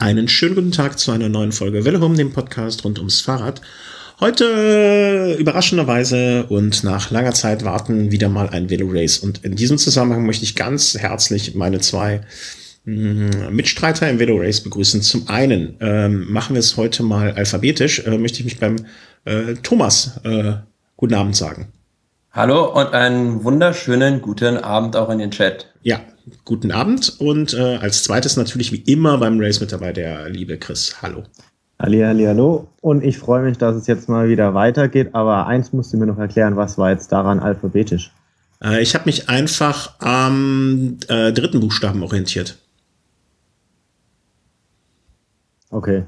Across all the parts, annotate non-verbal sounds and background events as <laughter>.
Einen schönen guten Tag zu einer neuen Folge Welle Home, dem Podcast rund ums Fahrrad. Heute äh, überraschenderweise und nach langer Zeit warten wieder mal ein Velo Race. Und in diesem Zusammenhang möchte ich ganz herzlich meine zwei mh, Mitstreiter im Velo Race begrüßen. Zum einen ähm, machen wir es heute mal alphabetisch. Äh, möchte ich mich beim äh, Thomas äh, guten Abend sagen. Hallo und einen wunderschönen guten Abend auch in den Chat. Ja, guten Abend. Und äh, als zweites natürlich wie immer beim Race mit dabei der liebe Chris. Hallo. Halli, halli, hallo. Und ich freue mich, dass es jetzt mal wieder weitergeht. Aber eins musst du mir noch erklären, was war jetzt daran alphabetisch? Äh, ich habe mich einfach am äh, dritten Buchstaben orientiert. Okay.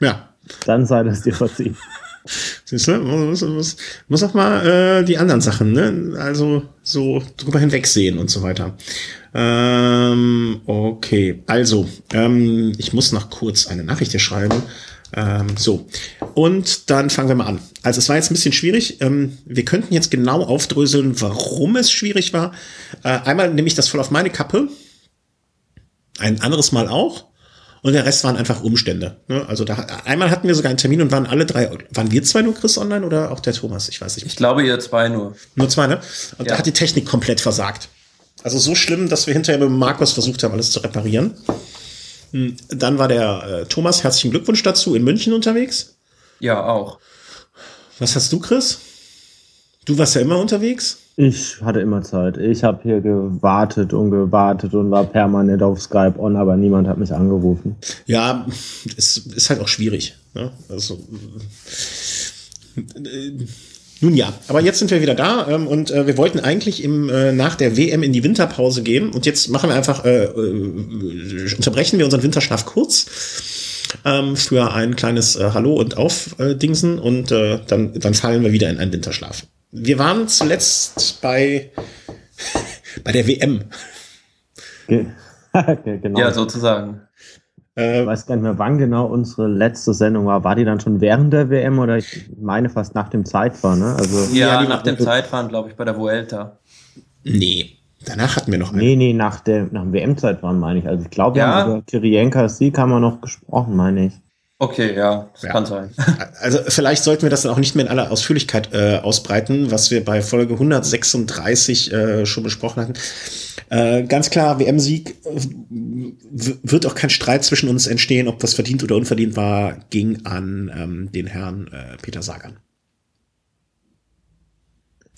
Ja. Dann sei das dir verziehen. <laughs> Siehst du, muss, muss, muss auch mal äh, die anderen Sachen, ne? Also so drüber hinwegsehen und so weiter. Ähm, okay, also, ähm, ich muss noch kurz eine Nachricht hier schreiben. Ähm, so, und dann fangen wir mal an. Also es war jetzt ein bisschen schwierig. Ähm, wir könnten jetzt genau aufdröseln, warum es schwierig war. Äh, einmal nehme ich das voll auf meine Kappe. Ein anderes Mal auch. Und der Rest waren einfach Umstände. Ne? Also da einmal hatten wir sogar einen Termin und waren alle drei, waren wir zwei nur Chris online oder auch der Thomas? Ich weiß nicht. Ich glaube ihr zwei nur. Nur zwei, ne? Und ja. da hat die Technik komplett versagt. Also so schlimm, dass wir hinterher mit Markus versucht haben, alles zu reparieren. Hm, dann war der äh, Thomas, herzlichen Glückwunsch dazu, in München unterwegs. Ja, auch. Was hast du, Chris? Du warst ja immer unterwegs. Ich hatte immer Zeit. Ich habe hier gewartet und gewartet und war permanent auf Skype on, aber niemand hat mich angerufen. Ja, es ist halt auch schwierig. Ne? Also, äh, nun ja, aber jetzt sind wir wieder da ähm, und äh, wir wollten eigentlich im, äh, nach der WM in die Winterpause gehen und jetzt machen wir einfach, äh, äh, unterbrechen wir unseren Winterschlaf kurz ähm, für ein kleines äh, Hallo und Aufdingsen und äh, dann, dann fallen wir wieder in einen Winterschlaf wir waren zuletzt bei, <laughs> bei der WM. <laughs> genau. Ja, sozusagen. Äh, ich weiß gar nicht mehr, wann genau unsere letzte Sendung war. War die dann schon während der WM oder ich meine fast nach dem Zeitfahren? Ne? Also, ja, ja nach dem Zeitfahren, glaube ich, bei der Vuelta. Nee, danach hatten wir noch eine. Nee, nee, nach, der, nach dem WM-Zeitfahren meine ich. Also ich glaube, ja. über Kirienkas Sieg haben wir noch gesprochen, meine ich. Okay, ja, das ja. kann sein. <laughs> Also vielleicht sollten wir das dann auch nicht mehr in aller Ausführlichkeit äh, ausbreiten, was wir bei Folge 136 äh, schon besprochen hatten. Äh, ganz klar, WM-Sieg äh, wird auch kein Streit zwischen uns entstehen, ob das verdient oder unverdient war, ging an ähm, den Herrn äh, Peter Sagan.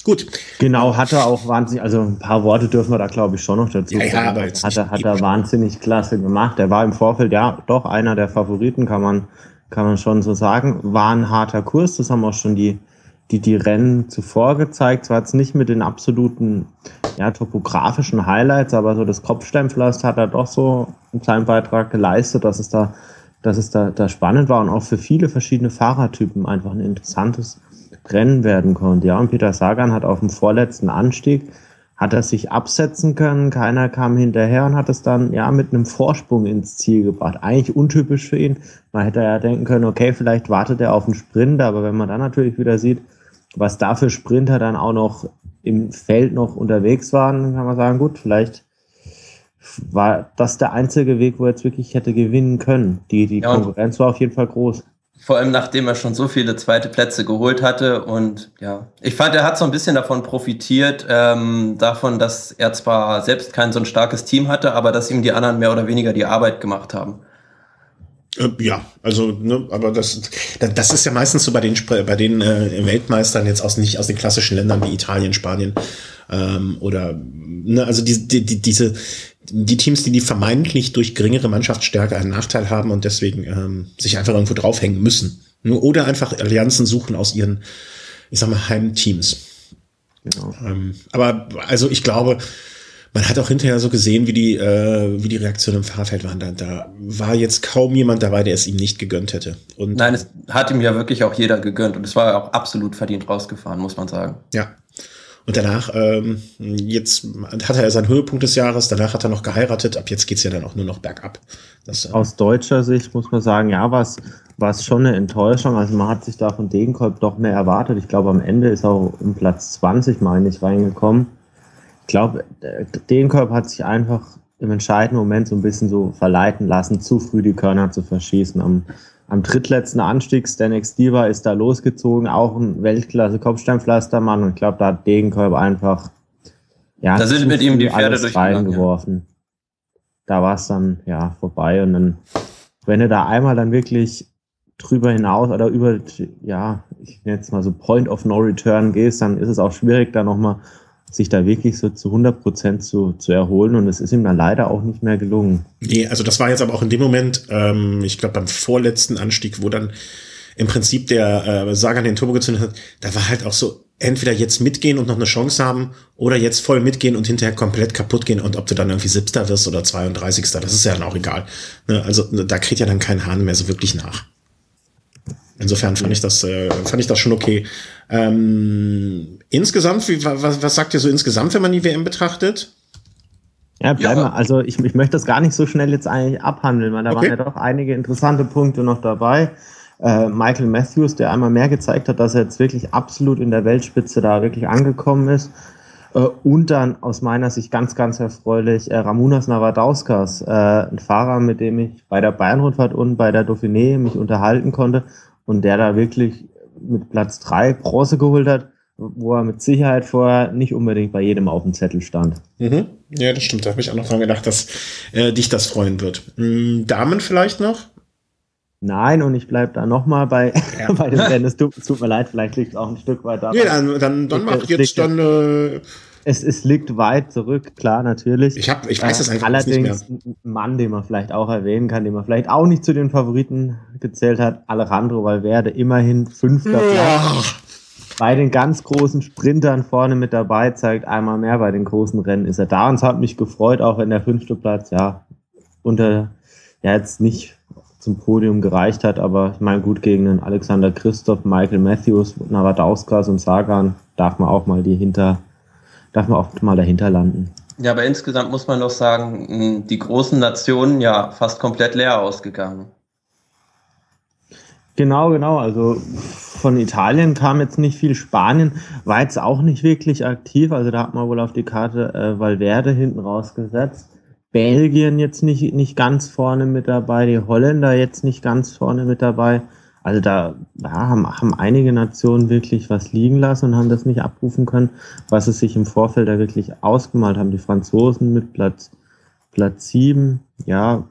Gut. Genau, hat er auch wahnsinnig, also ein paar Worte dürfen wir da glaube ich schon noch dazu ja, sagen. Ja, aber jetzt hat er, hat er wahnsinnig klasse gemacht. Er war im Vorfeld ja doch einer der Favoriten, kann man, kann man schon so sagen. War ein harter Kurs, das haben auch schon die, die, die Rennen zuvor gezeigt. Zwar jetzt nicht mit den absoluten, ja, topografischen Highlights, aber so das Kopfsteinpflaster hat er doch so einen kleinen Beitrag geleistet, dass es da, dass es da, da spannend war und auch für viele verschiedene Fahrertypen einfach ein interessantes Rennen werden konnte. Ja, und Peter Sagan hat auf dem vorletzten Anstieg hat er sich absetzen können, keiner kam hinterher und hat es dann ja mit einem Vorsprung ins Ziel gebracht. Eigentlich untypisch für ihn. Man hätte ja denken können, okay, vielleicht wartet er auf einen Sprinter, aber wenn man dann natürlich wieder sieht, was da für Sprinter dann auch noch im Feld noch unterwegs waren, dann kann man sagen, gut, vielleicht war das der einzige Weg, wo er jetzt wirklich hätte gewinnen können. Die, die ja, Konkurrenz war auf jeden Fall groß. Vor allem nachdem er schon so viele zweite Plätze geholt hatte. Und ja, ich fand, er hat so ein bisschen davon profitiert, ähm, davon, dass er zwar selbst kein so ein starkes Team hatte, aber dass ihm die anderen mehr oder weniger die Arbeit gemacht haben. Äh, ja, also, ne, aber das, das ist ja meistens so bei den, bei den äh, Weltmeistern jetzt aus nicht aus den klassischen Ländern wie Italien, Spanien ähm, oder ne, also die, die, die, diese die Teams, die die vermeintlich durch geringere Mannschaftsstärke einen Nachteil haben und deswegen ähm, sich einfach irgendwo draufhängen müssen. Oder einfach Allianzen suchen aus ihren, ich sag mal, Heimteams. Genau. Ähm, aber also ich glaube, man hat auch hinterher so gesehen, wie die, äh, wie die Reaktionen im Fahrfeld waren. Da, da war jetzt kaum jemand dabei, der es ihm nicht gegönnt hätte. Und Nein, es hat ihm ja wirklich auch jeder gegönnt und es war auch absolut verdient rausgefahren, muss man sagen. Ja, und danach, ähm, jetzt hat er seinen Höhepunkt des Jahres, danach hat er noch geheiratet, ab jetzt geht's ja dann auch nur noch bergab. Das, äh Aus deutscher Sicht muss man sagen, ja, war es schon eine Enttäuschung. Also man hat sich da von Degenkolb doch mehr erwartet. Ich glaube, am Ende ist er auch um Platz 20, meine ich, reingekommen. Ich glaube, Degenkolb hat sich einfach im entscheidenden Moment so ein bisschen so verleiten lassen, zu früh die Körner zu verschießen. Am, am drittletzten Anstieg, Stanex Diva ist da losgezogen, auch ein Weltklasse-Kopfsteinpflastermann und ich glaube, da hat Degenkolb einfach ja, da sind mit ihm die Pferde durch reingeworfen. Ja. Da war es dann ja vorbei und dann, wenn du da einmal dann wirklich drüber hinaus oder über, ja, ich nenne jetzt mal so Point of No Return gehst, dann ist es auch schwierig, da nochmal sich da wirklich so zu 100 Prozent zu, zu erholen und es ist ihm dann leider auch nicht mehr gelungen. Nee, also das war jetzt aber auch in dem Moment, ähm, ich glaube beim vorletzten Anstieg, wo dann im Prinzip der äh, Sagan den Turbo gezündet hat, da war halt auch so, entweder jetzt mitgehen und noch eine Chance haben oder jetzt voll mitgehen und hinterher komplett kaputt gehen und ob du dann irgendwie Siebter wirst oder 32. Das ist ja dann auch egal. Ne? Also da kriegt ja dann kein Hahn mehr so wirklich nach. Insofern fand ich das, äh, fand ich das schon okay. Ähm, insgesamt, wie, was, was sagt ihr so insgesamt, wenn man die WM betrachtet? Ja, bleiben ja. Also ich, ich möchte das gar nicht so schnell jetzt eigentlich abhandeln, weil da okay. waren ja doch einige interessante Punkte noch dabei. Äh, Michael Matthews, der einmal mehr gezeigt hat, dass er jetzt wirklich absolut in der Weltspitze da wirklich angekommen ist. Äh, und dann aus meiner Sicht ganz, ganz erfreulich äh, Ramunas Navadauskas, äh, ein Fahrer, mit dem ich bei der Bayern-Rundfahrt und bei der Dauphiné mich unterhalten konnte und der da wirklich mit Platz drei Bronze geholt hat, wo er mit Sicherheit vorher nicht unbedingt bei jedem auf dem Zettel stand. Mhm. Ja, das stimmt. Da habe ich auch noch dran gedacht, dass äh, dich das freuen wird. Mhm, Damen vielleicht noch? Nein, und ich bleibe da nochmal bei, ja. <laughs> bei dem Rennen. Es tut, tut, mir leid, vielleicht liegt es auch ein Stück weit da. Nee, dann, dann, dann mach jetzt dann. Äh, es, es liegt weit zurück, klar, natürlich. Ich, hab, ich weiß das einfach Allerdings nicht mehr. ein Mann, den man vielleicht auch erwähnen kann, den man vielleicht auch nicht zu den Favoriten gezählt hat, Alejandro Valverde, immerhin fünfter Platz. Bei den ganz großen Sprintern vorne mit dabei, zeigt einmal mehr, bei den großen Rennen ist er da. Und es hat mich gefreut, auch wenn der fünfte Platz, ja, unter, ja, jetzt nicht zum Podium gereicht hat, aber ich meine, gut gegen den Alexander Christoph, Michael Matthews, Navadauskas und Sagan darf man auch mal die hinter, darf man auch mal dahinter landen. Ja, aber insgesamt muss man doch sagen, die großen Nationen ja fast komplett leer ausgegangen. Genau, genau. Also von Italien kam jetzt nicht viel. Spanien war jetzt auch nicht wirklich aktiv. Also da hat man wohl auf die Karte äh, Valverde hinten rausgesetzt. Belgien jetzt nicht, nicht ganz vorne mit dabei, die Holländer jetzt nicht ganz vorne mit dabei. Also da ja, haben, haben einige Nationen wirklich was liegen lassen und haben das nicht abrufen können, was sie sich im Vorfeld da wirklich ausgemalt haben. Die Franzosen mit Platz, Platz sieben, ja.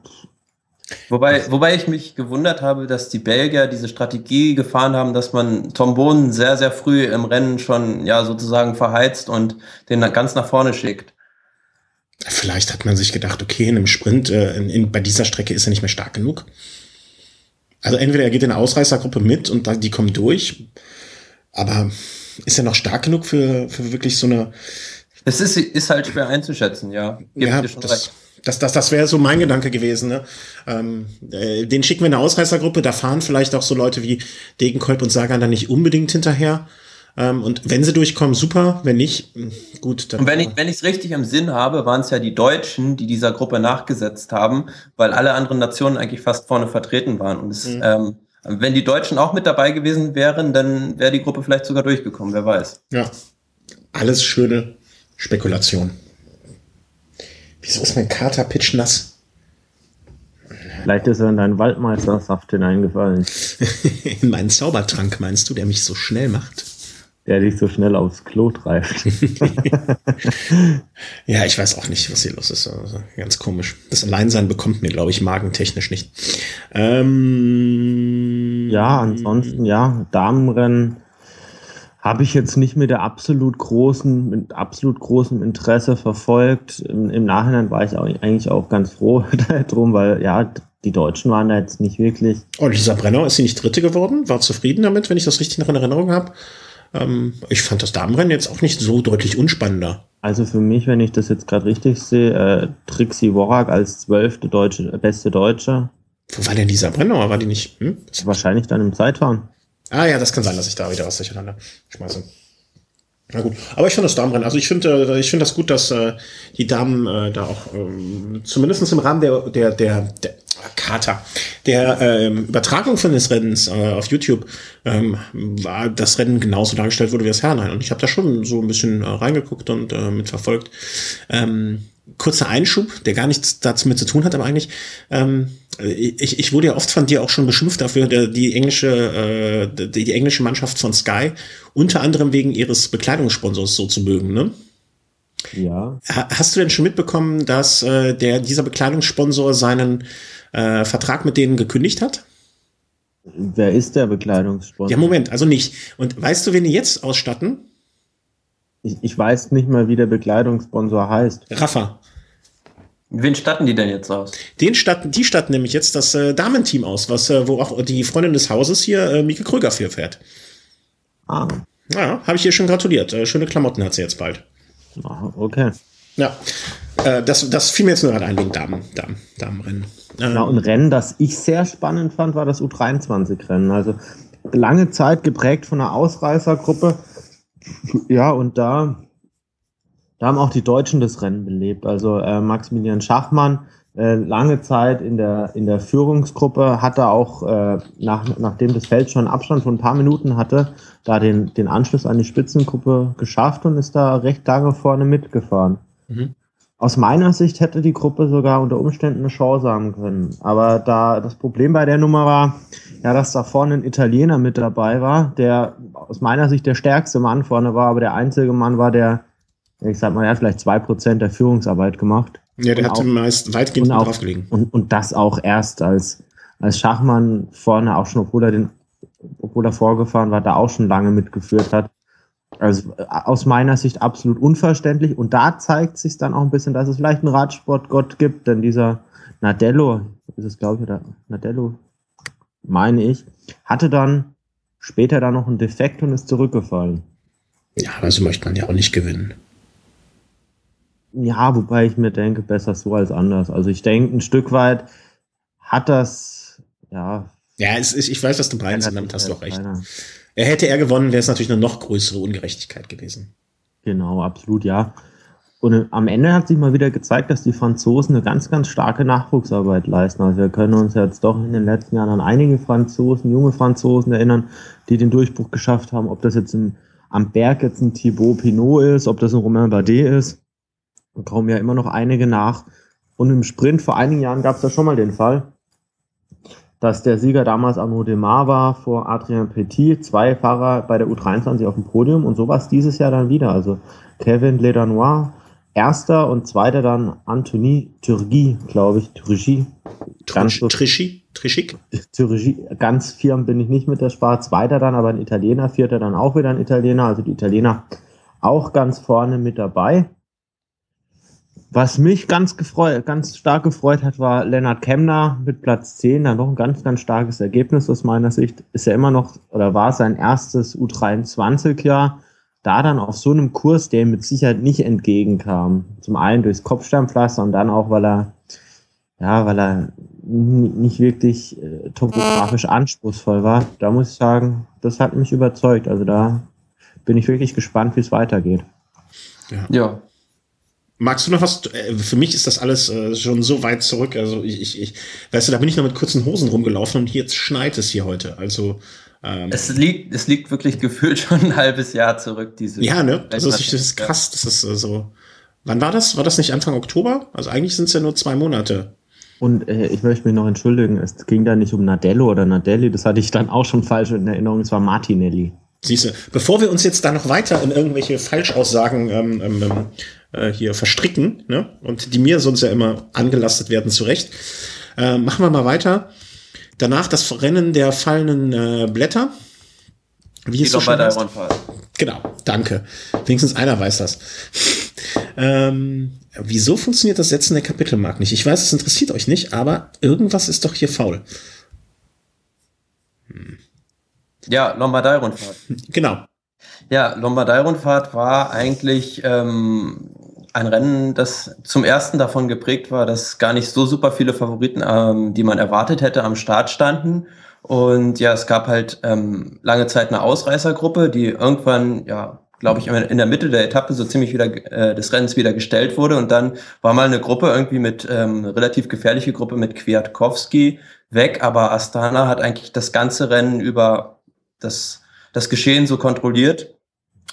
Wobei, wobei ich mich gewundert habe, dass die Belgier diese Strategie gefahren haben, dass man Tom Bohnen sehr, sehr früh im Rennen schon ja sozusagen verheizt und den ganz nach vorne schickt. Vielleicht hat man sich gedacht, okay, in einem Sprint, äh, in, in, bei dieser Strecke ist er nicht mehr stark genug. Also entweder er geht in eine Ausreißergruppe mit und dann, die kommen durch, aber ist er noch stark genug für, für wirklich so eine. Es ist, ist halt schwer einzuschätzen, ja. Gibt ja, das, das, das, das wäre so mein Gedanke gewesen. Ne? Ähm, äh, den schicken wir in eine Ausreißergruppe, da fahren vielleicht auch so Leute wie Degenkolb und Sagan dann nicht unbedingt hinterher. Ähm, und wenn sie durchkommen, super. Wenn nicht, gut. Dann und wenn ich wenn ich es richtig im Sinn habe, waren es ja die Deutschen, die dieser Gruppe nachgesetzt haben, weil alle anderen Nationen eigentlich fast vorne vertreten waren. Und es, mhm. ähm, wenn die Deutschen auch mit dabei gewesen wären, dann wäre die Gruppe vielleicht sogar durchgekommen. Wer weiß? Ja, alles schöne Spekulation. Wieso ist mein Kater pitchnass? Vielleicht ist er in deinen Waldmeistersaft hineingefallen. <laughs> in meinen Zaubertrank, meinst du, der mich so schnell macht? Der dich so schnell aufs Klo treibt. <laughs> ja, ich weiß auch nicht, was hier los ist. Also, ganz komisch. Das Alleinsein bekommt mir, glaube ich, magentechnisch nicht. Ähm, ja, ansonsten, ja, Damenrennen habe ich jetzt nicht mit der absolut großen, mit absolut großem Interesse verfolgt. Im, im Nachhinein war ich auch, eigentlich auch ganz froh <laughs> darum, weil ja, die Deutschen waren da jetzt nicht wirklich. Und Lisa Brenner ist sie nicht Dritte geworden? War zufrieden damit, wenn ich das richtig noch in Erinnerung habe? Ähm, ich fand das Damenrennen jetzt auch nicht so deutlich unspannender. Also für mich, wenn ich das jetzt gerade richtig sehe, äh, Trixie Worak als zwölfte deutsche, beste Deutsche. Wo war denn dieser Brennauer? War die nicht? Hm? Wahrscheinlich dann im Zeitfahren. Ah ja, das kann sein, dass ich da wieder was durcheinander schmeiße. Na gut, aber ich finde das Damenrennen, also ich finde, äh, ich finde das gut, dass äh, die Damen äh, da auch ähm, zumindest im Rahmen der der der, der Kater der ähm, Übertragung von des Rennens äh, auf YouTube ähm, war das Rennen genauso dargestellt wurde wie das Herrenrennen. Und ich habe da schon so ein bisschen äh, reingeguckt und äh, mitverfolgt. Ähm, kurzer Einschub, der gar nichts dazu mit zu tun hat, aber eigentlich, ähm, ich, ich wurde ja oft von dir auch schon beschimpft dafür, der, die englische, äh, die, die englische Mannschaft von Sky, unter anderem wegen ihres Bekleidungssponsors so zu mögen, ne? Ja. Hast du denn schon mitbekommen, dass äh, der dieser Bekleidungssponsor seinen äh, Vertrag mit denen gekündigt hat? Wer ist der Bekleidungssponsor? Ja, Moment, also nicht. Und weißt du, wen die jetzt ausstatten? Ich, ich weiß nicht mal, wie der Bekleidungssponsor heißt. Rafa. Wen statten die denn jetzt aus? Den statten, die statten nämlich jetzt das äh, Damenteam aus, was, äh, wo auch die Freundin des Hauses hier, äh, Mieke Kröger, für fährt. Ah. Ja, habe ich ihr schon gratuliert. Äh, schöne Klamotten hat sie jetzt bald. Ah, okay. Ja, äh, das, das fiel mir jetzt nur gerade ein wegen Damen, Damen, Damenrennen. Ähm, ja, und Rennen, das ich sehr spannend fand, war das U23-Rennen. Also lange Zeit geprägt von einer Ausreißergruppe. Ja, und da, da haben auch die Deutschen das Rennen belebt. Also äh, Maximilian Schachmann, äh, lange Zeit in der, in der Führungsgruppe, hatte auch, äh, nach, nachdem das Feld schon Abstand von ein paar Minuten hatte, da den, den Anschluss an die Spitzengruppe geschafft und ist da recht lange vorne mitgefahren. Mhm. Aus meiner Sicht hätte die Gruppe sogar unter Umständen eine Chance haben können. Aber da das Problem bei der Nummer war, ja, dass da vorne ein Italiener mit dabei war, der aus meiner Sicht der stärkste Mann vorne war, aber der einzige Mann war, der, ich sag mal, er hat vielleicht zwei Prozent der Führungsarbeit gemacht. Ja, der und hat auch, meist weitgehend und auch, drauf gelegen. Und, und das auch erst als, als Schachmann vorne auch schon, obwohl er den, obwohl er vorgefahren war, da auch schon lange mitgeführt hat. Also äh, aus meiner Sicht absolut unverständlich. Und da zeigt sich dann auch ein bisschen, dass es vielleicht einen Radsportgott gibt, denn dieser Nadello, ist es glaube ich, oder Nadello, meine ich, hatte dann später dann noch einen Defekt und ist zurückgefallen. Ja, aber so möchte man ja auch nicht gewinnen. Ja, wobei ich mir denke, besser so als anders. Also ich denke, ein Stück weit hat das, ja. Ja, ist, ich weiß, was du meinst, damit hast du auch recht. Keiner. Er hätte er gewonnen, wäre es natürlich eine noch größere Ungerechtigkeit gewesen. Genau, absolut, ja. Und am Ende hat sich mal wieder gezeigt, dass die Franzosen eine ganz, ganz starke Nachwuchsarbeit leisten. Also wir können uns jetzt doch in den letzten Jahren an einige Franzosen, junge Franzosen erinnern, die den Durchbruch geschafft haben. Ob das jetzt im, am Berg jetzt ein Thibaut Pinot ist, ob das ein Romain Bardet ist. Da kommen ja immer noch einige nach. Und im Sprint vor einigen Jahren gab es da schon mal den Fall, dass der Sieger damals Arnaud Demar war vor Adrien Petit, zwei Fahrer bei der U23 auf dem Podium und sowas dieses Jahr dann wieder. Also Kevin Ledanois, erster und zweiter dann Anthony Turgi, glaube ich, Turgi. Ganz Trischi? Trischik? Turgi, ganz firm bin ich nicht mit der Spar. Zweiter dann aber ein Italiener, vierter dann auch wieder ein Italiener. Also die Italiener auch ganz vorne mit dabei. Was mich ganz, gefreut, ganz stark gefreut hat, war Lennart Kemner mit Platz 10. Dann noch ein ganz, ganz starkes Ergebnis aus meiner Sicht. Ist ja immer noch oder war sein erstes U23-Jahr. Da dann auf so einem Kurs, der ihm mit Sicherheit nicht entgegenkam. Zum einen durchs Kopfsteinpflaster und dann auch, weil er, ja, weil er nicht wirklich äh, topografisch anspruchsvoll war. Da muss ich sagen, das hat mich überzeugt. Also da bin ich wirklich gespannt, wie es weitergeht. Ja. ja, Magst du noch was? Äh, für mich ist das alles äh, schon so weit zurück. Also ich, ich, ich, weißt du, da bin ich noch mit kurzen Hosen rumgelaufen und jetzt schneit es hier heute. Also ähm, es liegt, es liegt wirklich gefühlt schon ein halbes Jahr zurück. Diese ja, ne? Also das, das ist krass. Das ist äh, so. Wann war das? War das nicht Anfang Oktober? Also eigentlich sind es ja nur zwei Monate. Und äh, ich möchte mich noch entschuldigen. Es ging da nicht um Nadello oder Nadelli. Das hatte ich dann auch schon falsch in Erinnerung. Es war Martinelli. Siehst du, bevor wir uns jetzt da noch weiter in irgendwelche Falschaussagen ähm, ähm, ähm äh, hier verstricken, ne? und die mir sonst ja immer angelastet werden, zu Recht. Äh, machen wir mal weiter. Danach das Rennen der fallenden äh, Blätter. Wie ist das. Genau, danke. Wenigstens einer weiß das. <laughs> ähm, wieso funktioniert das Setzen der Kapitelmark nicht? Ich weiß, es interessiert euch nicht, aber irgendwas ist doch hier faul. Hm. Ja, Lombardei-Rundfahrt. Genau. Ja, Lombardei-Rundfahrt war eigentlich ähm, ein Rennen, das zum ersten davon geprägt war, dass gar nicht so super viele Favoriten, ähm, die man erwartet hätte, am Start standen. Und ja, es gab halt ähm, lange Zeit eine Ausreißergruppe, die irgendwann, ja, glaube ich, in der Mitte der Etappe so ziemlich wieder äh, des Rennens wieder gestellt wurde. Und dann war mal eine Gruppe irgendwie mit, ähm, relativ gefährliche Gruppe mit Kwiatkowski weg. Aber Astana hat eigentlich das ganze Rennen über das, das Geschehen so kontrolliert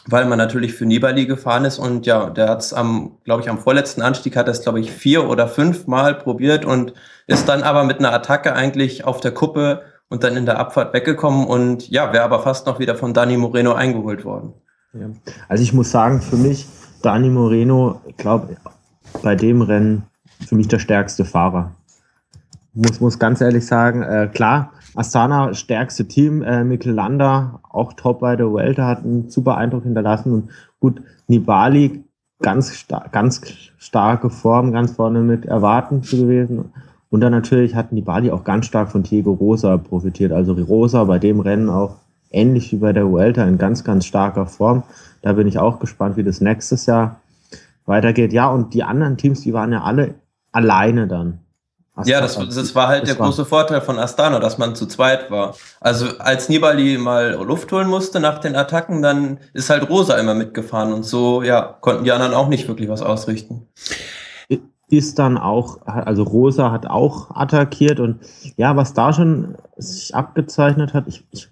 weil man natürlich für Nibali gefahren ist und ja, der hat es am, glaube ich, am vorletzten Anstieg hat er es, glaube ich, vier oder fünf Mal probiert und ist dann aber mit einer Attacke eigentlich auf der Kuppe und dann in der Abfahrt weggekommen und ja, wäre aber fast noch wieder von Dani Moreno eingeholt worden. Ja. Also ich muss sagen, für mich, Dani Moreno, ich glaube, bei dem Rennen für mich der stärkste Fahrer. Muss, muss ganz ehrlich sagen, äh, klar, Astana stärkste Team, äh, Mikkel Landa, auch top bei der Welter, hat einen super Eindruck hinterlassen und gut, Nibali, ganz, star ganz starke Form, ganz vorne mit erwarten zu gewesen. Und dann natürlich hat Nibali auch ganz stark von Diego Rosa profitiert. Also Rosa bei dem Rennen auch ähnlich wie bei der Vuelta in ganz, ganz starker Form. Da bin ich auch gespannt, wie das nächstes Jahr weitergeht. Ja, und die anderen Teams, die waren ja alle alleine dann. Ja, das, das war halt das der war große Vorteil von Astana, dass man zu zweit war. Also als Nibali mal Luft holen musste nach den Attacken, dann ist halt Rosa immer mitgefahren und so, ja, konnten die anderen auch nicht wirklich was ausrichten. Ist dann auch, also Rosa hat auch attackiert und ja, was da schon sich abgezeichnet hat, ich, ich,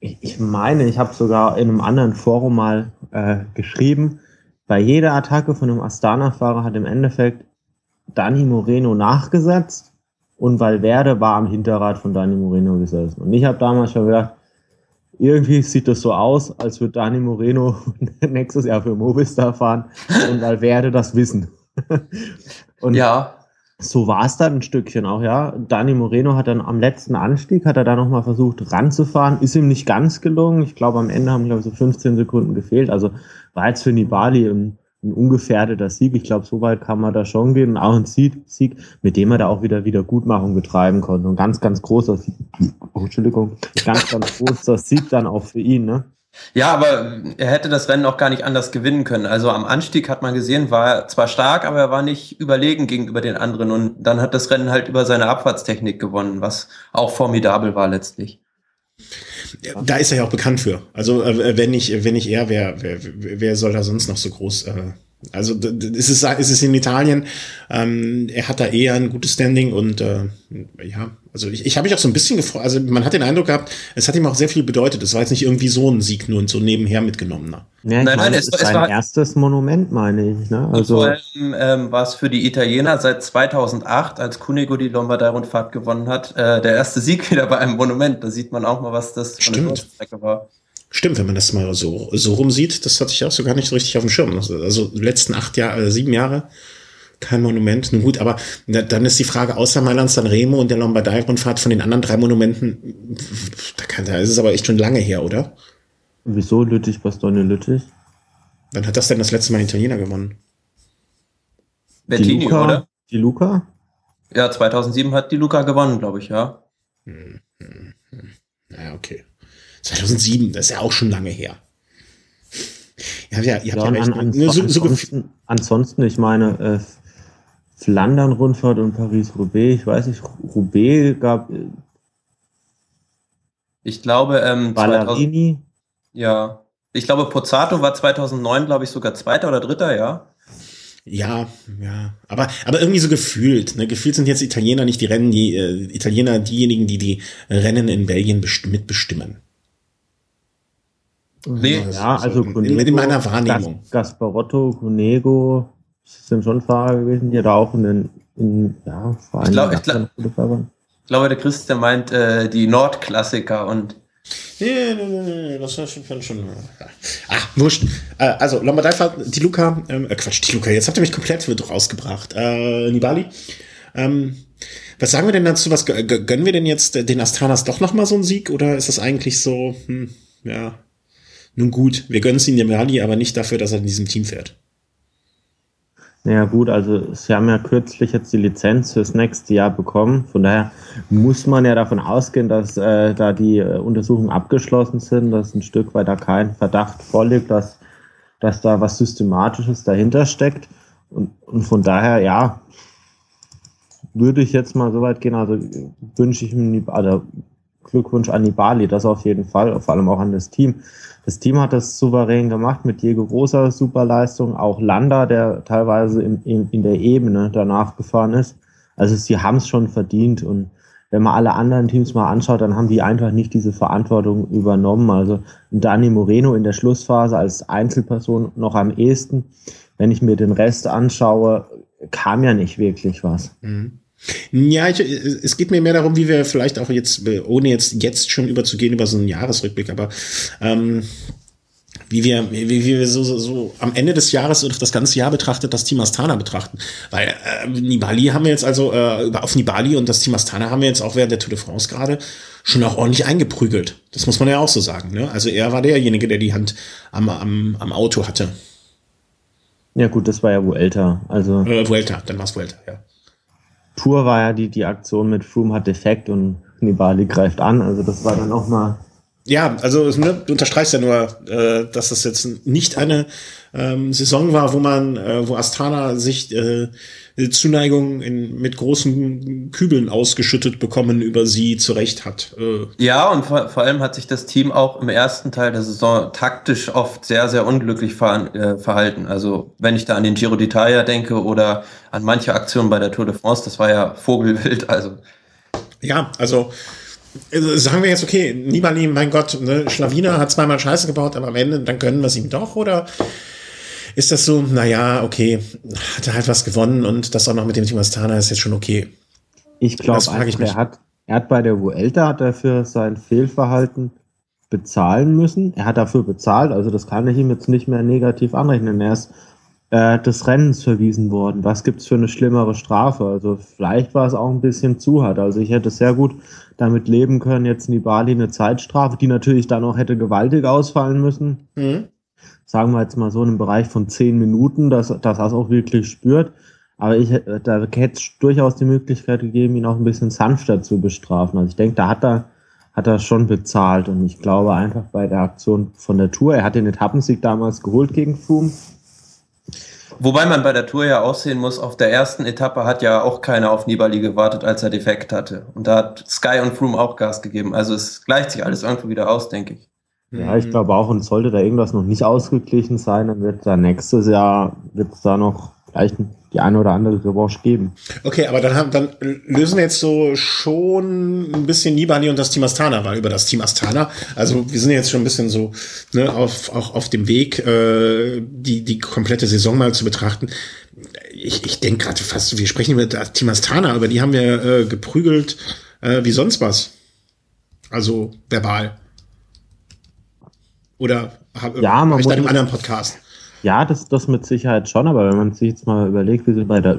ich meine, ich habe sogar in einem anderen Forum mal äh, geschrieben, bei jeder Attacke von einem Astana-Fahrer hat im Endeffekt Dani Moreno nachgesetzt und Valverde war am Hinterrad von Dani Moreno gesessen. Und ich habe damals schon gedacht, irgendwie sieht das so aus, als würde Dani Moreno <laughs> nächstes Jahr für Movistar fahren und Valverde das wissen. <laughs> und ja. So war es dann ein Stückchen auch, ja. Dani Moreno hat dann am letzten Anstieg, hat er da nochmal versucht ranzufahren, ist ihm nicht ganz gelungen. Ich glaube, am Ende haben, glaube ich, so 15 Sekunden gefehlt. Also war jetzt für Nibali ein ein ungefährdeter Sieg. Ich glaube, so weit kann man da schon gehen. Und auch ein Sieg, Sieg, mit dem er da auch wieder Wiedergutmachung betreiben konnte. Und ganz, ganz großer Sieg. Oh, <laughs> Entschuldigung. Ganz, ganz großer Sieg dann auch für ihn, ne? Ja, aber er hätte das Rennen auch gar nicht anders gewinnen können. Also am Anstieg hat man gesehen, war er zwar stark, aber er war nicht überlegen gegenüber den anderen. Und dann hat das Rennen halt über seine Abfahrtstechnik gewonnen, was auch formidabel war letztlich. Da ist er ja auch bekannt für. Also äh, wenn nicht, wenn nicht er, wer, wer, wer soll da sonst noch so groß äh, also es ist, es ist in Italien, ähm, er hat da eher ein gutes Standing und äh, ja, also ich, ich habe mich auch so ein bisschen gefreut, also man hat den Eindruck gehabt, es hat ihm auch sehr viel bedeutet. Es war jetzt nicht irgendwie so ein Sieg nur und so nebenher mitgenommener. Ja, nein, meine, nein, es, ist es sein erstes Monument, meine ich. Ne? Also vor allem ähm, war es für die Italiener seit 2008, als Cunego die Lombardei-Rundfahrt gewonnen hat, äh, der erste Sieg <laughs> wieder bei einem Monument. Da sieht man auch mal, was das von der Strecke war. Stimmt, wenn man das mal so, so rumsieht, das hatte ich auch so gar nicht so richtig auf dem Schirm. Also die letzten acht Jahre, äh, sieben Jahre, kein Monument. Nun gut, aber dann ist die Frage, außer Mailand, San Remo und der Lombardei-Rundfahrt von den anderen drei Monumenten, da, kann, da ist es aber echt schon lange her, oder? Wieso Lüttich, Bastogne, Lüttich? Wann hat das denn das letzte Mal Italiener gewonnen? Bettini, die Luca, oder? Die Luca? Ja, 2007 hat die Luca gewonnen, glaube ich, ja. Hm, hm, hm. Naja, okay. 2007, das ist ja auch schon lange her. Ja, ja, ihr habt ja, ja recht. An, an, so, ansonsten, ansonsten, ich meine, äh, Flandern-Rundfahrt und Paris-Roubaix, ich weiß nicht, Roubaix gab. Äh, ich glaube, ähm, Ballerini. 2000, ja. Ich glaube, Pozzato war 2009, glaube ich, sogar Zweiter oder Dritter, ja. Ja, ja, aber aber irgendwie so gefühlt. Ne? Gefühlt sind jetzt Italiener nicht die Rennen, die äh, Italiener diejenigen, die die Rennen in Belgien mitbestimmen. Nee, ja, also so Cunego, in meiner Wahrnehmung. Gas, Gasparotto, Cunego sind schon Fahrer gewesen, die da auch in den, in, ja, vor allem. Ich, glaub, ich, glaub, ich glaube, der Christian meint äh, die Nordklassiker und Nee, nee, nee, nee, das ist schon, schon. Ach, wurscht. Äh, also, Lombardei-Fahrt, die Luca, ähm, äh, Quatsch, die Luca, jetzt habt ihr mich komplett rausgebracht. Äh, Nibali. Ähm, was sagen wir denn dazu? Was gönnen wir denn jetzt den Astranas doch nochmal so einen Sieg? Oder ist das eigentlich so, hm, ja, nun gut, wir gönnen es ihm dem Rallye, aber nicht dafür, dass er in diesem Team fährt. Naja gut, also sie haben ja kürzlich jetzt die Lizenz fürs nächste Jahr bekommen. Von daher muss man ja davon ausgehen, dass äh, da die äh, Untersuchungen abgeschlossen sind, dass ein Stück weit da kein Verdacht vorliegt, dass, dass da was Systematisches dahinter steckt. Und, und von daher, ja, würde ich jetzt mal so weit gehen, also wünsche ich mir, also Glückwunsch an Nibali, das auf jeden Fall, vor allem auch an das Team. Das Team hat das souverän gemacht mit Diego Rosa, Superleistung, auch Landa, der teilweise in, in, in der Ebene danach gefahren ist. Also sie haben es schon verdient und wenn man alle anderen Teams mal anschaut, dann haben die einfach nicht diese Verantwortung übernommen. Also Dani Moreno in der Schlussphase als Einzelperson noch am ehesten. Wenn ich mir den Rest anschaue, kam ja nicht wirklich was. Mhm. Ja, ich, es geht mir mehr darum, wie wir vielleicht auch jetzt, ohne jetzt, jetzt schon überzugehen über so einen Jahresrückblick, aber ähm, wie wir, wie, wie wir so, so, so am Ende des Jahres oder das ganze Jahr betrachtet das Team Astana betrachten. Weil äh, Nibali haben wir jetzt also, äh, auf Nibali und das Team Astana haben wir jetzt auch während der Tour de France gerade schon auch ordentlich eingeprügelt. Das muss man ja auch so sagen. Ne? Also er war derjenige, der die Hand am, am, am Auto hatte. Ja gut, das war ja Vuelta. Also äh, Vuelta, dann war es Vuelta, ja. Tour war ja die, die Aktion mit Froome hat defekt und Nibali greift an. Also das war dann auch mal. Ja, also ne, du unterstreichst ja nur, äh, dass das jetzt nicht eine ähm, Saison war, wo man, äh, wo Astana sich äh, Zuneigung in, mit großen Kübeln ausgeschüttet bekommen über sie zurecht hat. Äh. Ja, und vor, vor, allem hat sich das Team auch im ersten Teil der Saison taktisch oft sehr, sehr unglücklich ver, äh, verhalten. Also wenn ich da an den Giro d'Italia denke oder an manche Aktionen bei der Tour de France, das war ja Vogelwild. Also ja, also äh, sagen wir jetzt, okay, Nibali, mein Gott, ne, Schlawiner hat zweimal Scheiße gebaut, aber am Ende, dann gönnen wir es ihm doch, oder ist das so, naja, okay, hat er halt was gewonnen und das auch noch mit dem Team Astana ist jetzt schon okay. Ich glaube, er hat, er hat bei der Vuelta hat er für sein Fehlverhalten bezahlen müssen. Er hat dafür bezahlt, also das kann ich ihm jetzt nicht mehr negativ anrechnen. Er ist äh, des Rennens verwiesen worden. Was gibt's für eine schlimmere Strafe? Also vielleicht war es auch ein bisschen zu hart. Also ich hätte sehr gut damit leben können, jetzt Nibali eine Zeitstrafe, die natürlich dann auch hätte gewaltig ausfallen müssen. Mhm sagen wir jetzt mal so, in einem Bereich von zehn Minuten, dass, dass er es auch wirklich spürt. Aber ich, da hätte es durchaus die Möglichkeit gegeben, ihn auch ein bisschen sanfter zu bestrafen. Also ich denke, da hat er, hat er schon bezahlt. Und ich glaube einfach bei der Aktion von der Tour, er hat den Etappensieg damals geholt gegen Froome. Wobei man bei der Tour ja aussehen muss, auf der ersten Etappe hat ja auch keiner auf Nibali gewartet, als er defekt hatte. Und da hat Sky und Froome auch Gas gegeben. Also es gleicht sich alles irgendwo wieder aus, denke ich. Ja, ich glaube auch, und sollte da irgendwas noch nicht ausgeglichen sein, dann wird da nächstes Jahr wird es da noch vielleicht die eine oder andere Revanche geben. Okay, aber dann haben, dann lösen wir jetzt so schon ein bisschen Nibali und das Team Astana, weil über das Team Astana, also wir sind jetzt schon ein bisschen so ne, auf, auch auf dem Weg, äh, die, die komplette Saison mal zu betrachten. Ich, ich denke gerade fast, wir sprechen über das Team Astana, aber die haben wir äh, geprügelt äh, wie sonst was. Also verbal. Oder habe ja, man ich da einem anderen Podcast? Ja, das, das mit Sicherheit schon, aber wenn man sich jetzt mal überlegt, wie sie bei der,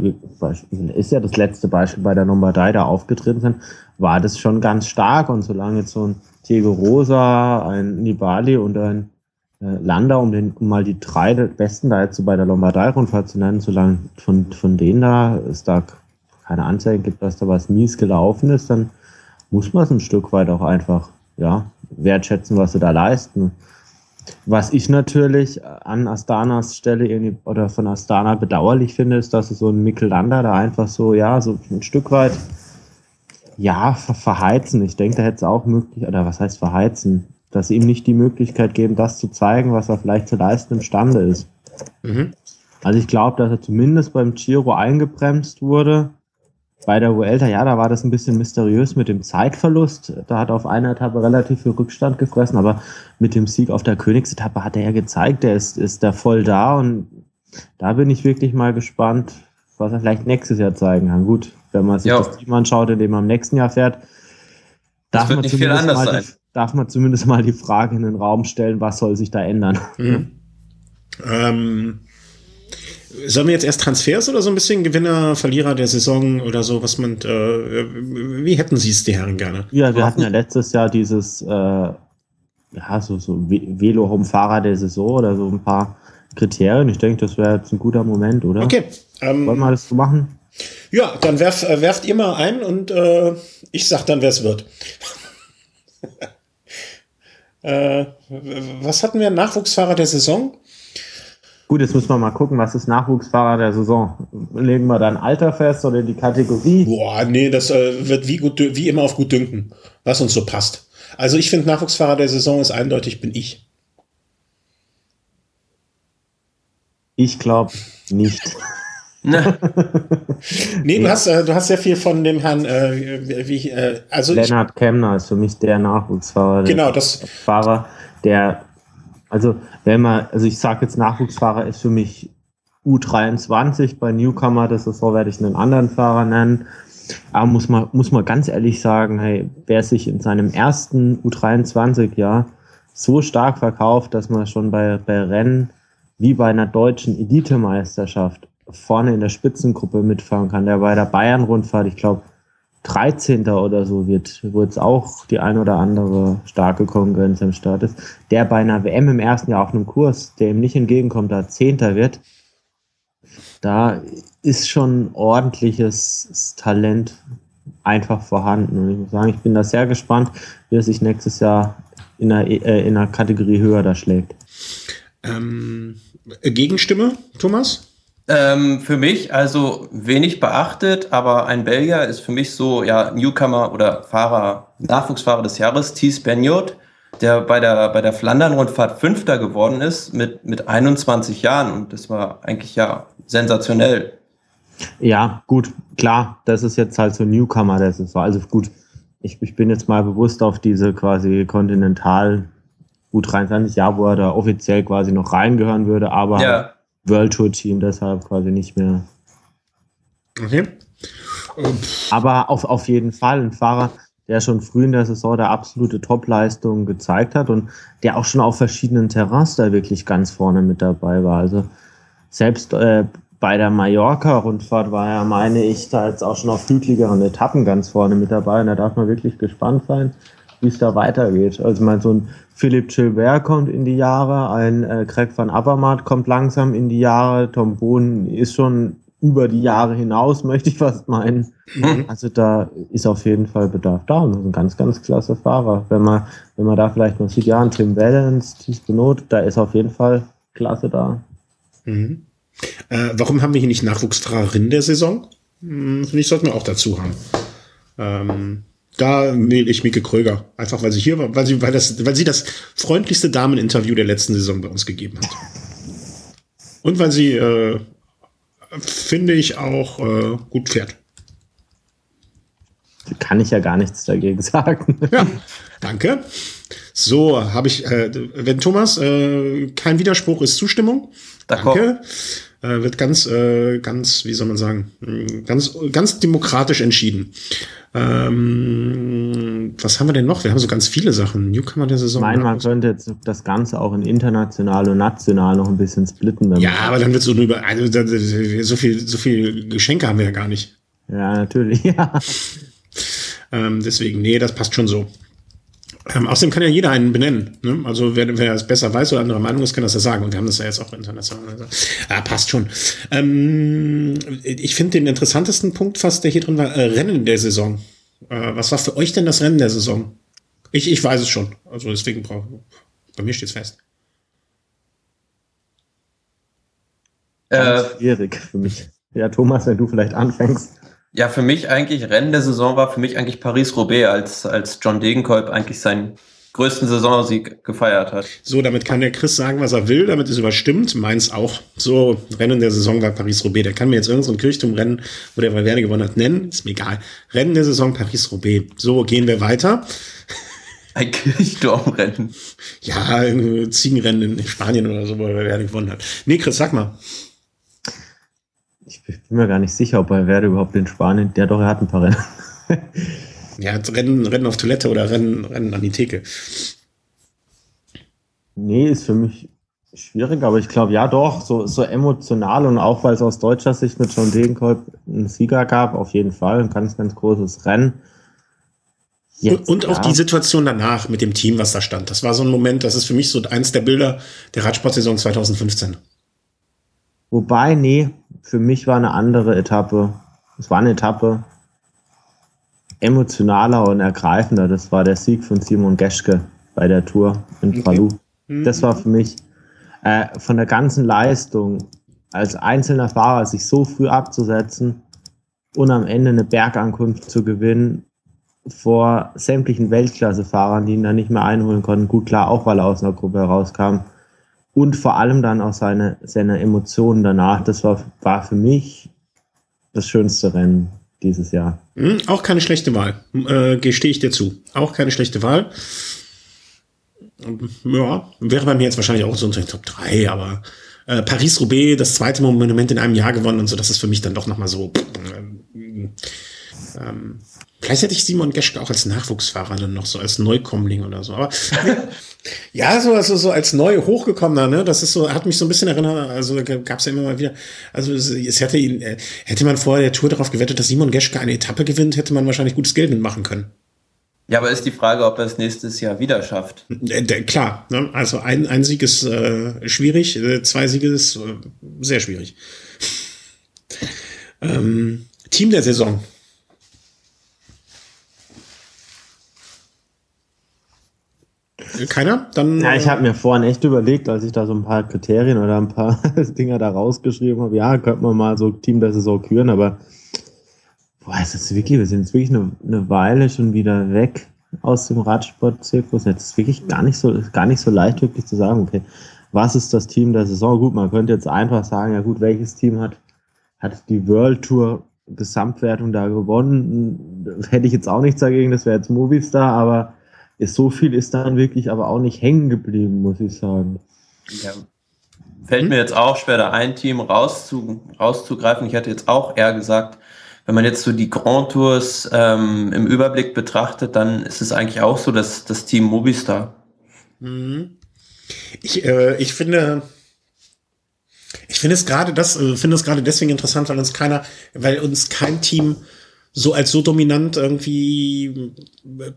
ist ja das letzte Beispiel bei der Lombardei da aufgetreten sind, war das schon ganz stark und solange jetzt so ein Diego Rosa, ein Nibali und ein äh, Lander, um, den, um mal die drei Besten da jetzt so bei der Lombardei-Rundfahrt zu nennen, solange von, von denen da es da keine Anzeigen gibt, dass da was mies gelaufen ist, dann muss man es ein Stück weit auch einfach ja, wertschätzen, was sie da leisten. Was ich natürlich an Astanas Stelle irgendwie oder von Astana bedauerlich finde, ist, dass es so ein Mikkelander da einfach so, ja, so ein Stück weit, ja, verheizen. Ich denke, da hätte es auch möglich, oder was heißt verheizen? Dass sie ihm nicht die Möglichkeit geben, das zu zeigen, was er vielleicht zu leisten imstande ist. Mhm. Also ich glaube, dass er zumindest beim Giro eingebremst wurde bei der Vuelta, ja, da war das ein bisschen mysteriös mit dem Zeitverlust. Da hat er auf einer Etappe relativ viel Rückstand gefressen, aber mit dem Sieg auf der Königsetappe hat er ja gezeigt, er ist, ist da voll da und da bin ich wirklich mal gespannt, was er vielleicht nächstes Jahr zeigen kann. Gut, wenn man sich jo. das Team anschaut, in dem er im nächsten Jahr fährt, darf man, zumindest mal die, darf man zumindest mal die Frage in den Raum stellen, was soll sich da ändern. Mhm. Ähm, Sollen wir jetzt erst Transfers oder so ein bisschen Gewinner, Verlierer der Saison oder so, was man, äh, wie hätten Sie es, die Herren gerne? Ja, wir hatten ja letztes Jahr dieses, äh, ja, so, so Velo-Home-Fahrer der Saison oder so ein paar Kriterien. Ich denke, das wäre jetzt ein guter Moment, oder? Okay. Ähm, Wollen wir das so machen? Ja, dann werf, äh, werft ihr mal ein und äh, ich sag dann, wer es wird. <laughs> äh, was hatten wir? Nachwuchsfahrer der Saison? Gut, jetzt müssen wir mal gucken, was ist Nachwuchsfahrer der Saison? Legen wir dann Alter fest oder die Kategorie? Boah, nee, das äh, wird wie, gut, wie immer auf gut dünken, was uns so passt. Also ich finde, Nachwuchsfahrer der Saison ist eindeutig, bin ich. Ich glaube nicht. Ne. <laughs> nee, du hast, äh, du hast sehr viel von dem Herrn, äh, wie, äh, also. Lennart Kemner ist für mich der Nachwuchsfahrer. Genau, das. Fahrer, der, also, wenn man, also ich sage jetzt Nachwuchsfahrer ist für mich U23 bei Newcomer, das ist so, werde ich einen anderen Fahrer nennen. Aber muss man, muss man ganz ehrlich sagen, hey, wer sich in seinem ersten U23-Jahr so stark verkauft, dass man schon bei, bei Rennen wie bei einer deutschen Elitemeisterschaft vorne in der Spitzengruppe mitfahren kann, der bei der Bayern-Rundfahrt, ich glaube, 13. oder so wird, wo jetzt auch die ein oder andere starke Konkurrenz am Start ist, der bei einer WM im ersten Jahr auf einem Kurs, der ihm nicht entgegenkommt, da Zehnter wird, da ist schon ordentliches Talent einfach vorhanden. Und ich muss sagen, ich bin da sehr gespannt, wie er sich nächstes Jahr in einer, äh, in einer Kategorie höher da schlägt. Ähm, Gegenstimme, Thomas? Ähm, für mich also wenig beachtet, aber ein Belgier ist für mich so ja Newcomer oder Fahrer, Nachwuchsfahrer des Jahres, Thies Benjot, der bei der bei der Flandern-Rundfahrt Fünfter geworden ist mit mit 21 Jahren und das war eigentlich ja sensationell. Ja, gut, klar, das ist jetzt halt so Newcomer, das ist so. Also gut, ich, ich bin jetzt mal bewusst auf diese quasi Kontinental U23 Jahr, wo er da offiziell quasi noch reingehören würde, aber ja. World Tour Team deshalb quasi nicht mehr. Okay. Aber auf, auf jeden Fall ein Fahrer, der schon früh in der Saison der absolute Topleistung gezeigt hat und der auch schon auf verschiedenen Terrains da wirklich ganz vorne mit dabei war. Also selbst äh, bei der Mallorca-Rundfahrt war er, meine ich, da jetzt auch schon auf hügeligeren Etappen ganz vorne mit dabei. Und da darf man wirklich gespannt sein, wie es da weitergeht. Also mein so ein Philipp Gilbert kommt in die Jahre, ein äh, Craig van Avermaet kommt langsam in die Jahre, Tom Bohn ist schon über die Jahre hinaus, <laughs> möchte ich fast meinen. Mhm. Also da ist auf jeden Fall Bedarf da und das ist ein ganz, ganz klasse Fahrer. Wenn man, wenn man da vielleicht mal sieht, ja, ein Tim Wellens, Thies Benot, da ist auf jeden Fall Klasse da. Mhm. Äh, warum haben wir hier nicht Nachwuchsfahrerin der Saison? Hm, Finde ich, sollten wir auch dazu haben. Ähm, da wähle ich Mieke Kröger. Einfach weil sie hier war, weil sie, weil das, weil sie das freundlichste Dameninterview der letzten Saison bei uns gegeben hat. Und weil sie, äh, finde ich, auch äh, gut fährt. Kann ich ja gar nichts dagegen <laughs> sagen. Ja, danke. So, habe ich, äh, wenn Thomas, äh, kein Widerspruch ist Zustimmung. Danke. Äh, wird ganz, äh, ganz, wie soll man sagen, ganz, ganz demokratisch entschieden. Ähm, was haben wir denn noch? Wir haben so ganz viele Sachen. Newcomer der Saison. Nein, man könnte jetzt das Ganze auch in international und national noch ein bisschen splitten. ja, aber dann wird es so über, also, so viel, so viel Geschenke haben wir ja gar nicht. Ja, natürlich, <laughs> ja. ähm, deswegen, nee, das passt schon so. Ähm, außerdem kann ja jeder einen benennen. Ne? Also wer, wer es besser weiß oder andere Meinung ist, kann das ja sagen. Und wir haben das ja jetzt auch international. Also, ja, passt schon. Ähm, ich finde den interessantesten Punkt fast, der hier drin war, äh, Rennen der Saison. Äh, was war für euch denn das Rennen der Saison? Ich, ich weiß es schon. Also deswegen brauche bei mir steht es fest. Äh, schwierig für mich. Ja, Thomas, wenn du vielleicht anfängst. Ja, für mich eigentlich, Rennen der Saison war für mich eigentlich Paris-Roubaix, als, als John Degenkolb eigentlich seinen größten Saisonsieg gefeiert hat. So, damit kann der Chris sagen, was er will, damit ist überstimmt. Meins auch. So, Rennen der Saison war Paris-Roubaix. Der kann mir jetzt irgendein so Kirchturmrennen, wo der Valverde gewonnen hat, nennen. Ist mir egal. Rennen der Saison Paris-Roubaix. So, gehen wir weiter. Ein Kirchturmrennen. Ja, Ziegenrennen in Spanien oder so, wo der Valverde gewonnen hat. Nee, Chris, sag mal ich bin mir gar nicht sicher, ob er Werde überhaupt in Spanien, der doch, er hat ein paar Rennen. <laughs> ja, Rennen, Rennen auf Toilette oder Rennen, Rennen an die Theke. Nee, ist für mich schwierig, aber ich glaube, ja doch, so, so emotional und auch, weil es aus deutscher Sicht mit John Degenkolb einen Sieger gab, auf jeden Fall, ein ganz, ganz großes Rennen. Jetzt, und auch ja. die Situation danach mit dem Team, was da stand. Das war so ein Moment, das ist für mich so eins der Bilder der Radsportsaison 2015. Wobei, nee, für mich war eine andere Etappe. Es war eine Etappe emotionaler und ergreifender. Das war der Sieg von Simon Geschke bei der Tour in. Okay. Das war für mich äh, von der ganzen Leistung als einzelner Fahrer sich so früh abzusetzen und am Ende eine Bergankunft zu gewinnen vor sämtlichen Weltklassefahrern, die ihn dann nicht mehr einholen konnten. Gut, klar, auch weil er aus einer Gruppe herauskam und vor allem dann auch seine, seine Emotionen danach. Das war, war für mich das schönste Rennen dieses Jahr. Hm, auch keine schlechte Wahl. Äh, Gestehe ich dir zu. Auch keine schlechte Wahl. Ja, wäre bei mir jetzt wahrscheinlich auch so unter den Top 3, aber äh, Paris-Roubaix, das zweite Monument in einem Jahr gewonnen und so, das ist für mich dann doch nochmal so. Äh, ähm, vielleicht hätte ich Simon Geschke auch als Nachwuchsfahrer dann noch so als Neukommling oder so. Aber <laughs> ja, so also so als neu hochgekommener, ne, das ist so hat mich so ein bisschen erinnert. Also gab es ja immer mal wieder. Also es, es hätte ihn äh, hätte man vor der Tour darauf gewettet, dass Simon Geschke eine Etappe gewinnt, hätte man wahrscheinlich gutes Geld mitmachen können. Ja, aber ist die Frage, ob er es nächstes Jahr wieder schafft. Äh, klar, ne? also ein, ein Sieg ist äh, schwierig, äh, zwei Siege ist äh, sehr schwierig. <laughs> ähm, Team der Saison. <laughs> keiner? Dann, ja, ich habe mir vorhin echt überlegt, als ich da so ein paar Kriterien oder ein paar <laughs> Dinger da rausgeschrieben habe, ja, könnte man mal so Team der Saison küren, aber Boah, ist das wirklich, wir sind jetzt wirklich eine, eine Weile schon wieder weg aus dem Radsportzirkus. Jetzt ist wirklich gar nicht so, gar nicht so leicht, wirklich zu sagen, okay, was ist das Team der Saison? Gut, man könnte jetzt einfach sagen, ja gut, welches Team hat, hat die World Tour Gesamtwertung da gewonnen? Hätte ich jetzt auch nichts dagegen, das wäre jetzt Movistar, aber ist so viel ist dann wirklich aber auch nicht hängen geblieben, muss ich sagen. Ja. Fällt hm? mir jetzt auch schwer, da ein Team rauszu, rauszugreifen. Ich hätte jetzt auch eher gesagt, wenn man jetzt so die Grand Tours ähm, im Überblick betrachtet, dann ist es eigentlich auch so, dass das Team Mobistar. Mhm. Ich, äh, ich finde, ich finde es gerade das, äh, finde es gerade deswegen interessant, weil uns keiner, weil uns kein Team so als so dominant irgendwie äh,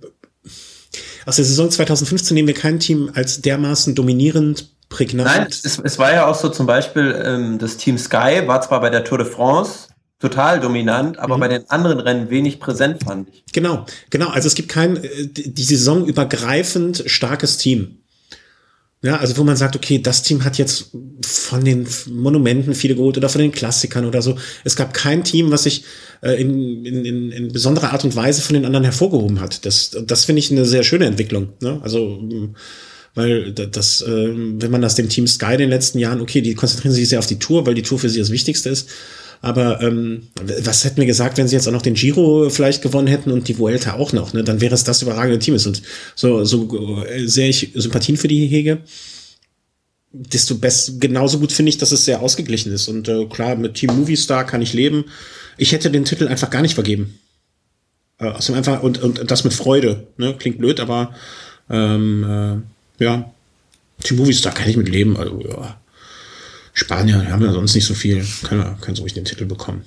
aus der Saison 2015 nehmen wir kein Team als dermaßen dominierend prägnant. Nein, es, es war ja auch so zum Beispiel ähm, das Team Sky war zwar bei der Tour de France total dominant, aber mhm. bei den anderen Rennen wenig präsent fand ich. Genau, genau. Also es gibt kein äh, die Saison übergreifend starkes Team. Ja, also wo man sagt, okay, das Team hat jetzt von den Monumenten viele geholt oder von den Klassikern oder so. Es gab kein Team, was sich äh, in, in, in, besonderer Art und Weise von den anderen hervorgehoben hat. Das, das finde ich eine sehr schöne Entwicklung. Ne? Also weil das, äh, wenn man das dem Team Sky in den letzten Jahren, okay, die konzentrieren sich sehr auf die Tour, weil die Tour für sie das Wichtigste ist. Aber ähm, was hätten wir gesagt, wenn sie jetzt auch noch den Giro vielleicht gewonnen hätten und die Vuelta auch noch? Ne? Dann wäre es das überragende Team. Und so, so äh, sehr ich Sympathien für die hege, desto best, genauso gut finde ich, dass es sehr ausgeglichen ist. Und äh, klar, mit Team Movie Star kann ich leben. Ich hätte den Titel einfach gar nicht vergeben. Äh, dem einfach und, und das mit Freude. Ne? Klingt blöd, aber ähm, äh, ja, Team Movie Star kann ich mit leben. Also, ja. Spanier haben ja sonst nicht so viel. Können, können so ruhig den Titel bekommen.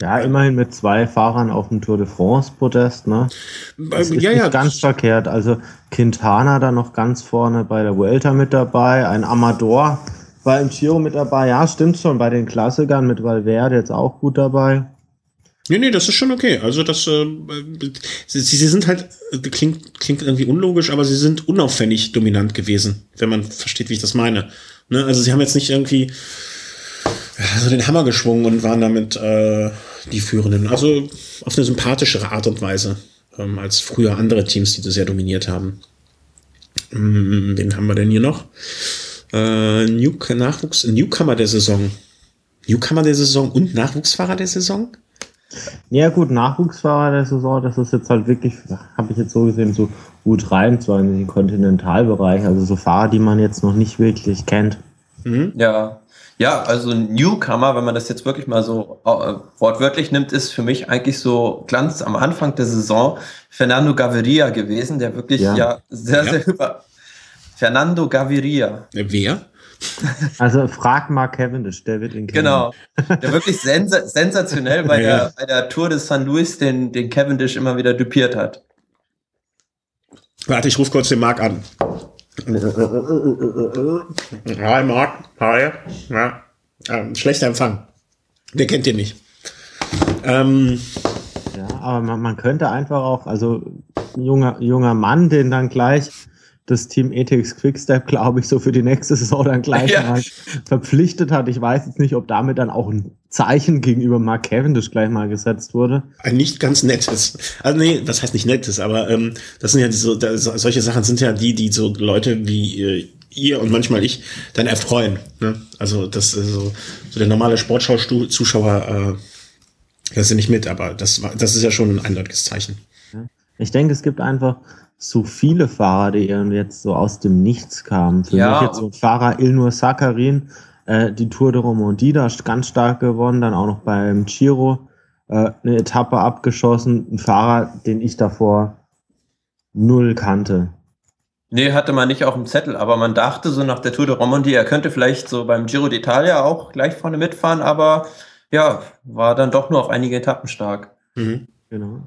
Ja, immerhin mit zwei Fahrern auf dem Tour de France Podest, ne? Das ist ja, ja. nicht ganz verkehrt. Also Quintana da noch ganz vorne bei der Vuelta mit dabei, ein Amador war im Giro mit dabei. Ja, stimmt schon. Bei den Klassikern mit Valverde jetzt auch gut dabei. Nee, nee, das ist schon okay. Also das, äh, sie, sie sind halt, klingt, klingt irgendwie unlogisch, aber sie sind unauffällig dominant gewesen, wenn man versteht, wie ich das meine. Ne? Also sie haben jetzt nicht irgendwie so den Hammer geschwungen und waren damit äh, die Führenden. Also auf eine sympathischere Art und Weise ähm, als früher andere Teams, die das sehr dominiert haben. Hm, wen haben wir denn hier noch? Äh, New Nachwuchs, Newcomer der Saison. Newcomer der Saison und Nachwuchsfahrer der Saison? Ja gut, Nachwuchsfahrer der Saison, das ist jetzt halt wirklich, habe ich jetzt so gesehen, so U23 im Kontinentalbereich, also so Fahrer, die man jetzt noch nicht wirklich kennt. Mhm. Ja, ja, also Newcomer, wenn man das jetzt wirklich mal so äh, wortwörtlich nimmt, ist für mich eigentlich so Glanz am Anfang der Saison Fernando Gaviria gewesen, der wirklich ja, ja sehr, ja. sehr über Fernando Gaviria. Wer? <laughs> Also frag mal Cavendish, der wird ihn kennen. Genau. Der wirklich sens sensationell bei, <laughs> ja. der, bei der Tour de St. Louis den, den Cavendish immer wieder dupiert hat. Warte, ich rufe kurz den Marc an. Hi Marc, hi. Ja. Ähm, schlechter Empfang. Der kennt den nicht. Ähm, ja, aber man, man könnte einfach auch, also junger, junger Mann, den dann gleich das Team Ethics Quickstep, glaube ich, so für die nächste Saison dann gleich <laughs> ja. mal verpflichtet hat. Ich weiß jetzt nicht, ob damit dann auch ein Zeichen gegenüber Mark Cavendish gleich mal gesetzt wurde. Ein nicht ganz nettes. Also nee, das heißt nicht nettes, aber ähm, das sind ja so, das, solche Sachen sind ja die, die so Leute wie äh, ihr und manchmal ich dann erfreuen. Ne? Also das so, so der normale Sportschau-Zuschauer äh, Das ist nicht mit, aber das, das ist ja schon ein eindeutiges Zeichen. Ich denke, es gibt einfach so viele Fahrer, die jetzt so aus dem Nichts kamen. Für Ja. mich jetzt so Fahrer Ilnur Sakarin, äh, die Tour de Romandie da ganz stark gewonnen, dann auch noch beim Giro äh, eine Etappe abgeschossen. Ein Fahrer, den ich davor null kannte. Nee, hatte man nicht auf dem Zettel, aber man dachte so nach der Tour de Romandie, er könnte vielleicht so beim Giro d'Italia auch gleich vorne mitfahren, aber ja, war dann doch nur auf einige Etappen stark. Mhm. Genau.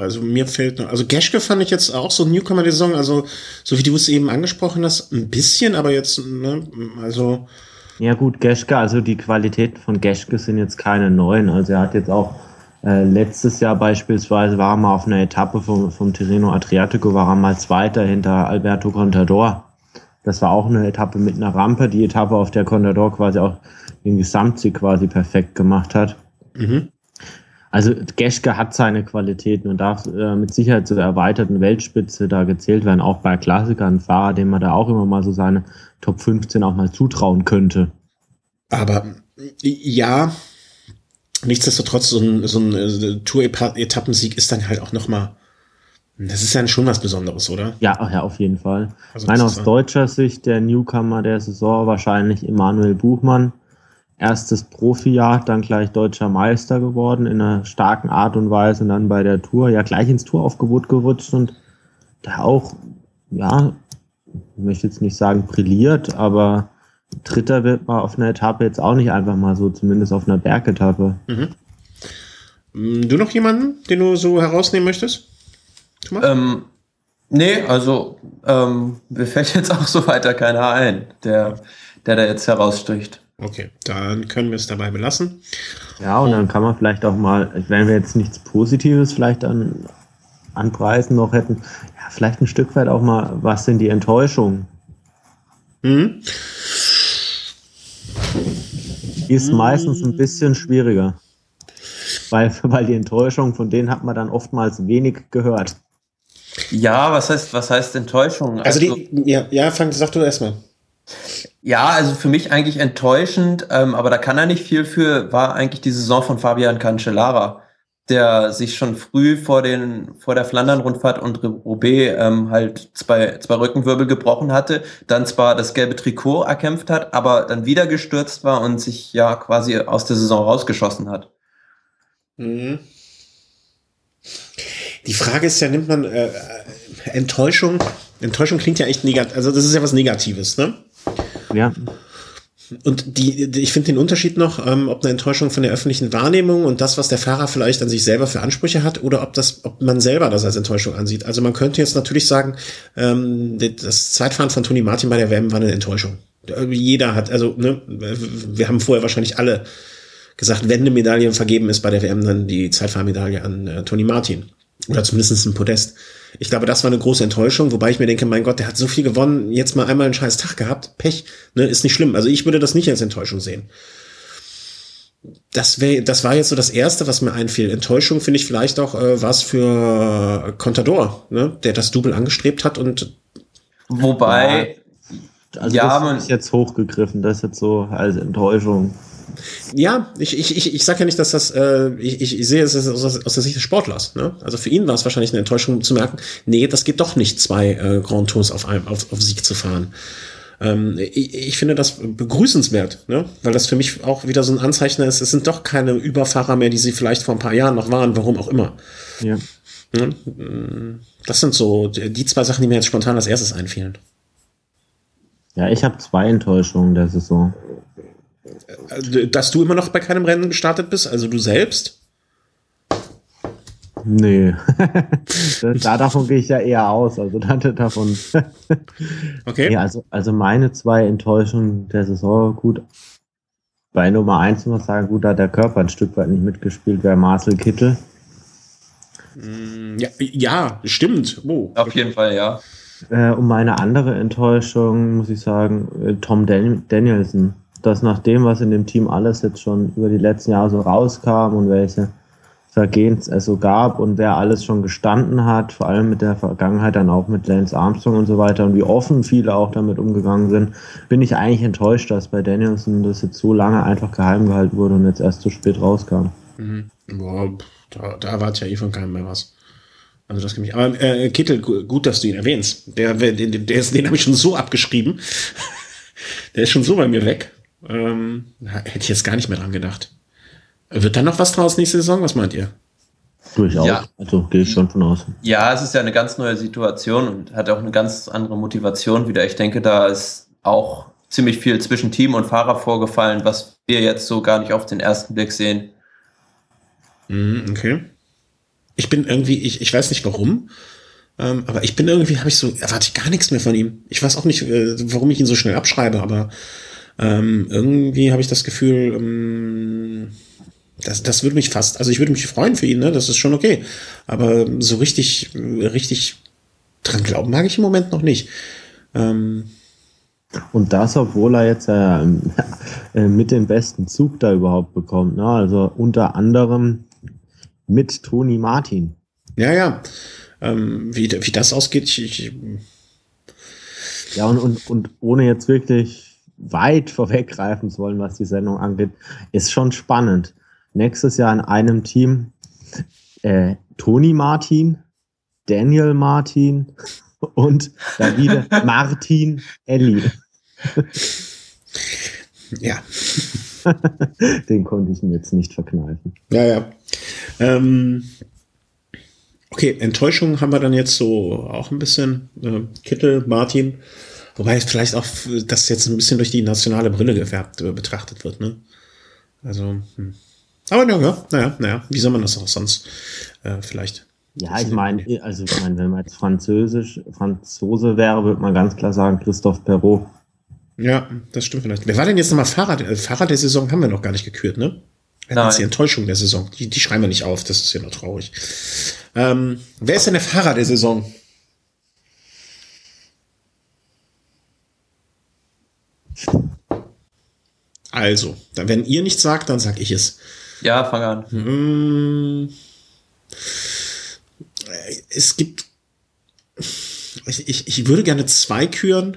Also mir fehlt noch, also Geschke fand ich jetzt auch so ein Newcomer der Saison, also so wie du es eben angesprochen hast, ein bisschen, aber jetzt, ne, also Ja gut, Geschke, also die Qualitäten von Geschke sind jetzt keine neuen. Also er hat jetzt auch äh, letztes Jahr beispielsweise war er mal auf einer Etappe vom, vom Tirreno Adriatico, war er mal Zweiter hinter Alberto Contador. Das war auch eine Etappe mit einer Rampe, die Etappe, auf der Contador quasi auch den Gesamtsieg quasi perfekt gemacht hat. mhm. Also Geschke hat seine Qualitäten und darf äh, mit Sicherheit zur erweiterten Weltspitze da gezählt werden, auch bei Klassikern, Fahrer, dem man da auch immer mal so seine Top 15 auch mal zutrauen könnte. aber ja, nichtsdestotrotz, so ein, so ein äh, Tour-Etappensieg ist dann halt auch noch mal, das ist dann schon was Besonderes, oder? Ja, ja, auf jeden Fall. Also das aus deutscher Sicht der Newcomer der Saison wahrscheinlich Emanuel Buchmann. Erstes Profijahr, dann gleich deutscher Meister geworden in einer starken Art und Weise und dann bei der Tour ja gleich ins Touraufgebot gerutscht und da auch, ja, ich möchte jetzt nicht sagen brilliert, aber Dritter wird man auf einer Etappe jetzt auch nicht einfach mal so, zumindest auf einer Bergetappe. Mm, Du noch jemanden, den du so herausnehmen möchtest? Thomas? Ähm, nee, also ähm, mir fällt jetzt auch so weiter keiner ein, der, der da jetzt heraussticht. Okay, dann können wir es dabei belassen. Ja, und dann kann man vielleicht auch mal, wenn wir jetzt nichts Positives vielleicht an, an Preisen noch hätten, ja, vielleicht ein Stück weit auch mal, was sind die Enttäuschungen? Mhm. Die ist meistens ein bisschen schwieriger. Weil, <laughs> weil die Enttäuschung, von denen hat man dann oftmals wenig gehört. Ja, was heißt, was heißt Enttäuschung? Also die, ja, ja, fang, sag du erstmal. Ja, also für mich eigentlich enttäuschend, ähm, aber da kann er nicht viel für, war eigentlich die Saison von Fabian Cancellara, der sich schon früh vor, den, vor der Flandern-Rundfahrt und Roubaix ähm, halt zwei, zwei Rückenwirbel gebrochen hatte, dann zwar das gelbe Trikot erkämpft hat, aber dann wieder gestürzt war und sich ja quasi aus der Saison rausgeschossen hat. Mhm. Die Frage ist ja, nimmt man äh, äh, Enttäuschung? Enttäuschung klingt ja echt negativ, also das ist ja was Negatives, ne? Ja, Und die, die ich finde den Unterschied noch, ähm, ob eine Enttäuschung von der öffentlichen Wahrnehmung und das, was der Fahrer vielleicht an sich selber für Ansprüche hat, oder ob das, ob man selber das als Enttäuschung ansieht. Also man könnte jetzt natürlich sagen, ähm, das Zeitfahren von Toni Martin bei der WM war eine Enttäuschung. Jeder hat, also ne, wir haben vorher wahrscheinlich alle gesagt, wenn eine Medaille vergeben ist bei der WM, dann die Zeitfahrmedaille an äh, Toni Martin. Oder zumindest ein Podest. Ich glaube, das war eine große Enttäuschung, wobei ich mir denke, mein Gott, der hat so viel gewonnen, jetzt mal einmal einen scheiß Tag gehabt. Pech, ne, ist nicht schlimm. Also ich würde das nicht als Enttäuschung sehen. Das, wär, das war jetzt so das Erste, was mir einfiel. Enttäuschung finde ich vielleicht auch äh, was für Contador, ne, der das Double angestrebt hat und Wobei, also Ja, das man- ist jetzt hochgegriffen, das ist jetzt so als Enttäuschung. Ja, ich, ich, ich, ich sage ja nicht, dass das, äh, ich, ich, ich sehe es aus, aus der Sicht des Sportlers. Ne? Also für ihn war es wahrscheinlich eine Enttäuschung zu merken, nee, das geht doch nicht, zwei äh, Grand Tours auf, einem, auf, auf Sieg zu fahren. Ähm, ich, ich finde das begrüßenswert, ne? weil das für mich auch wieder so ein Anzeichen ist, es sind doch keine Überfahrer mehr, die sie vielleicht vor ein paar Jahren noch waren, warum auch immer. Ja. Ne? Das sind so die zwei Sachen, die mir jetzt spontan als erstes einfielen. Ja, ich habe zwei Enttäuschungen der Saison. Äh, Dass du immer noch bei keinem Rennen gestartet bist, also du selbst? Nee. <laughs> da, davon gehe ich ja eher aus. Also da- davon. <laughs> Okay. Ja, also, also meine zwei Enttäuschungen der Saison, gut. Bei Nummer eins muss man sagen, gut, da hat der Körper ein Stück weit nicht mitgespielt, wäre Marcel Kittel. Ja, ja stimmt. Oh. auf jeden Fall, ja. Äh, und meine andere Enttäuschung, muss ich sagen, äh, Tom Dan Danielson. Das nach dem, was in dem Team alles jetzt schon über die letzten Jahre so rauskam und welche Vergehens es so gab und wer alles schon gestanden hat, vor allem mit der Vergangenheit dann auch mit Lance Armstrong und so weiter und wie offen viele auch damit umgegangen sind, bin ich eigentlich enttäuscht, dass bei Danielson das jetzt so lange einfach geheim gehalten wurde und jetzt erst zu spät rauskam. Mhm. Boah, da, da erwarte ja eh von keinem mehr was. Also das kann ich. Aber äh, Kittel, gut, dass du ihn erwähnst. Der, der, der ist, den habe ich schon so abgeschrieben. <laughs> der ist schon so bei mir weg. Ähm, hätte ich jetzt gar nicht mehr dran gedacht. Wird da noch was draus nächste Saison? Was meint ihr? Durchaus. Ja. Also gehe ich schon von aus. Ja, es ist ja eine ganz neue Situation und hat auch eine ganz andere Motivation wieder. Ich denke, da ist auch ziemlich viel zwischen Team und Fahrer vorgefallen, was wir jetzt so gar nicht auf den ersten Blick sehen. Mhm, okay. Ich bin irgendwie, ich, ich weiß nicht warum, ähm, aber ich bin irgendwie, habe ich so, erwarte ich gar nichts mehr von ihm. Ich weiß auch nicht, äh, warum ich ihn so schnell abschreibe, aber ähm, irgendwie habe ich das Gefühl, ähm, das, das würde mich fast, also ich würde mich freuen für ihn, ne? Das ist schon okay. Aber so richtig, richtig dran glauben mag ich im Moment noch nicht. Ähm, und das, obwohl er jetzt äh, <laughs> mit dem besten Zug da überhaupt bekommt. Ne? Also unter anderem mit Toni Martin. Ja, ja. Ähm, wie, wie das ausgeht, ich, ich ja, und, und, und ohne jetzt wirklich weit vorweggreifen zu wollen, was die Sendung angeht, ist schon spannend. Nächstes Jahr in einem Team äh, Toni Martin, Daniel Martin <laughs> und Davide <laughs> Martin Elli. ja. <laughs> Den konnte ich mir jetzt nicht verkneifen. Ja, ja. Ähm, okay, Enttäuschung haben wir dann jetzt so auch ein bisschen. Äh, Kittel, Martin. Wobei vielleicht auch das jetzt ein bisschen durch die nationale Brille gefärbt äh, betrachtet wird, ne? Also, hm. aber naja, naja, naja, wie soll man das auch sonst äh, vielleicht? Ja, ich meine, also ich meine, wenn man jetzt Französisch, Franzose wäre, würde man ganz klar sagen, Christophe Perrault. Ja, das stimmt vielleicht. Wer war denn jetzt nochmal Fahrrad? Äh, Fahrrad der Saison haben wir noch gar nicht gekürt, ne? Wer Nein. die Enttäuschung der Saison? Die, die schreiben wir nicht auf, das ist ja nur traurig. Ähm, wer ist denn der Fahrer der Saison? Also, wenn ihr nichts sagt, dann sag ich es. Ja, fang an. Hm, es gibt. Ich, ich, ich würde gerne zwei küren.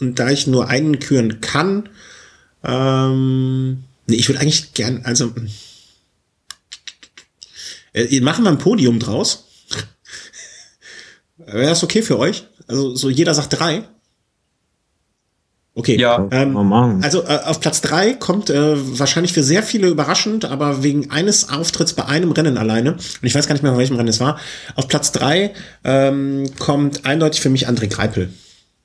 Und da ich nur einen küren kann, ähm, nee, ich würde eigentlich gern, also äh, machen wir ein Podium draus. <laughs> Wäre das okay für euch? Also so jeder sagt drei. Okay. Ja. Ähm, also äh, auf Platz drei kommt äh, wahrscheinlich für sehr viele überraschend, aber wegen eines Auftritts bei einem Rennen alleine, und ich weiß gar nicht mehr, bei welchem Rennen es war, auf Platz drei ähm, kommt eindeutig für mich André Greipel.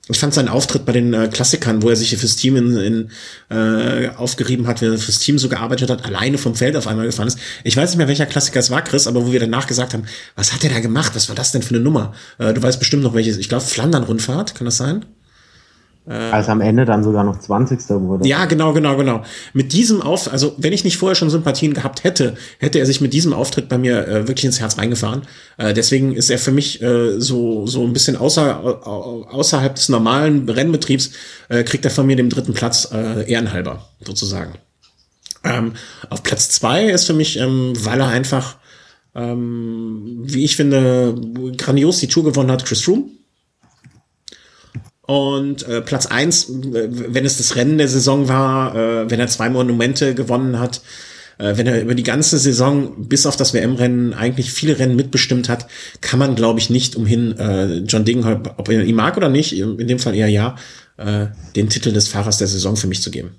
Ich fand seinen Auftritt bei den äh, Klassikern, wo er sich fürs Team in, in, äh, aufgerieben hat, wie er fürs Team so gearbeitet hat, alleine vom Feld auf einmal gefahren ist. Ich weiß nicht mehr, welcher Klassiker es war, Chris, aber wo wir danach gesagt haben, was hat er da gemacht? Was war das denn für eine Nummer? Äh, du weißt bestimmt noch welches. Ich glaube, Flandern-Rundfahrt, kann das sein? Äh, Als am Ende dann sogar noch 20. wurde. Ja, genau, genau, genau. Mit diesem Auf, also wenn ich nicht vorher schon Sympathien gehabt hätte, hätte er sich mit diesem Auftritt bei mir äh, wirklich ins Herz reingefahren. Äh, deswegen ist er für mich äh, so so ein bisschen außer, außerhalb des normalen Rennbetriebs, äh, kriegt er von mir den dritten Platz äh, ehrenhalber, sozusagen. Ähm, auf Platz zwei ist für mich, ähm, weil er einfach, ähm, wie ich finde, grandios die Tour gewonnen hat, Chris Froome und äh, Platz eins, äh, wenn es das Rennen der Saison war, äh, wenn er zwei Monumente gewonnen hat, äh, wenn er über die ganze Saison bis auf das WM-Rennen eigentlich viele Rennen mitbestimmt hat, kann man, glaube ich, nicht umhin, äh, John Degenkolb, ob er ihn mag oder nicht, in dem Fall eher ja, äh, den Titel des Fahrers der Saison für mich zu geben.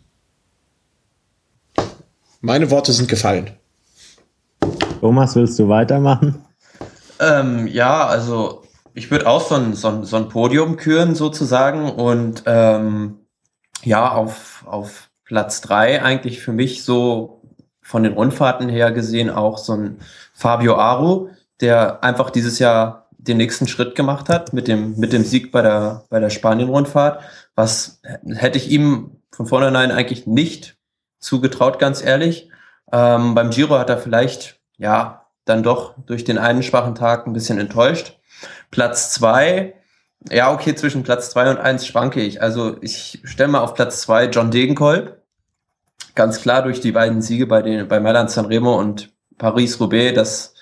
Meine Worte sind gefallen. Thomas, willst du weitermachen? Ähm, ja, also ich würde auch so ein, so, ein, so ein Podium küren sozusagen und ähm, ja, auf, auf Platz drei eigentlich für mich so von den Rundfahrten her gesehen auch so ein Fabio Aru, der einfach dieses Jahr den nächsten Schritt gemacht hat mit dem, mit dem Sieg bei der, bei der Spanien-Rundfahrt. Was hätte ich ihm von vornherein eigentlich nicht zugetraut, ganz ehrlich. Ähm, beim Giro hat er vielleicht, ja, dann doch durch den einen schwachen Tag ein bisschen enttäuscht. Platz zwei, ja, okay, zwischen Platz zwei und eins schwanke ich. Also ich stelle mal auf Platz zwei John Degenkolb. Ganz klar durch die beiden Siege bei, den, bei Mailand Sanremo und Paris-Roubaix. Das,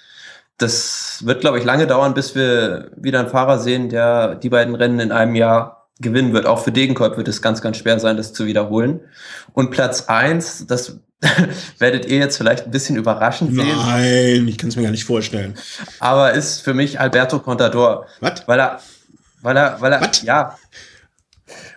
das wird, glaube ich, lange dauern, bis wir wieder einen Fahrer sehen, der die beiden Rennen in einem Jahr gewinnen wird. Auch für Degenkolb wird es ganz, ganz schwer sein, das zu wiederholen. Und Platz eins, das <laughs> werdet ihr jetzt vielleicht ein bisschen überraschend sehen. Nein, ich kann es mir gar nicht vorstellen. Aber ist für mich Alberto Contador. Was? Weil er, weil er, weil er, What? ja,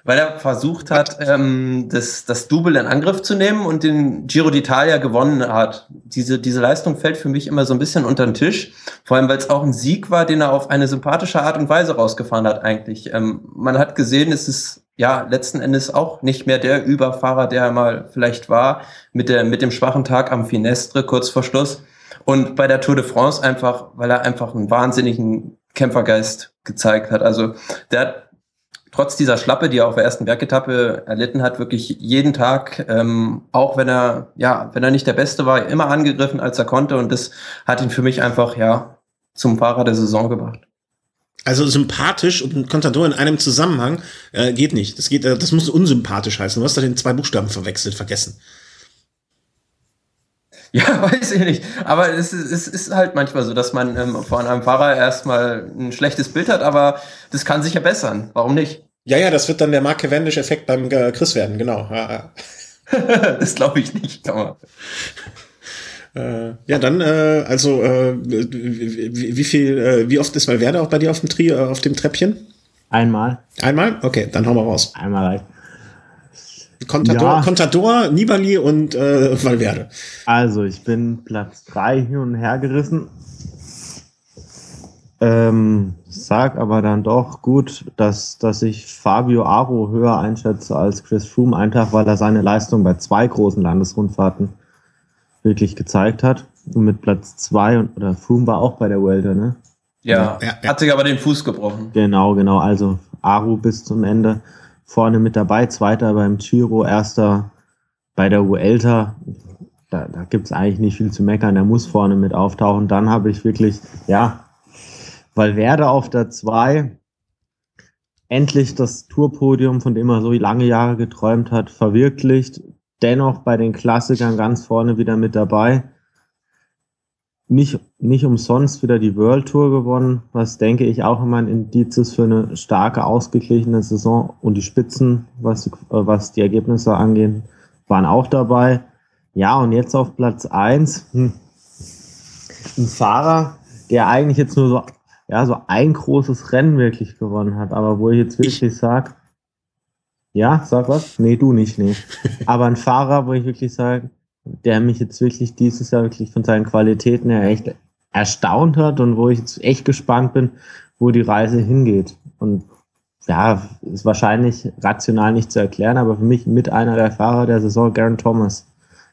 weil er versucht hat, ähm, das, das Double in Angriff zu nehmen und den Giro d'Italia gewonnen hat. Diese, diese Leistung fällt für mich immer so ein bisschen unter den Tisch, vor allem weil es auch ein Sieg war, den er auf eine sympathische Art und Weise rausgefahren hat eigentlich. Ähm, man hat gesehen, es ist ja letzten Endes auch nicht mehr der Überfahrer, der er mal vielleicht war, mit, der, mit dem schwachen Tag am Finestre kurz vor Schluss. Und bei der Tour de France einfach, weil er einfach einen wahnsinnigen Kämpfergeist gezeigt hat. Also der hat trotz dieser Schlappe, die er auf der ersten Bergetappe erlitten hat, wirklich jeden Tag, ähm, auch wenn er, ja, wenn er nicht der Beste war, immer angegriffen, als er konnte. Und das hat ihn für mich einfach, ja, zum Fahrer der Saison gebracht. Also sympathisch und Contador in einem Zusammenhang äh, geht nicht. Das geht, äh, das muss unsympathisch heißen. Du hast da den zwei Buchstaben verwechselt, vergessen. <laughs> Ja, weiß ich nicht. Aber es ist, es ist halt manchmal so, dass man ähm, von einem Fahrer erstmal ein schlechtes Bild hat, aber das kann sich ja bessern. Warum nicht? Ja, ja, das wird dann der Mark Cavendish-Effekt beim äh, Chris werden, genau. Ja, ja. <laughs> das glaube ich nicht, aber. Äh, ja, dann, äh, also, äh, wie, wie, viel, äh, wie oft ist Valverde auch bei dir auf dem Tri, äh, auf dem Treppchen? Einmal. Einmal? Okay, dann hauen wir raus. Einmal reicht. Contador, ja. Contador Nibali und äh, Valverde. Also, ich bin Platz drei hin und her gerissen. Ähm, sag aber dann doch gut, dass, dass ich Fabio Aro höher einschätze als Chris Froome, einfach weil er seine Leistung bei zwei großen Landesrundfahrten wirklich gezeigt hat. Und mit Platz zwei und oder Froome war auch bei der Welter, ne? Ja, ja, ja, hat sich aber den Fuß gebrochen. Genau, genau. Also Aro bis zum Ende vorne mit dabei, zweiter beim Giro, erster bei der Vuelta. Da, da gibt es eigentlich nicht viel zu meckern. Der muss vorne mit auftauchen. Dann habe ich wirklich, ja, Valverde auf der 2 endlich das Tourpodium, von dem er so lange Jahre geträumt hat, verwirklicht. Dennoch bei den Klassikern ganz vorne wieder mit dabei. Nicht, nicht umsonst wieder die World Tour gewonnen, was denke ich auch immer ein Indiz ist für eine starke, ausgeglichene Saison. Und die Spitzen, was, was die Ergebnisse angehen, waren auch dabei. Ja, und jetzt auf Platz 1 hm, ein Fahrer, der eigentlich jetzt nur so ja, so ein großes Rennen wirklich gewonnen hat. Aber wo ich jetzt wirklich ich. sage, ja, sag was? Nee, du nicht, nee. <laughs> Aber ein Fahrer, wo ich wirklich sage, der mich jetzt wirklich dieses Jahr wirklich von seinen Qualitäten her echt erstaunt hat und wo ich jetzt echt gespannt bin, wo die Reise hingeht. Und ja, ist wahrscheinlich rational nicht zu erklären, aber für mich mit einer der Fahrer der Saison, Garen Thomas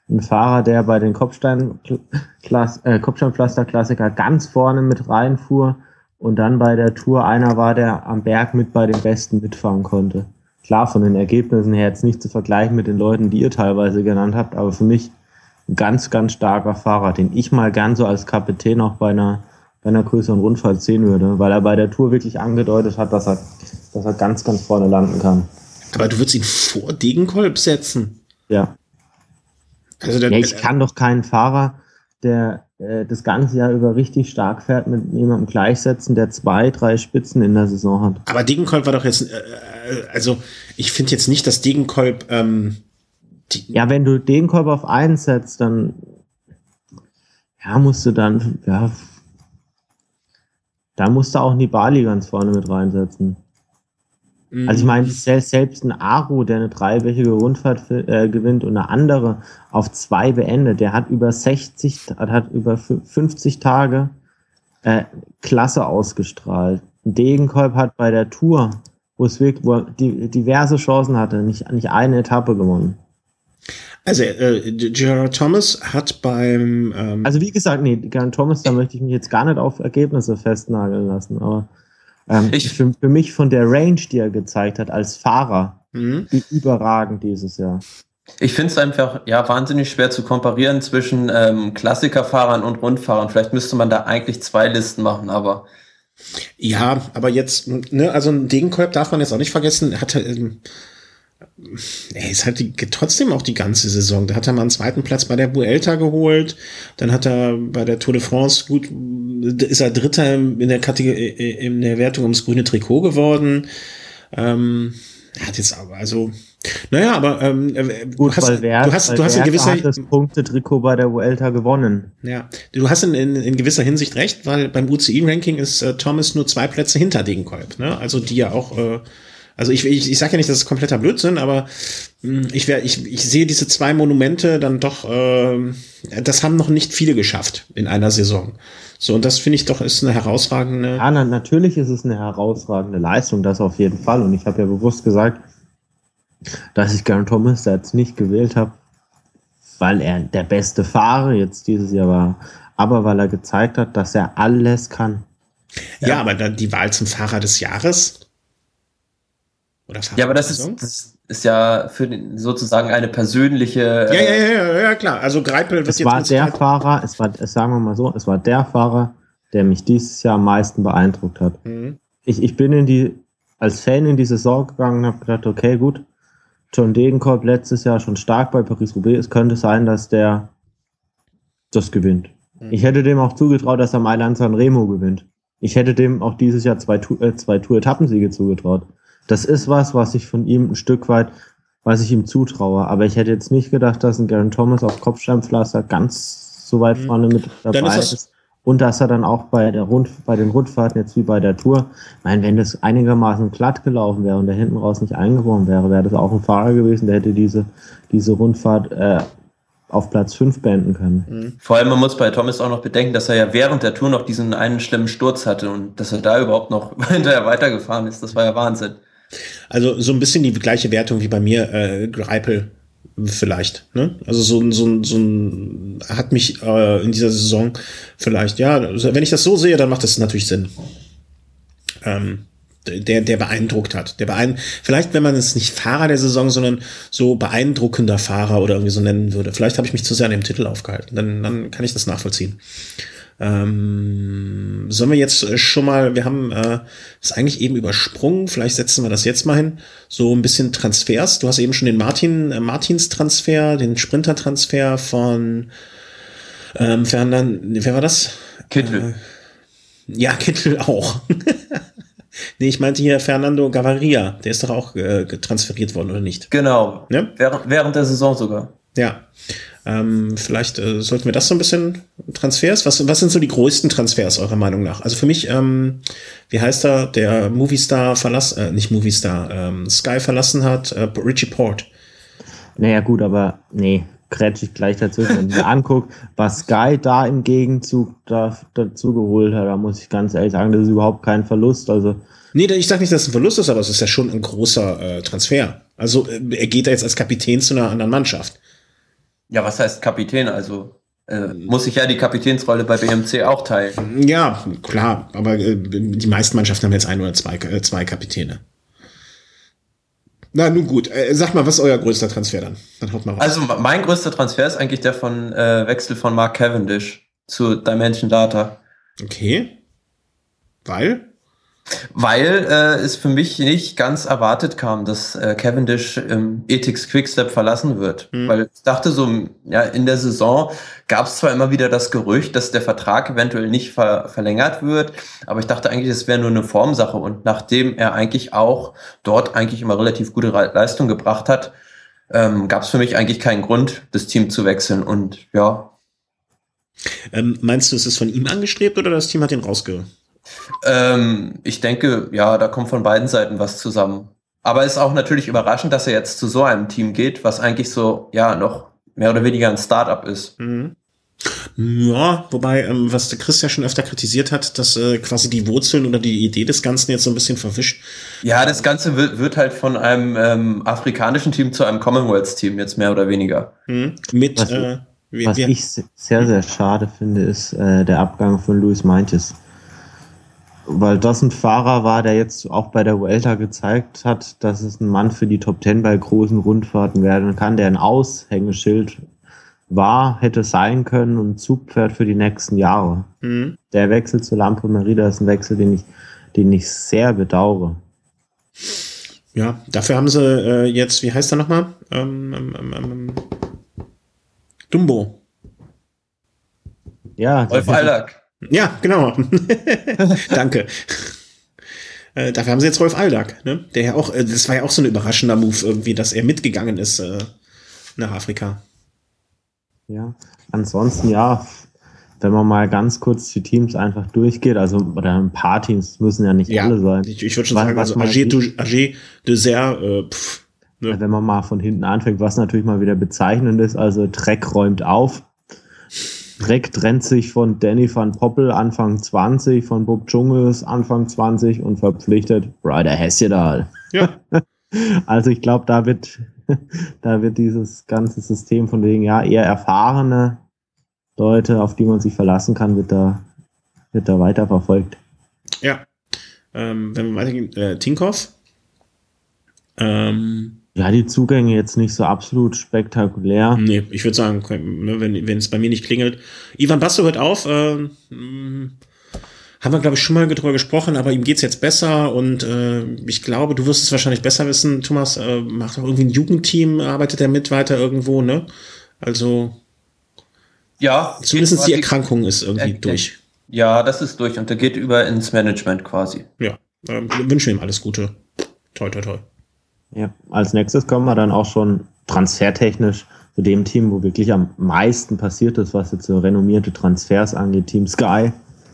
ein Fahrer, der bei den Kopfstein, äh, Kopfsteinpflaster-Klassiker ganz vorne mit reinfuhr und dann bei der Tour einer war, der am Berg mit bei den Besten mitfahren konnte. Klar, von den Ergebnissen her jetzt nicht zu vergleichen mit den Leuten, die ihr teilweise genannt habt, aber für mich ganz, ganz starker Fahrer, den ich mal gern so als Kapitän auch bei einer, bei einer größeren Rundfahrt sehen würde, weil er bei der Tour wirklich angedeutet hat, dass er, dass er ganz, ganz vorne landen kann. Aber du würdest ihn vor Degenkolb setzen? Ja. Also ja, ich kann doch keinen Fahrer, der äh, das ganze Jahr über richtig stark fährt, mit jemandem gleichsetzen, der zwei, drei Spitzen in der Saison hat. Aber Degenkolb war doch jetzt, äh, äh also ich finde jetzt nicht, dass Degenkolb ähm, ja, wenn du Degenkolb auf einen setzt, dann ja, musst du dann, ja, da musst du auch Nibali ganz vorne mit reinsetzen. Also ich meine, selbst ein Aru, der eine dreiwöchige Rundfahrt äh, gewinnt und eine andere auf zwei beendet, der hat über 60, hat über 50 Tage äh, Klasse ausgestrahlt. Degenkolb hat bei der Tour, wo es wirklich, wo er diverse Chancen hatte, nicht, nicht eine Etappe gewonnen. Also äh, Gerard Thomas hat beim ähm Also wie gesagt, nee, Gerard Thomas, da möchte ich mich jetzt gar nicht auf Ergebnisse festnageln lassen, aber ähm, ich, für, für, mich von der Range, die er gezeigt hat als Fahrer, mhm. überragend dieses Jahr. Ich finde es einfach ja wahnsinnig schwer zu komparieren zwischen ähm, Klassikerfahrern und Rundfahrern. Vielleicht müsste man da eigentlich zwei Listen machen, aber ja, aber jetzt, ne, also ein Degenkolb darf man jetzt auch nicht vergessen, hatte ähm, er ist halt die, trotzdem auch die ganze Saison. Da hat er mal einen zweiten Platz bei der Vuelta geholt. Dann hat er bei der Tour de France gut, ist er Dritter in der Kategorie, in der Wertung ums grüne Trikot geworden. Ähm, er hat jetzt aber, also, naja, aber ähm, äh, Gut, du hast, Wert, du hast, du hast in gewisser hat das Punktetrikot bei der Vuelta gewonnen. ja, du hast in, in, in gewisser Hinsicht recht, weil beim UCI-Ranking ist äh, Thomas nur zwei Plätze hinter Degenkolb, ne? Also die ja auch, äh, also ich, ich, ich sage ja nicht, das ist kompletter Blödsinn, aber mh, ich, wär, ich, ich sehe diese zwei Monumente dann doch, äh, das haben noch nicht viele geschafft in einer Saison. So, und das finde ich doch ist eine herausragende. Ja, na, natürlich ist es eine herausragende Leistung, das auf jeden Fall. Und ich habe ja bewusst gesagt, dass ich Garen Thomas da jetzt nicht gewählt habe, weil er der beste Fahrer jetzt dieses Jahr war, aber weil er gezeigt hat, dass er alles kann. Ja, aber dann die Wahl zum Fahrer des Jahres. Oder Ja, aber das ist, das ist ja für den, sozusagen eine persönliche. Ja, ja, äh, ja, ja, ja, klar. Also Greipel wird Es jetzt war der Sicherheit- Fahrer, es war, es sagen wir mal so, es war der Fahrer, der mich dieses Jahr am meisten beeindruckt hat. Mhm. ich, ich bin in die, als Fan in die Saison gegangen und habe gedacht, okay, gut, John Degenkolb letztes Jahr schon stark bei Paris-Roubaix. Es könnte sein, dass der das gewinnt. Mhm. Ich hätte dem auch zugetraut, dass er Mailand San Remo gewinnt. Ich hätte dem auch dieses Jahr zwei, äh, zwei Tour-Etappensiege zugetraut. Das ist was, was ich von ihm ein Stück weit, was ich ihm zutraue. Aber ich hätte jetzt nicht gedacht, dass ein Garen Thomas auf Kopfsteinpflaster ganz so weit Mhm. vorne mit dabei ist ist. Und dass er dann auch bei, der Rund, bei den Rundfahrten, jetzt wie bei der Tour, ich meine, wenn das einigermaßen glatt gelaufen wäre und der hinten raus nicht eingeworfen wäre, wäre das auch ein Fahrer gewesen, der hätte diese, diese Rundfahrt äh, auf Platz 5 beenden können. Vor allem, man muss bei Thomas auch noch bedenken, dass er ja während der Tour noch diesen einen schlimmen Sturz hatte und dass er da überhaupt noch <laughs> hinterher weitergefahren ist. Das war ja Wahnsinn. Also so ein bisschen die gleiche Wertung wie bei mir, äh, Greipel vielleicht. Ne? Also so ein, so ein, so ein hat mich äh, in dieser Saison vielleicht, ja, also wenn ich das so sehe, dann macht das natürlich Sinn. Ähm, der, der beeindruckt hat. Der beein vielleicht, wenn man es nicht Fahrer der Saison, sondern so beeindruckender Fahrer oder irgendwie so nennen würde. Vielleicht habe ich mich zu sehr an dem Titel aufgehalten. Dann, dann kann ich das nachvollziehen. Ähm, sollen wir jetzt äh, schon mal, wir haben äh, eigentlich eben übersprungen, vielleicht setzen wir das jetzt mal hin, so ein bisschen Transfers. Du hast eben schon den Martin, äh, Martins Transfer, den Sprinter-Transfer von ähm, Fernand, wer war das? Kittel. Ja, Kittel auch. <laughs> nee, ich meinte hier Fernando Gaviria, der ist doch auch äh, transferiert worden, oder nicht? Genau. Ne? Während, während der Saison sogar. Ja. Ähm, vielleicht äh, sollten wir das so ein bisschen Transfers. Was, was sind so die größten Transfers eurer Meinung nach? Also für mich, ähm, wie heißt er, der Movistar verlassen, äh, nicht Movistar, ähm, Sky verlassen hat, äh, Richie Port. Naja, gut, aber nee, kretsch ich gleich dazwischen. Wenn ich mir angucke, was Sky da im Gegenzug da, dazu geholt hat, da muss ich ganz ehrlich sagen, das ist überhaupt kein Verlust. Also, Nee, ich sag nicht, dass es ein Verlust ist, aber es ist ja schon ein großer äh, Transfer. Also äh, er geht da jetzt als Kapitän zu einer anderen Mannschaft. Ja, was heißt Kapitän? Also äh, muss ich ja die Kapitänsrolle bei BMC auch teilen. Ja, klar, aber äh, die meisten Mannschaften haben jetzt ein oder zwei, äh, zwei Kapitäne. Na, nun gut. Äh, sag mal, was ist euer größter Transfer dann? Dann haut mal raus. Also mein größter Transfer ist eigentlich der von äh, Wechsel von Mark Cavendish zu Dimension Data. okay. Weil? Weil äh, es für mich nicht ganz erwartet kam, dass äh, Cavendish ähm, Ethics Quickstep verlassen wird. Mhm. Weil ich dachte so, ja, in der Saison gab es zwar immer wieder das Gerücht, dass der Vertrag eventuell nicht ver verlängert wird, aber ich dachte eigentlich, es wäre nur eine Formsache. Und nachdem er eigentlich auch dort eigentlich immer relativ gute Leistung gebracht hat, ähm, gab es für mich eigentlich keinen Grund, das Team zu wechseln. Und ja, Ähm, meinst du, ist es von ihm angestrebt oder das Team hat ihn rausge... Ähm, ich denke, ja, da kommt von beiden Seiten was zusammen. Aber es ist auch natürlich überraschend, dass er jetzt zu so einem Team geht, was eigentlich so, ja, noch mehr oder weniger ein Startup ist. Mhm. Ja, wobei, ähm, was der Chris ja schon öfter kritisiert hat, dass äh, quasi die Wurzeln oder die Idee des Ganzen jetzt so ein bisschen verwischt. Ja, das Ganze wird, wird halt von einem ähm, afrikanischen Team zu einem Commonwealth-Team jetzt mehr oder weniger. Mhm. Mit, Was- äh, wie, was ich se- sehr, sehr schade finde, ist äh, der Abgang von Luis Meintjes. Weil das ein Fahrer war, der jetzt auch bei der Vuelta gezeigt hat, dass es ein Mann für die Top Ten bei großen Rundfahrten werden kann, der ein Aushängeschild war, hätte sein können und Zugpferd für die nächsten Jahre. Mhm. Der Wechsel zu Lampo Merida ist ein Wechsel, den ich, den ich sehr bedauere. Ja, dafür haben sie äh, jetzt, wie heißt er nochmal? Ähm, ähm, ähm, ähm, Dumbo. Ja, Rolf Allack. Ja, genau. <laughs> Danke. Äh, dafür haben sie jetzt Rolf Aldag, ne? Der ja auch, äh, das war ja auch so ein überraschender Move irgendwie, dass er mitgegangen ist äh, nach Afrika. Ja, ansonsten ja, wenn man mal ganz kurz die Teams einfach durchgeht, also oder ein paar Teams müssen ja nicht ja, alle sein. Ich, ich würde schon was, sagen, also Agé, du, Agé Dessert, äh, pff, ne? Wenn man mal von hinten anfängt, was natürlich mal wieder bezeichnend ist, also Dreck räumt auf. Dreck trennt sich von Danny van Poppel Anfang 20, von Bob Dschungels Anfang 20 und verpflichtet Ryder Hesjedal. Ja. <laughs> Also ich glaube, da wird, <laughs> da wird dieses ganze System von wegen, ja, eher erfahrene Leute, auf die man sich verlassen kann, wird da, wird da weiter verfolgt. Ja. Ähm, wenn wir weitergehen, äh, Tinkoff. Ähm, ja, die Zugänge jetzt nicht so absolut spektakulär. Nee, ich würde sagen, ne, wenn, wenn es bei mir nicht klingelt. Ivan Basso hört auf. Äh, haben wir, glaube ich, schon mal drüber gesprochen, aber ihm geht's jetzt besser und äh, ich glaube, du wirst es wahrscheinlich besser wissen. Thomas äh, macht auch irgendwie ein Jugendteam, arbeitet er mit weiter irgendwo, ne? Also ja. Zumindest die Erkrankung ist irgendwie er, durch. Ja, das ist durch und der geht über ins Management quasi. Ja, ähm, wünschen ihm alles Gute. Toi, toi, toi. Ja, als nächstes kommen wir dann auch schon transfertechnisch zu dem Team, wo wirklich am meisten passiert ist, was jetzt so renommierte Transfers angeht, Team Sky.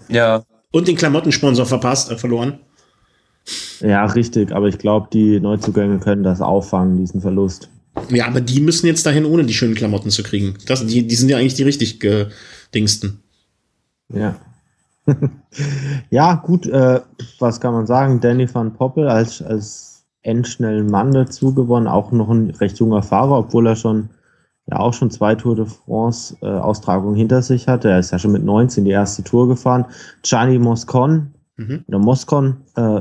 Ja. Und den Klamottensponsor verpasst, äh, verloren. Ja, richtig, aber ich glaube, die Neuzugänge können das auffangen, diesen Verlust. Ja, aber die müssen jetzt dahin, ohne die schönen Klamotten zu kriegen. Das, die, die sind ja eigentlich die richtig gedingsten. Ja. <laughs> ja, gut, äh, was kann man sagen? Danny van Poppel als, als endschnellen Mann dazu gewonnen, auch noch ein recht junger Fahrer, obwohl er schon ja auch schon zwei Tour de France äh, Austragungen hinter sich hatte. Er ist ja schon mit 19 die erste Tour gefahren. Gianni Moscon mhm. oder Moscon äh,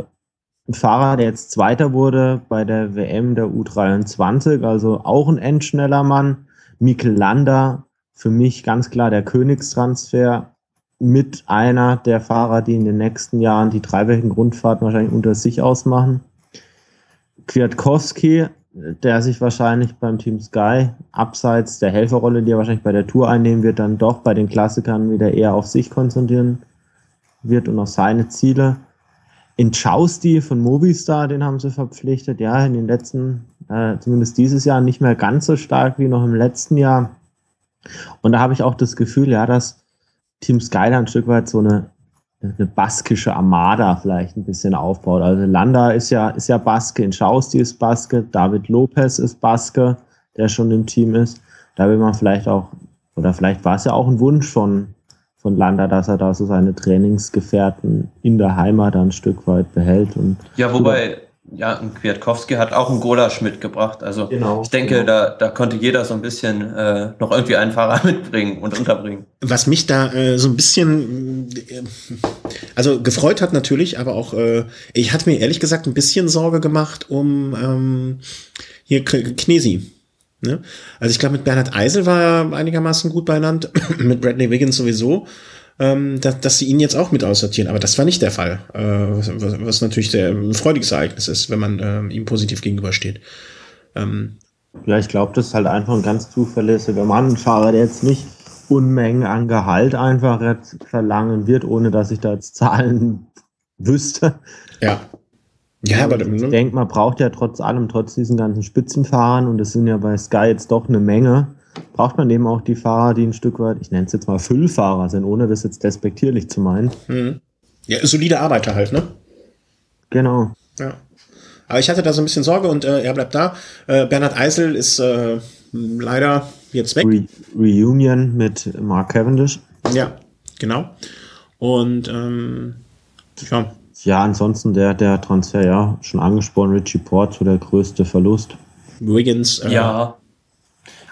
ein Fahrer, der jetzt Zweiter wurde bei der WM der U23, also auch ein endschneller Mann. Mikel Landa, für mich ganz klar der Königstransfer mit einer der Fahrer, die in den nächsten Jahren die dreiwöchigen Grundfahrten wahrscheinlich unter sich ausmachen. Kwiatkowski, der sich wahrscheinlich beim Team Sky abseits der Helferrolle, die er wahrscheinlich bei der Tour einnehmen wird, dann doch bei den Klassikern wieder eher auf sich konzentrieren wird und auf seine Ziele. In Chausti von Movistar, den haben sie verpflichtet, ja, in den letzten, äh, zumindest dieses Jahr nicht mehr ganz so stark wie noch im letzten Jahr. Und da habe ich auch das Gefühl, ja, dass Team Sky ein Stück weit so eine, eine baskische Armada vielleicht ein bisschen aufbaut. Also Landa ist ja, ist ja Baske, in Chausti ist Baske, David Lopez ist Baske, der schon im Team ist. Da will man vielleicht auch, oder vielleicht war es ja auch ein Wunsch von, von Landa, dass er da so seine Trainingsgefährten in der Heimat ein Stück weit behält. Und ja, wobei, ja, ein Kwiatkowski hat auch einen Golasch mitgebracht. Also genau, ich denke, genau. da, da konnte jeder so ein bisschen äh, noch irgendwie einen Fahrer <laughs> mitbringen und unterbringen. Was mich da äh, so ein bisschen, äh, also gefreut hat natürlich, aber auch, äh, ich hatte mir ehrlich gesagt ein bisschen Sorge gemacht um ähm, hier Knesi. Ne? Also ich glaube, mit Bernhard Eisel war er einigermaßen gut beieinander, <clears throat> mit Bradley Wiggins sowieso, ähm, dass, dass sie ihn jetzt auch mit aussortieren. Aber das war nicht der Fall, äh, was, was, natürlich der, ein freudiges Ereignis ist, wenn man äh, ihm positiv gegenübersteht. Ähm, ja, ich glaube, das ist halt einfach ein ganz zuverlässiger Mann, ein Fahrer, der jetzt nicht Unmengen an Gehalt einfach jetzt verlangen wird, ohne dass ich da jetzt Zahlen <laughs> wüsste. Ja. Ja, aber ich ne? denke, man braucht ja trotz allem, trotz diesen ganzen Spitzenfahrern, und es sind ja bei Sky jetzt doch eine Menge, braucht man eben auch die Fahrer, die ein Stück weit, ich nenne es jetzt mal Füllfahrer sind, ohne das jetzt despektierlich zu meinen. Mhm. Ja, solide Arbeiter halt, ne? Genau. Ja. Aber ich hatte da so ein bisschen Sorge und äh, er bleibt da. Äh, Bernhard Eisel ist äh, leider jetzt weg. Re Reunion mit Mark Cavendish. Ja, genau. Und ähm, ja, ja, ansonsten der, der Transfer, ja, schon angesprochen, Richie Port, so der größte Verlust. Wiggins. Äh ja.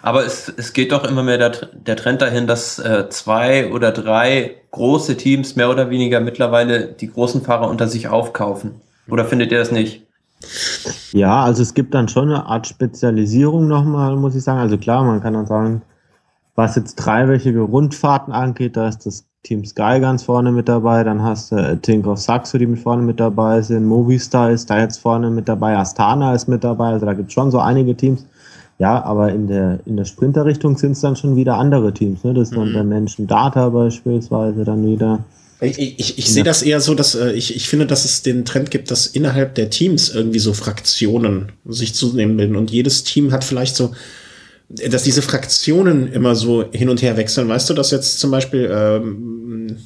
Aber es, es geht doch immer mehr der, der Trend dahin, dass äh, zwei oder drei große Teams mehr oder weniger mittlerweile die großen Fahrer unter sich aufkaufen. Oder findet ihr das nicht? Ja, also es gibt dann schon eine Art Spezialisierung nochmal, muss ich sagen. Also klar, man kann dann sagen, was jetzt dreiwöchige Rundfahrten angeht, da ist das Team Sky ganz vorne mit dabei, dann hast du äh, Tinkoff Saxo, die mit vorne mit dabei sind, Movistar ist da jetzt vorne mit dabei, Astana ist mit dabei, also da gibt es schon so einige Teams. Ja, aber in der, in der Sprinterrichtung sind es dann schon wieder andere Teams. Ne? Das ist dann mhm. der Menschen Data beispielsweise dann wieder. Ich, ich, ich sehe das eher so, dass äh, ich, ich finde, dass es den Trend gibt, dass innerhalb der Teams irgendwie so Fraktionen sich zunehmen bilden und jedes Team hat vielleicht so, dass diese Fraktionen immer so hin und her wechseln. Weißt du, dass jetzt zum Beispiel, ähm,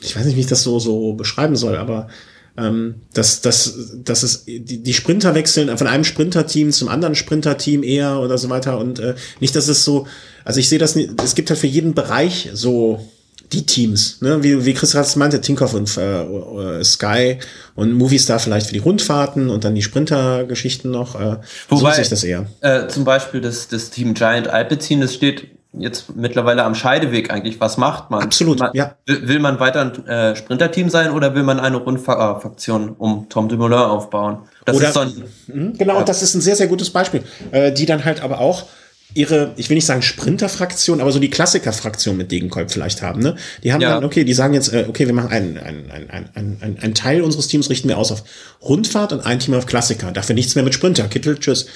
ich weiß nicht, wie ich das so, so beschreiben soll, aber ähm, dass, dass, dass es die, die Sprinter wechseln von einem Sprinterteam zum anderen Sprinterteam eher oder so weiter und äh, nicht, dass es so, also ich sehe das nicht, es gibt halt für jeden Bereich so die Teams, ne? wie, wie Chris Ratz meinte, Tinkoff und äh, äh, Sky und Movistar vielleicht für die Rundfahrten und dann die Sprinter-Geschichten noch. Äh, Wobei, so sehe ich das eher. Äh, zum Beispiel das, das Team Giant Alpecin, das steht jetzt mittlerweile am Scheideweg eigentlich. Was macht man? Absolut, man, ja. Will, will, man weiter ein äh, Sprinterteam sein oder will man eine Rundfaktion um Tom Dumoulin aufbauen? Das oder, ist so ein, hm, genau, ja. das ist ein sehr, sehr gutes Beispiel. Äh, die dann halt aber auch ihre, ich will nicht sagen Sprinterfraktion, aber so die Klassikerfraktion mit Degenkolb vielleicht haben. Ne? Die haben ja. dann, okay, die sagen jetzt, äh, okay, wir machen einen, einen, einen, einen, einen, einen Teil unseres Teams richten wir aus auf Rundfahrt und ein Team auf Klassiker. Dafür nichts mehr mit Sprinter. Kittel, tschüss.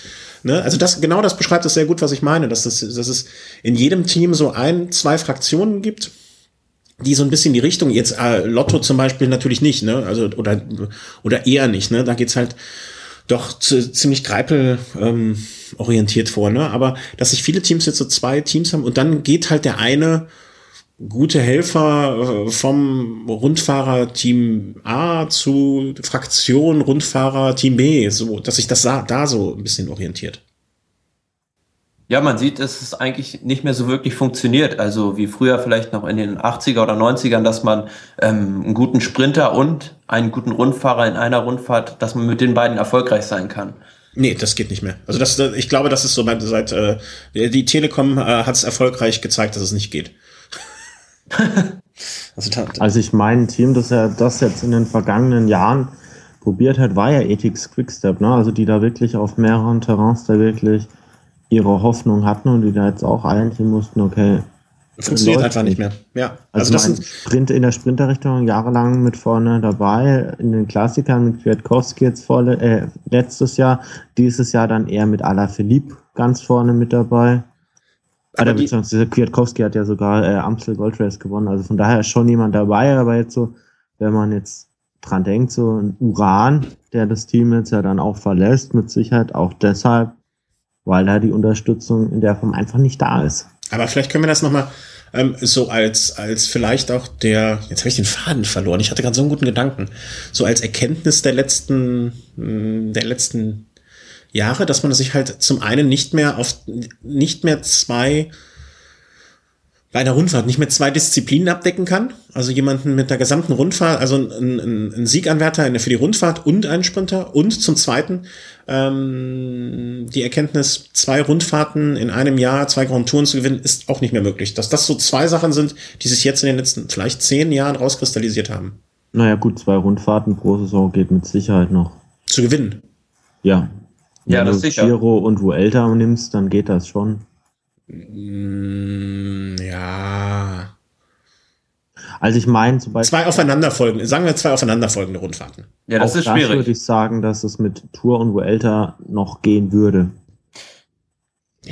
Ne? Also das, genau das beschreibt es sehr gut, was ich meine, dass, das, dass es in jedem Team so ein, zwei Fraktionen gibt, die so ein bisschen die Richtung, jetzt äh, Lotto zum Beispiel natürlich nicht, ne? Also, oder, oder eher nicht, ne? Da geht's halt doch zu, ziemlich greipel ähm, orientiert vor, ne? Aber dass sich viele Teams jetzt so zwei Teams haben und dann geht halt der eine gute Helfer äh, vom Rundfahrer Team A zu Fraktion Rundfahrer Team B, so dass sich das da so ein bisschen orientiert. Ja, man sieht, dass es eigentlich nicht mehr so wirklich funktioniert. Also wie früher vielleicht noch in den 80er oder 90ern, dass man ähm, einen guten Sprinter und einen guten Rundfahrer in einer Rundfahrt, dass man mit den beiden erfolgreich sein kann. Nee, das geht nicht mehr. Also das, ich glaube, das ist so seit äh, die Telekom äh, hat es erfolgreich gezeigt, dass es nicht geht. <laughs> also, da, also ich mein Team, das ja das jetzt in den vergangenen Jahren probiert hat, war ja Ethics Quickstep, ne? Also die da wirklich auf mehreren Terrains da wirklich ihre Hoffnung hatten und die da jetzt auch einsehen mussten, okay. Funktioniert einfach nicht mehr. Ja. Also, also das sind Sprint in der Sprinterrichtung jahrelang mit vorne dabei, in den Klassikern mit Kwiatkowski jetzt vor, äh, letztes Jahr, dieses Jahr dann eher mit Alaphilippe ganz vorne mit dabei. Aber beziehungsweise Kwiatkowski hat ja sogar äh, Amstel Gold Race gewonnen, also von daher ist schon jemand dabei, aber jetzt so, wenn man jetzt dran denkt, so ein Uran, der das Team jetzt ja dann auch verlässt, mit Sicherheit auch deshalb, weil da die Unterstützung in der Form einfach nicht da ist. Aber vielleicht können wir das nochmal ähm, so als, als vielleicht auch der, jetzt habe ich den Faden verloren, ich hatte gerade so einen guten Gedanken, so als Erkenntnis der letzten, mm, der letzten Jahre, dass man sich halt zum einen nicht mehr auf, nicht mehr zwei bei einer Rundfahrt nicht mehr zwei Disziplinen abdecken kann. Also jemanden mit der gesamten Rundfahrt, also ein, ein, ein Sieganwärter für die Rundfahrt und einen Sprinter. Und zum Zweiten ähm, die Erkenntnis, zwei Rundfahrten in einem Jahr, zwei Grand Touren zu gewinnen, ist auch nicht mehr möglich. Dass das so zwei Sachen sind, die sich jetzt in den letzten vielleicht zehn Jahren rauskristallisiert haben. Naja gut, zwei Rundfahrten pro Saison geht mit Sicherheit noch. Zu gewinnen? Ja. Wenn ja, das du sicher. Giro und Vuelta nimmst, dann geht das schon. Mm, ja. Also ich meine zum Beispiel. Zwei aufeinanderfolgende, sagen wir zwei aufeinanderfolgende Rundfahrten. Ja, das ist schwierig. Das würde ich sagen, dass es mit Tour und Vuelta noch gehen würde.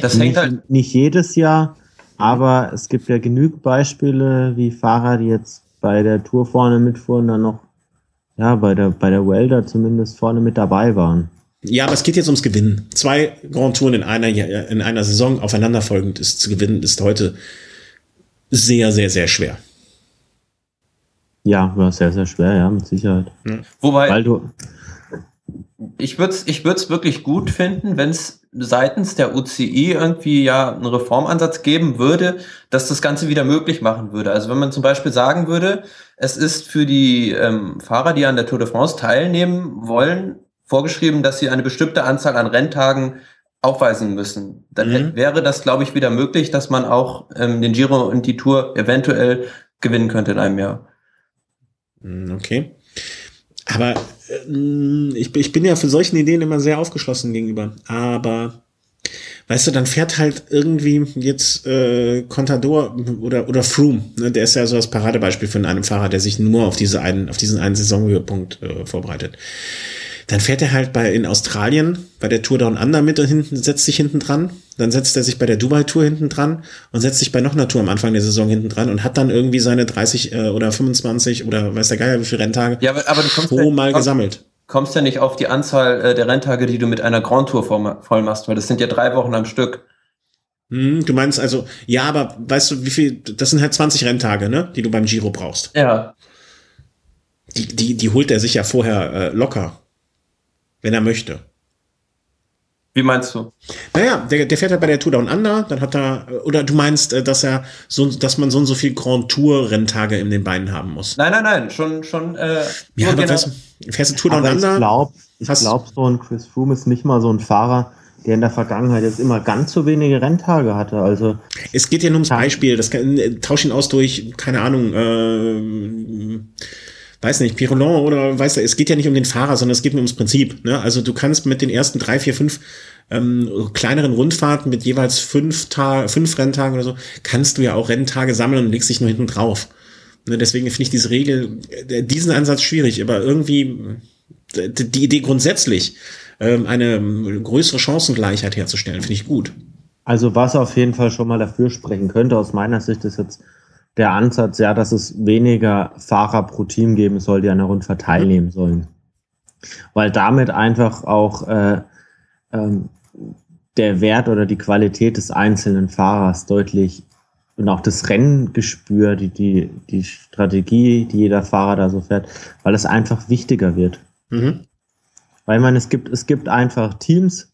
Das hängt halt. Nicht jedes Jahr, aber es gibt ja genügend Beispiele, wie Fahrer, die jetzt bei der Tour vorne mitfuhren, dann noch, ja, bei der, bei der Vuelta zumindest vorne mit dabei waren. Ja, aber es geht jetzt ums Gewinnen. Zwei Grand Touren in einer, in einer Saison aufeinanderfolgend ist zu gewinnen, ist heute sehr, sehr, sehr schwer. Ja, war sehr, sehr schwer, ja, mit Sicherheit. Ja. Wobei, Weil du ich würde es ich würd's wirklich gut finden, wenn es seitens der UCI irgendwie ja einen Reformansatz geben würde, dass das Ganze wieder möglich machen würde. Also wenn man zum Beispiel sagen würde, es ist für die ähm, Fahrer, die an der Tour de France teilnehmen wollen, vorgeschrieben, dass sie eine bestimmte Anzahl an Renntagen aufweisen müssen. Dann mhm. wäre das, glaube ich, wieder möglich, dass man auch ähm, den Giro und die Tour eventuell gewinnen könnte in einem Jahr. Mhm, okay. Aber äh, ich, ich bin ja für solchen Ideen immer sehr aufgeschlossen gegenüber. Aber weißt du, dann fährt halt irgendwie jetzt äh, Contador oder oder Froome, ne? der ist ja so das Paradebeispiel für einen Fahrer, der sich nur auf diese einen auf diesen einen Saisonhöhepunkt äh, vorbereitet Dann fährt er halt bei in Australien bei der Tour Down Under mit und hinten setzt sich hinten dran. Dann setzt er sich bei der Dubai Tour hinten dran und setzt sich bei noch einer Tour am Anfang der Saison hinten dran und hat dann irgendwie seine 30 äh, oder 25 oder weiß der Geier wie viele Renntage ja, aber, aber du kommst pro mal gesammelt. Kommst ja nicht auf die Anzahl äh, der Renntage, die du mit einer Grand Tour voll, voll machst, weil das sind ja drei Wochen am Stück. Hm, du meinst also, ja, aber weißt du, wie viel, das sind halt 20 Renntage, ne, die du beim Giro brauchst. Ja. Die, die, die holt er sich ja vorher äh, locker, wenn er möchte. Wie meinst du? Naja, der, der fährt halt bei der Tour Down Under, dann hat er, oder du meinst, äh, dass er so, dass man so und so viel Grand Tour Renntage in den Beinen haben muss. Nein, nein, nein, schon, schon, äh, Ja, aber fährst, fährst du Tour Down Aber ich Under? glaube, ich hast- glaub, so ein Chris Froome ist nicht mal so ein Fahrer, der in der Vergangenheit jetzt immer ganz so wenige Renntage hatte. Also Es geht ja nur ums Beispiel. Das kann, äh, tausch ihn aus durch, keine Ahnung, äh, weiß nicht, Pirolon oder weiß du, es geht ja nicht um den Fahrer, sondern es geht nur ums Prinzip. Ne? Also du kannst mit den ersten drei, vier, fünf ähm, kleineren Rundfahrten mit jeweils fünf, fünf Renntagen oder so, kannst du ja auch Renntage sammeln und legst dich nur hinten drauf. Ne? Deswegen finde ich diese Regel, äh, diesen Ansatz schwierig, aber irgendwie die Idee grundsätzlich, ähm, eine ähm, größere Chancengleichheit herzustellen, finde ich gut. Also was auf jeden Fall schon mal dafür sprechen könnte, aus meiner Sicht ist jetzt der Ansatz, ja, dass es weniger Fahrer pro Team geben soll, die an der Rundfahrt teilnehmen sollen. Weil damit einfach auch äh, ähm, der Wert oder die Qualität des einzelnen Fahrers deutlich und auch das Renngespür, die, die, die Strategie, die jeder Fahrer da so fährt, weil es einfach wichtiger wird. Mhm. Weil man, es gibt, es gibt einfach Teams,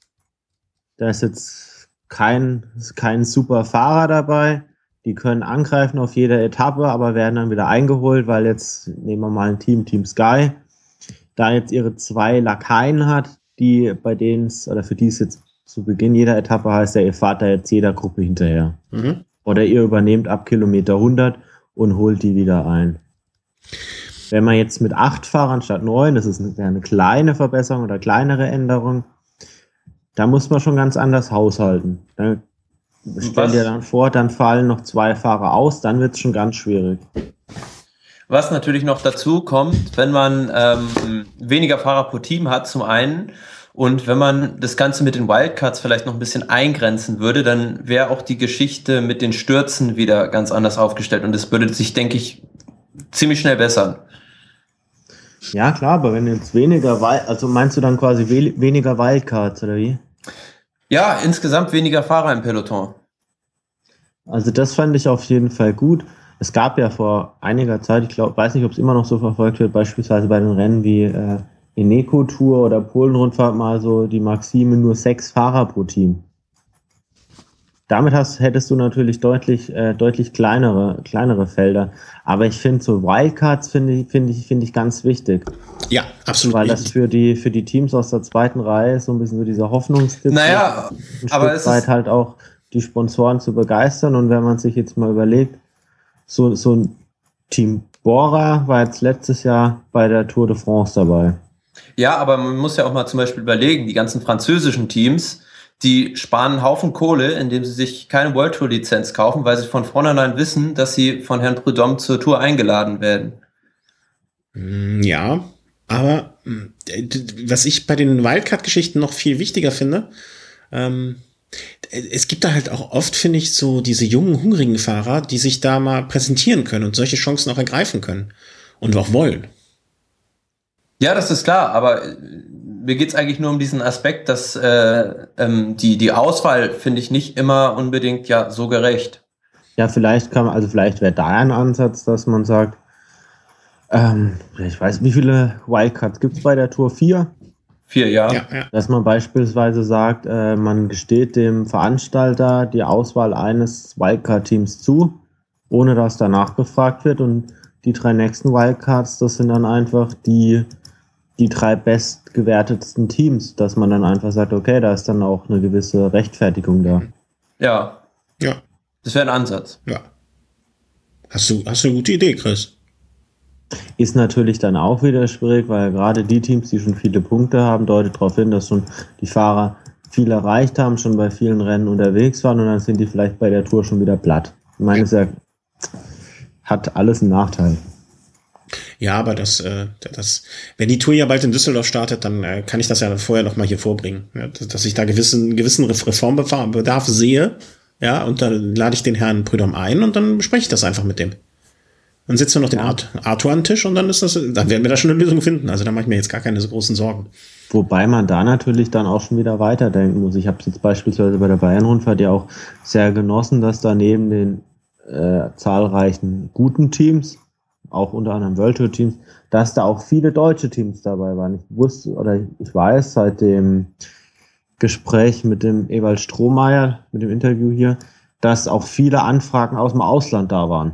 da ist jetzt kein, kein super Fahrer dabei, die können angreifen auf jeder Etappe, aber werden dann wieder eingeholt, weil jetzt, nehmen wir mal ein Team, Team Sky, da jetzt ihre zwei Lakaien hat, die bei denen es, oder für die es jetzt zu Beginn jeder Etappe heißt, ja, ihr fahrt da jetzt jeder Gruppe hinterher. Mhm. Oder ihr übernehmt ab Kilometer 100 und holt die wieder ein. Wenn man jetzt mit acht Fahrern statt neun, das ist eine, eine kleine Verbesserung oder kleinere Änderung, da muss man schon ganz anders haushalten. Da stell dir dann vor, dann fallen noch zwei Fahrer aus, dann wird es schon ganz schwierig. Was natürlich noch dazu kommt, wenn man ähm, weniger Fahrer pro Team hat, zum einen, und wenn man das Ganze mit den Wildcards vielleicht noch ein bisschen eingrenzen würde, dann wäre auch die Geschichte mit den Stürzen wieder ganz anders aufgestellt und es würde sich, denke ich, ziemlich schnell bessern. Ja, klar, aber wenn jetzt weniger, also meinst du dann quasi we weniger Wildcards oder wie? Ja, insgesamt weniger Fahrer im Peloton. Also das fand ich auf jeden Fall gut. Es gab ja vor einiger Zeit, ich glaube, weiß nicht, ob es immer noch so verfolgt wird, beispielsweise bei den Rennen wie äh, Eneco Tour oder Polen-Rundfahrt mal so die Maxime nur sechs Fahrer pro Team. Damit hast, hättest du natürlich deutlich, äh, deutlich kleinere, kleinere Felder. Aber ich finde so Wildcards finde ich, finde ich, finde ich ganz wichtig. Ja, absolut. Weil das für die, für die Teams aus der zweiten Reihe so ein bisschen so dieser Hoffnungstipp Naja, aber es ist, halt auch die Sponsoren zu begeistern. Und wenn man sich jetzt mal überlegt, so, so ein Team Bora war jetzt letztes Jahr bei der Tour de France dabei. ja, aber man muss ja auch mal zum Beispiel überlegen, die ganzen französischen Teams, die sparen einen Haufen Kohle, indem sie sich keine World Tour Lizenz kaufen, weil sie von vornherein wissen, dass sie von Herrn Prudhomme zur Tour eingeladen werden. Mm, Ja, aber mm, was ich bei den Wildcard-Geschichten noch viel wichtiger finde, ähm, es gibt da halt auch oft, finde ich, so diese jungen, hungrigen Fahrer, die sich da mal präsentieren können und solche Chancen auch ergreifen können und auch wollen. Ja, das ist klar, aber äh, mir geht's eigentlich nur um diesen Aspekt, dass äh, ähm, die, die Auswahl, finde ich, nicht immer unbedingt ja so gerecht. Ja, vielleicht kann man, also vielleicht wäre da ein Ansatz, dass man sagt, ähm, ich weiß, wie viele Wildcards gibt es bei der Tour? Vier? Vier Jahre. Ja, ja. Dass man beispielsweise sagt, äh, man gesteht dem Veranstalter die Auswahl eines Wildcard-Teams zu, ohne dass danach gefragt wird. Und die drei nächsten Wildcards, das sind dann einfach die, die drei bestgewertetsten Teams, dass man dann einfach sagt, okay, da ist dann auch eine gewisse Rechtfertigung da. Ja, Ja, das wäre ein Ansatz. ja. Hast du, hast du eine gute Idee, Chris? Ist natürlich dann auch wieder schwierig, weil gerade die Teams, die schon viele Punkte haben, deutet darauf hin, dass schon die Fahrer viel erreicht haben, schon bei vielen Rennen unterwegs waren und dann sind die vielleicht bei der Tour schon wieder platt. Ich meine, es ja, hat alles einen Nachteil. Ja, aber das, äh, das, wenn die Tour ja bald in Düsseldorf startet, dann äh, kann ich das ja vorher noch mal hier vorbringen, ja, dass, dass ich da gewissen gewissen Reformbedarf sehe, ja, und dann lade ich den Herrn Prüdom ein und dann bespreche ich das einfach mit dem. Dann sitzt wir noch den Art, Arthur an den Tisch und dann ist das, dann werden wir da schon eine Lösung finden. Also da mache ich mir jetzt gar keine so großen Sorgen. Wobei man da natürlich dann auch schon wieder weiterdenken muss. Ich habe es jetzt beispielsweise bei der Bayern-Rundfahrt ja auch sehr genossen, dass da neben den äh, zahlreichen guten Teams, auch unter anderem World Tour Teams, dass da auch viele deutsche Teams dabei waren. Ich wusste oder ich weiß seit dem Gespräch mit dem Ewald Strohmeier, mit dem Interview hier, dass auch viele Anfragen aus dem Ausland da waren.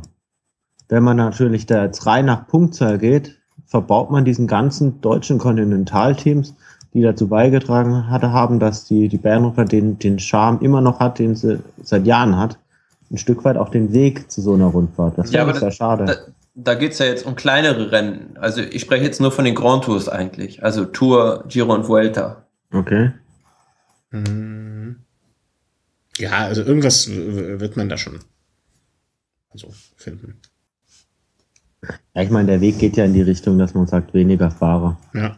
Wenn man natürlich da jetzt rein nach Punktzahl geht, verbaut man diesen ganzen deutschen Kontinentalteams, die dazu beigetragen hatte, haben, dass die, die Bernrufer den, den Charme immer noch hat, den sie seit Jahren hat, ein Stück weit auch den Weg zu so einer Rundfahrt. Das ja, ist ja schade. Da, da geht es ja jetzt um kleinere Rennen. Also ich spreche jetzt nur von den Grand Tours eigentlich. Also Tour, Giro und Vuelta. Okay. Mhm. Ja, also irgendwas wird man da schon also finden. Ja, ich meine, der Weg geht ja in die Richtung, dass man sagt, weniger Fahrer. Ja.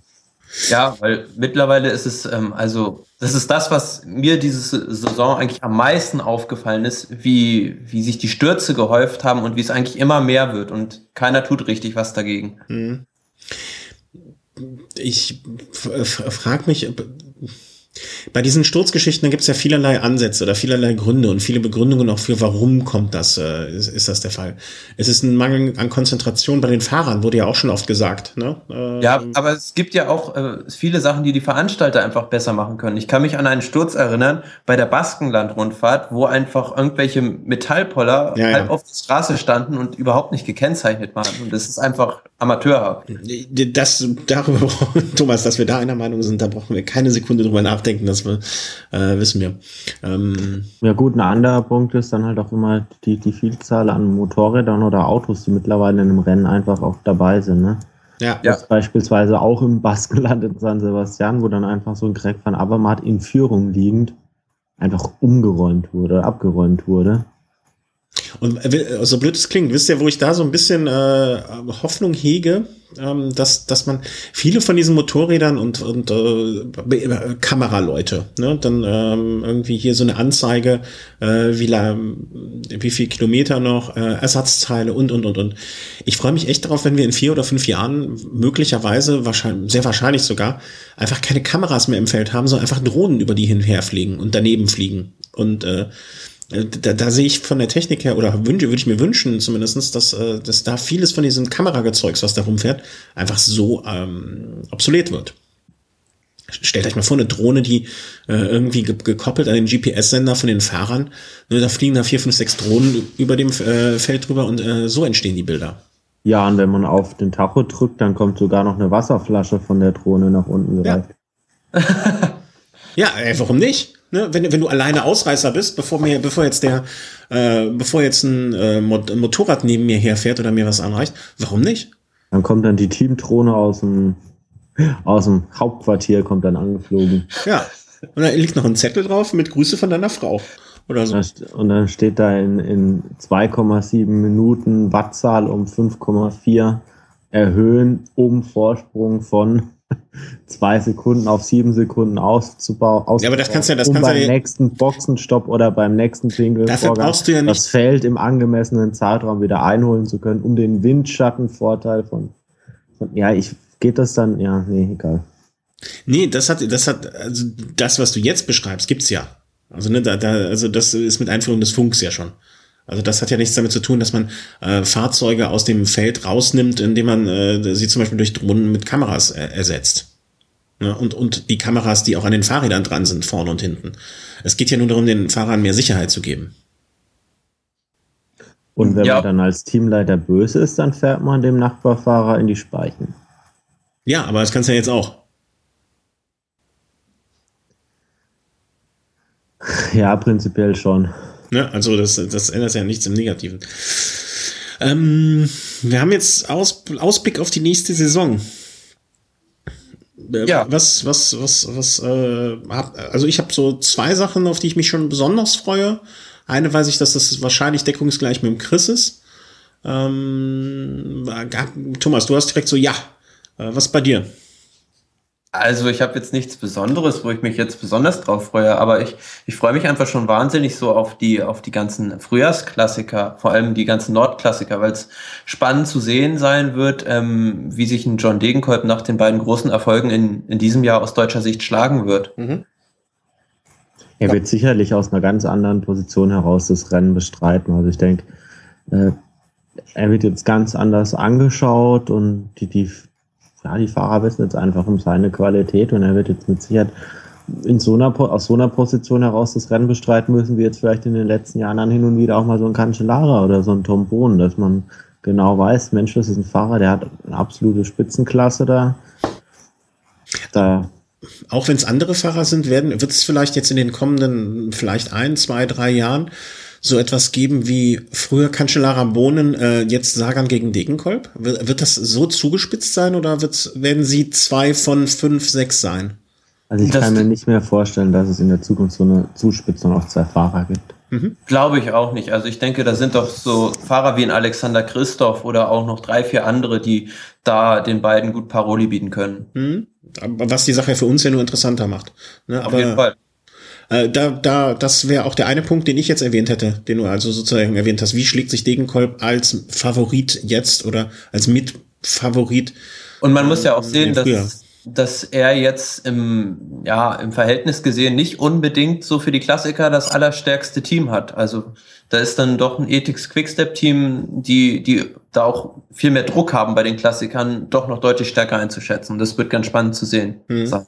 Ja, weil mittlerweile ist es, ähm, also, das ist das, was mir diese Saison eigentlich am meisten aufgefallen ist, wie, wie sich die Stürze gehäuft haben und wie es eigentlich immer mehr wird und keiner tut richtig was dagegen. Mhm. Ich frage mich, bei diesen Sturzgeschichten gibt es ja vielerlei Ansätze oder vielerlei Gründe und viele Begründungen auch für, warum kommt das, äh, ist, ist das der Fall. Es ist ein Mangel an Konzentration bei den Fahrern, wurde ja auch schon oft gesagt. Ne? Ähm, ja, aber es gibt ja auch äh, viele Sachen, die die Veranstalter einfach besser machen können. Ich kann mich an einen Sturz erinnern bei der Baskenland-Rundfahrt, wo einfach irgendwelche Metallpoller ja, halb ja. auf der Straße standen und überhaupt nicht gekennzeichnet waren. Und das ist einfach amateurhaft. Das, darüber, <laughs> Thomas, dass wir da einer Meinung sind, da brauchen wir keine Sekunde drüber nachdenken nachdenken, das äh, wissen wir. Ähm, ja gut, ein anderer Punkt ist dann halt auch immer die, die Vielzahl an Motorrädern oder Autos, die mittlerweile in einem Rennen einfach auch dabei sind. Ne? Ja. ja. Beispielsweise auch im Baskenland <laughs> in San Sebastian, wo dann einfach so ein Greg van Avermaet in Führung liegend einfach umgeräumt wurde, abgeräumt wurde. Und äh, so blöd es klingt, wisst ihr, wo ich da so ein bisschen äh, Hoffnung hege, ähm, dass, dass man viele von diesen Motorrädern und, und äh, Kameraleute, ne, dann ähm, irgendwie hier so eine Anzeige, äh, wie, wie viel Kilometer noch, äh, Ersatzteile und, und, und, und. Ich freue mich echt darauf, wenn wir in vier oder fünf Jahren möglicherweise, wahrscheinlich, sehr wahrscheinlich sogar, einfach keine Kameras mehr im Feld haben, sondern einfach Drohnen über die hinherfliegen und daneben fliegen. Und äh, äh, da, da sehe ich von der Technik her, oder wünsche, würde ich mir wünschen zumindestens, dass, äh, dass da vieles von diesem Kameragezeugs, was da rumfährt, einfach so ähm, obsolet wird. Stellt euch mal vor, eine Drohne, die äh, irgendwie ge gekoppelt an den GPS-Sender von den Fahrern, ne, da fliegen da vier, fünf, sechs Drohnen über dem äh, Feld drüber und äh, so entstehen die Bilder. Ja, und wenn man auf den Tacho drückt, dann kommt sogar noch eine Wasserflasche von der Drohne nach unten gereicht. <laughs> Ja, ja ey, warum nicht? Ne, wenn, wenn du alleine Ausreißer bist, bevor mir, bevor jetzt der, äh, bevor jetzt ein äh, Motorrad neben mir herfährt oder mir was anreicht, warum nicht? Dann kommt dann die Teamdrohne aus dem, aus dem Hauptquartier, kommt dann angeflogen. Ja. Und da liegt noch ein Zettel drauf mit Grüße von deiner Frau. Oder so. Und dann steht da in, in 2,7 Minuten Wattzahl um 5,4 erhöhen um Vorsprung von zwei Sekunden auf sieben Sekunden auszubauen. Ja, aber das kannst du ja, das um kannst beim ja nächsten Boxenstopp oder beim nächsten Jingle Dafür brauchst du ja nicht das Feld im angemessenen Zeitraum wieder einholen zu können, um den Windschattenvorteil von, von ja, ich geht das dann, ja, nee, egal. Nee, das hat, das hat, also das, was du jetzt beschreibst, gibt's ja. Also, ne, da, da, also das ist mit Einführung des Funks ja schon. Also das hat ja nichts damit zu tun, dass man äh, Fahrzeuge aus dem Feld rausnimmt, indem man äh, sie zum Beispiel durch Drohnen mit Kameras äh, ersetzt. Ja, und, und die Kameras, die auch an den Fahrrädern dran sind, vorne und hinten. Es geht ja nur darum, den Fahrern mehr Sicherheit zu geben. Und wenn ja. man dann als Teamleiter böse ist, dann fährt man dem Nachbarfahrer in die Speichen. Ja, aber das kannst du ja jetzt auch. Ja, prinzipiell schon. Ne? Also das, das ändert ja nichts im Negativen. Ähm, wir haben jetzt Aus, Ausblick auf die nächste Saison. Äh, ja. Was, was, was, was, äh, hab, also ich habe so zwei Sachen, auf die ich mich schon besonders freue. Eine weiß ich, dass das wahrscheinlich deckungsgleich mit dem Chris ist. Ähm, Thomas, du hast direkt so, ja. Äh, was bei dir? Also ich habe jetzt nichts Besonderes, wo ich mich jetzt besonders drauf freue, aber ich, ich freue mich einfach schon wahnsinnig so auf die, auf die ganzen Frühjahrsklassiker, vor allem die ganzen Nordklassiker, weil es spannend zu sehen sein wird, ähm, wie sich ein John Degenkolb nach den beiden großen Erfolgen in, in diesem Jahr aus deutscher Sicht schlagen wird. Mhm. Er wird sicherlich aus einer ganz anderen Position heraus das Rennen bestreiten. Also ich denke, äh, er wird jetzt ganz anders angeschaut und die, die, ja, die Fahrer wissen jetzt einfach um seine Qualität und er wird jetzt mit Sicherheit in so einer, aus so einer Position heraus das Rennen bestreiten müssen, wie jetzt vielleicht in den letzten Jahren dann hin und wieder auch mal so ein Cancellara oder so ein Tom Bohn, dass man genau weiß, Mensch, das ist ein Fahrer, der hat eine absolute Spitzenklasse da. Da auch wenn es andere Fahrer sind, wird es vielleicht jetzt in den kommenden, vielleicht ein, zwei, drei Jahren so etwas geben wie früher Cancellara Bohnen, äh, jetzt Sagan gegen Degenkolb? Wird, wird das so zugespitzt sein oder wird's, werden sie zwei von fünf, sechs sein? Also ich das kann mir nicht mehr vorstellen, dass es in der Zukunft so eine Zuspitzung auf zwei Fahrer gibt. Mhm. Glaube ich auch nicht. Also ich denke, da sind doch so Fahrer wie ein Alexander Christoph oder auch noch drei, vier andere, die da den beiden gut Paroli bieten können. Mhm. Was die Sache für uns ja nur interessanter macht. Ne? Auf jeden Fall. Äh, da, da, das wäre auch der eine Punkt, den ich jetzt erwähnt hätte, den du also sozusagen erwähnt hast. Wie schlägt sich Degenkolb als Favorit jetzt oder als Mitfavorit? Und man muss ja auch sehen, dass, dass er jetzt im, ja, im Verhältnis gesehen nicht unbedingt so für die Klassiker das allerstärkste Team hat. Also da ist dann doch ein Ethics Quickstep Team, die, die da auch viel mehr Druck haben bei den Klassikern, doch noch deutlich stärker einzuschätzen. Das wird ganz spannend zu sehen. Mhm.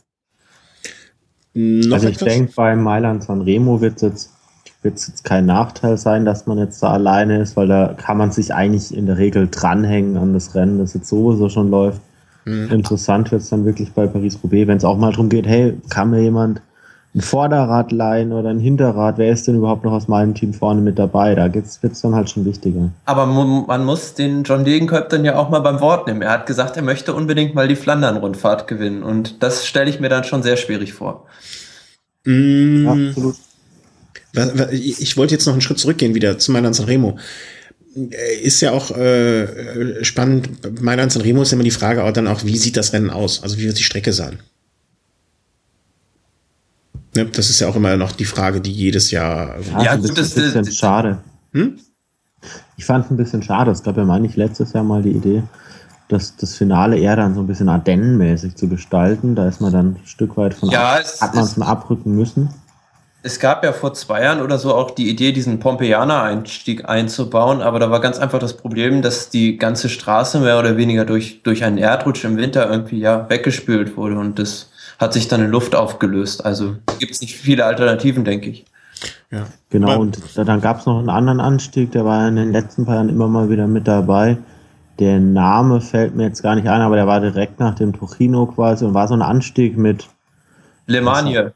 Also ich denke, bei Mailand San Remo wird es jetzt, wird's jetzt kein Nachteil sein, dass man jetzt da alleine ist, weil da kann man sich eigentlich in der Regel dranhängen an das Rennen, das jetzt sowieso schon läuft. Mhm. Interessant wird es dann wirklich bei Paris-Roubaix, wenn es auch mal darum geht, hey, kann mir jemand ein Vorderrad leihen oder ein Hinterrad. Wer ist denn überhaupt noch aus meinem Team vorne mit dabei? Da wird es dann halt schon wichtiger. Aber man muss den John Degenkolb dann ja auch mal beim Wort nehmen. Er hat gesagt, er möchte unbedingt mal die Flandern-Rundfahrt gewinnen. Und das stelle ich mir dann schon sehr schwierig vor. Mm, ja, absolut. Ich wollte jetzt noch einen Schritt zurückgehen wieder zu Mailand Sanremo. Äh, ist ja auch äh, spannend. Mailand Sanremo ist immer die Frage auch dann auch, wie sieht das Rennen aus? Also wie wird die Strecke sein? Ne, das ist ja auch immer noch die Frage, die jedes Jahr. Ja, ja das ist ein bisschen das, schade. Hm? Ich fand es ein bisschen schade. Es gab ja, meine ich, letztes Jahr mal die Idee, das, das Finale eher dann so ein bisschen Ardennenmäßig zu gestalten. Da ist man dann ein Stück weit von ja, ab, hat man es abrücken müssen. Es gab ja vor zwei Jahren oder so auch die Idee, diesen Pompeianer-Einstieg einzubauen, aber da war ganz einfach das Problem, dass die ganze Straße mehr oder weniger durch, durch einen Erdrutsch im Winter irgendwie ja weggespült wurde und das hat sich dann in Luft aufgelöst. Also gibt es nicht viele Alternativen, denke ich. Ja. Genau, und dann gab es noch einen anderen Anstieg, der war in den letzten paar Jahren immer mal wieder mit dabei. Der Name fällt mir jetzt gar nicht ein, aber der war direkt nach dem Tuchino quasi und war so ein Anstieg mit Lemanie.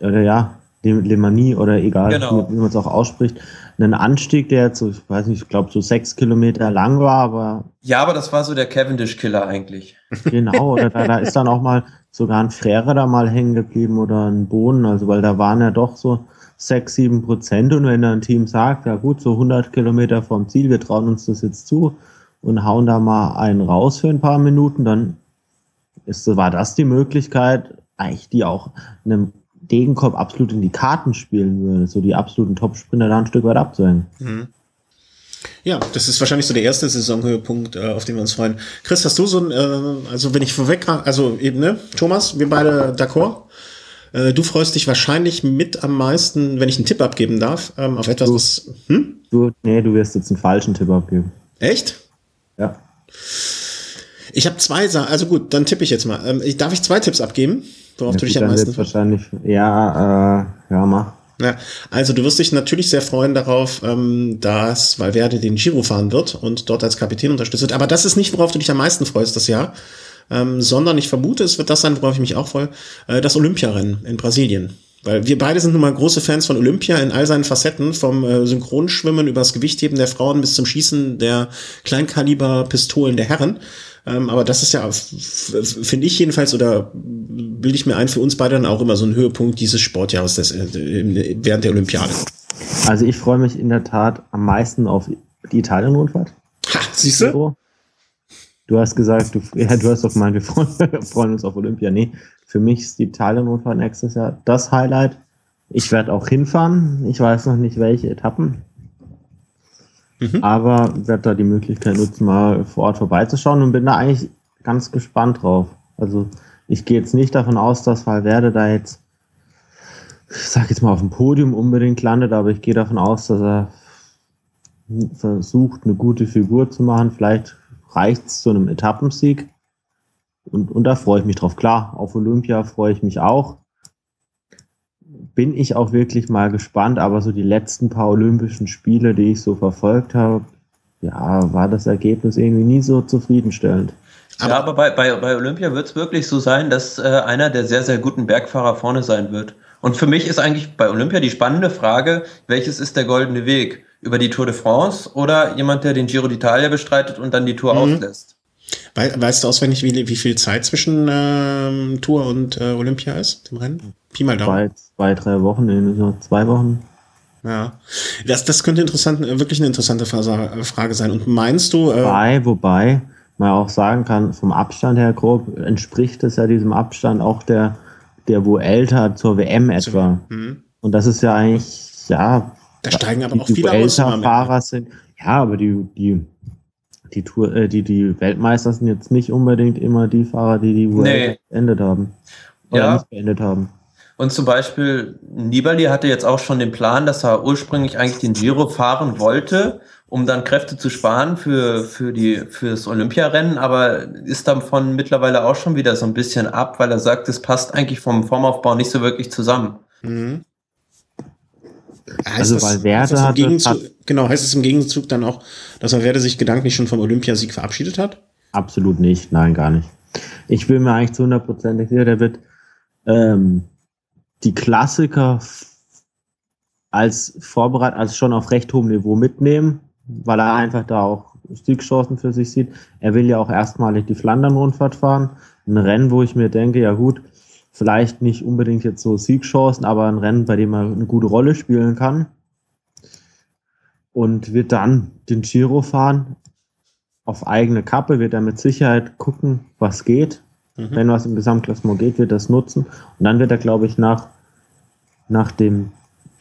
Oder ja, Lemanie oder egal, genau. wie man es auch ausspricht. Ein Anstieg, der jetzt so, ich weiß nicht, ich glaube so sechs Kilometer lang war, aber. Ja, aber das war so der Cavendish-Killer eigentlich. Genau, oder da, da ist dann auch mal sogar ein Frere da mal hängen geblieben oder ein Bohnen, also weil da waren ja doch so sechs, sieben Prozent und wenn da ein Team sagt, ja gut, so 100 Kilometer vom Ziel, wir trauen uns das jetzt zu und hauen da mal einen raus für ein paar Minuten, dann ist, war das die Möglichkeit, eigentlich die auch einem Degenkopf absolut in die Karten spielen würde, so die absoluten Top-Sprinter da ein Stück weit abzuhängen. Mhm. Ja, das ist wahrscheinlich so der erste Saisonhöhepunkt, äh, auf den wir uns freuen. Chris, hast du so ein, äh, also wenn ich vorweg, also eben, ne, Thomas, wir beide d'accord. Äh, du freust dich wahrscheinlich mit am meisten, wenn ich einen Tipp abgeben darf, ähm, auf etwas, du, was. Hm? Du, nee, du wirst jetzt einen falschen Tipp abgeben. Echt? Ja. Ich habe zwei Sachen, also gut, dann tippe ich jetzt mal. Ähm, darf ich zwei Tipps abgeben? Worauf ja, du dich am meisten wahrscheinlich, ja, äh, ja, mach. Ja, also du wirst dich natürlich sehr freuen darauf, ähm, dass Valverde den Giro fahren wird und dort als Kapitän unterstützt wird. Aber das ist nicht, worauf du dich am meisten freust das Jahr, ähm, sondern ich vermute, es wird das sein, worauf ich mich auch freue, äh, das Olympiarennen in Brasilien. Weil wir beide sind nun mal große Fans von Olympia in all seinen Facetten, vom äh, Synchronschwimmen über das Gewichtheben der Frauen bis zum Schießen der Kleinkaliber-Pistolen der Herren. Ähm, aber das ist ja, finde ich jedenfalls, oder bilde ich mir ein, für uns beide dann auch immer so ein Höhepunkt dieses Sportjahres des, äh, während der Olympiade. Also ich freue mich in der Tat am meisten auf Die Italien-Rundfahrt? Ha, siehst du? Du hast gesagt, du, <laughs> ja, du hast doch gemeint, <laughs> wir freuen uns auf Olympia. Nee, für mich ist die Italien-Rundfahrt nächstes Jahr das Highlight. Ich werde auch hinfahren. Ich weiß noch nicht, welche Etappen. Mhm. Aber werde da die Möglichkeit nutzen, mal vor Ort vorbeizuschauen und bin da eigentlich ganz gespannt drauf. Also ich gehe jetzt nicht davon aus, dass Valverde da jetzt, ich sag jetzt mal, auf dem Podium unbedingt landet, aber ich gehe davon aus, dass er versucht, eine gute Figur zu machen. Vielleicht reicht es zu einem Etappensieg. Und, und da freue ich mich drauf. Klar, auf Olympia freue ich mich auch. Bin ich auch wirklich mal gespannt, aber so die letzten paar Olympischen Spiele, die ich so verfolgt habe, ja, war das Ergebnis irgendwie nie so zufriedenstellend. Aber ja, aber bei, bei, bei Olympia wird es wirklich so sein, dass äh, einer der sehr, sehr guten Bergfahrer vorne sein wird. Und für mich ist eigentlich bei Olympia die spannende Frage, welches ist der goldene Weg? Über die Tour de France oder jemand, der den Giro d'Italia bestreitet und dann die Tour mhm. auslässt? Weißt du auswendig, wie, wie viel Zeit zwischen ähm, Tour und äh, Olympia ist, dem Rennen? Pi mal Daumen. Zwei, zwei drei Wochen, so zwei Wochen. Ja, das, das könnte interessant, wirklich eine interessante Frage sein. Und meinst du? Äh wobei, wobei man auch sagen kann, vom Abstand her grob entspricht es ja diesem Abstand auch der, der Vuelta zur WM etwa. Mhm. Und das ist ja eigentlich, ja. Da steigen aber auch viele Vuelta-Fahrer sind. Ja, aber die, die, die Tour, äh, die, die Weltmeister sind jetzt nicht unbedingt immer die Fahrer, die die Vuelta nee. beendet haben. Oder ja. nicht beendet haben. Und zum Beispiel Nibali hatte jetzt auch schon den Plan, dass er ursprünglich eigentlich den Giro fahren wollte, um dann Kräfte zu sparen für, für die, fürs Olympiarennen, aber ist davon mittlerweile auch schon wieder so ein bisschen ab, weil er sagt, es passt eigentlich vom Formaufbau nicht so wirklich zusammen. Mhm. Heißt also, weil Werder hat, hat, genau, heißt es im Gegenzug dann auch, dass Werder sich gedanklich schon vom Olympiasieg verabschiedet hat? Absolut nicht, nein, gar nicht. Ich bin mir eigentlich zu hundertprozentig sicher, der wird ähm, die Klassiker als vorbereitet, als schon auf recht hohem Niveau mitnehmen weil er einfach da auch Siegchancen für sich sieht. Er will ja auch erstmalig die Flandern-Rundfahrt fahren. Ein Rennen, wo ich mir denke, ja gut, vielleicht nicht unbedingt jetzt so Siegchancen, aber ein Rennen, bei dem er eine gute Rolle spielen kann. Und wird dann den Giro fahren. Auf eigene Kappe wird er mit Sicherheit gucken, was geht. Mhm. Wenn was im Gesamtklassement geht, wird er das nutzen. Und dann wird er, glaube ich, nach, nach dem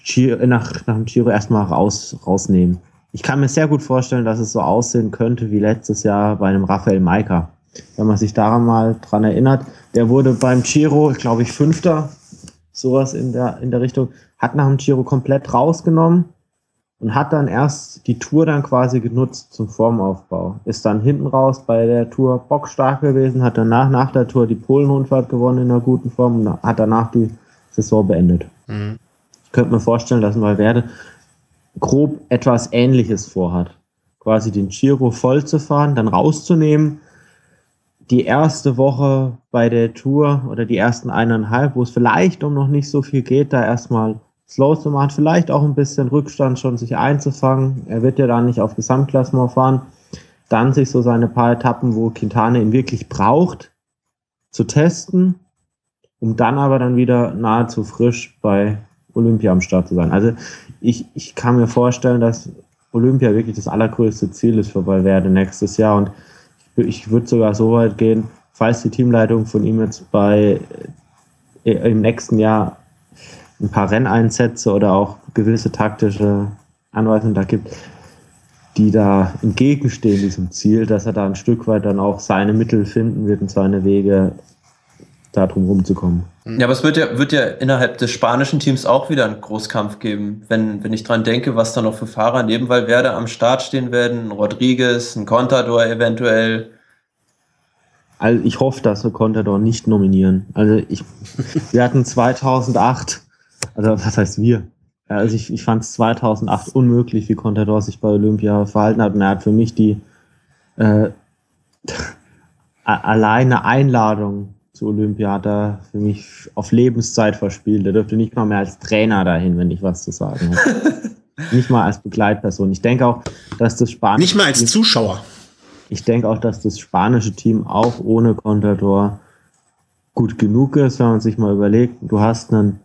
Giro, nach, nach dem Giro erstmal raus, rausnehmen ich kann mir sehr gut vorstellen, dass es so aussehen könnte wie letztes Jahr bei einem Raphael Maika. Wenn man sich daran mal dran erinnert, der wurde beim Giro, glaube ich, Fünfter, sowas in der, in der Richtung, hat nach dem Giro komplett rausgenommen und hat dann erst die Tour dann quasi genutzt zum Formaufbau. Ist dann hinten raus bei der Tour bockstark gewesen, hat danach nach der Tour die Polen-Rundfahrt gewonnen in einer guten Form und hat danach die Saison beendet. Mhm. Ich könnte mir vorstellen, dass mal werde grob etwas Ähnliches vorhat. Quasi den Giro voll zu fahren, dann rauszunehmen, die erste Woche bei der Tour oder die ersten eineinhalb, wo es vielleicht um noch nicht so viel geht, da erstmal slow zu machen, vielleicht auch ein bisschen Rückstand schon sich einzufangen. Er wird ja da nicht auf Gesamtklassement fahren. Dann sich so seine paar Etappen, wo Quintana ihn wirklich braucht, zu testen, um dann aber dann wieder nahezu frisch bei Olympia am Start zu sein. Also ich, ich kann mir vorstellen, dass Olympia wirklich das allergrößte Ziel ist für Valverde nächstes Jahr. Und ich, würde sogar so weit gehen, falls die Teamleitung von ihm jetzt bei äh, im nächsten Jahr ein paar Renneinsätze oder auch gewisse taktische Anweisungen da gibt, die da entgegenstehen diesem Ziel, dass er da ein Stück weit dann auch seine Mittel finden wird und seine Wege, da drum rumzukommen. Mhm. Ja, aber es wird ja, wird ja innerhalb des spanischen Teams auch wieder einen Großkampf geben, wenn, wenn ich dran denke, was da noch für Fahrer neben Valverde am Start stehen werden. Ein Rodriguez, ein Contador eventuell. Also ich hoffe, dass wir Contador nicht nominieren. Also ich, <laughs> wir hatten 2008, also was heißt wir? Also ich, ich fand es 2008 unmöglich, wie Contador sich bei Olympia verhalten hat. Und er hat für mich die äh, <laughs> alleine Einladung zu Olympia hat er für mich auf Lebenszeit verspielt. Er dürfte nicht mal mehr als Trainer dahin, wenn ich was zu sagen habe. <laughs> nicht mal als Begleitperson. Ich denke auch, dass das spanische Nicht mal als Zuschauer. Ich denke auch, dass das spanische Team auch ohne Contador gut genug ist, wenn man sich mal überlegt, du hast einen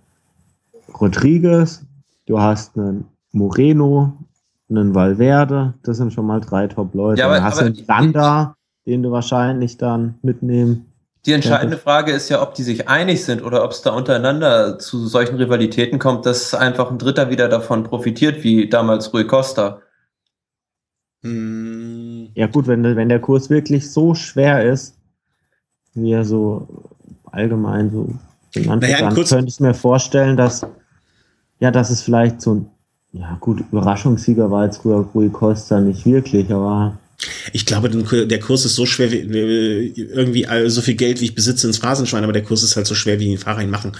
Rodriguez, du hast einen Moreno, einen Valverde, das sind schon mal drei Top-Leute. Ja, aber- dann hast aber- einen Landa, den du wahrscheinlich dann mitnehmen. Die entscheidende Frage ist ja, ob die sich einig sind oder ob es da untereinander zu solchen Rivalitäten kommt, dass einfach ein Dritter wieder davon profitiert, wie damals Rui Costa. Hm, Ja gut, wenn, wenn der Kurs wirklich so schwer ist, wie er so allgemein so genannt Naja, wird, dann kurz- könnte ich mir vorstellen, dass ja, dass es vielleicht so ein ja gut, Überraschungssieger war jetzt früher Rui Costa nicht wirklich, aber Ich glaube, den der Kurs ist so schwer wie wie- irgendwie all- so viel Geld, wie ich besitze ins Phrasenschwein, aber der Kurs ist halt so schwer, wie die Fahrer ihn machen.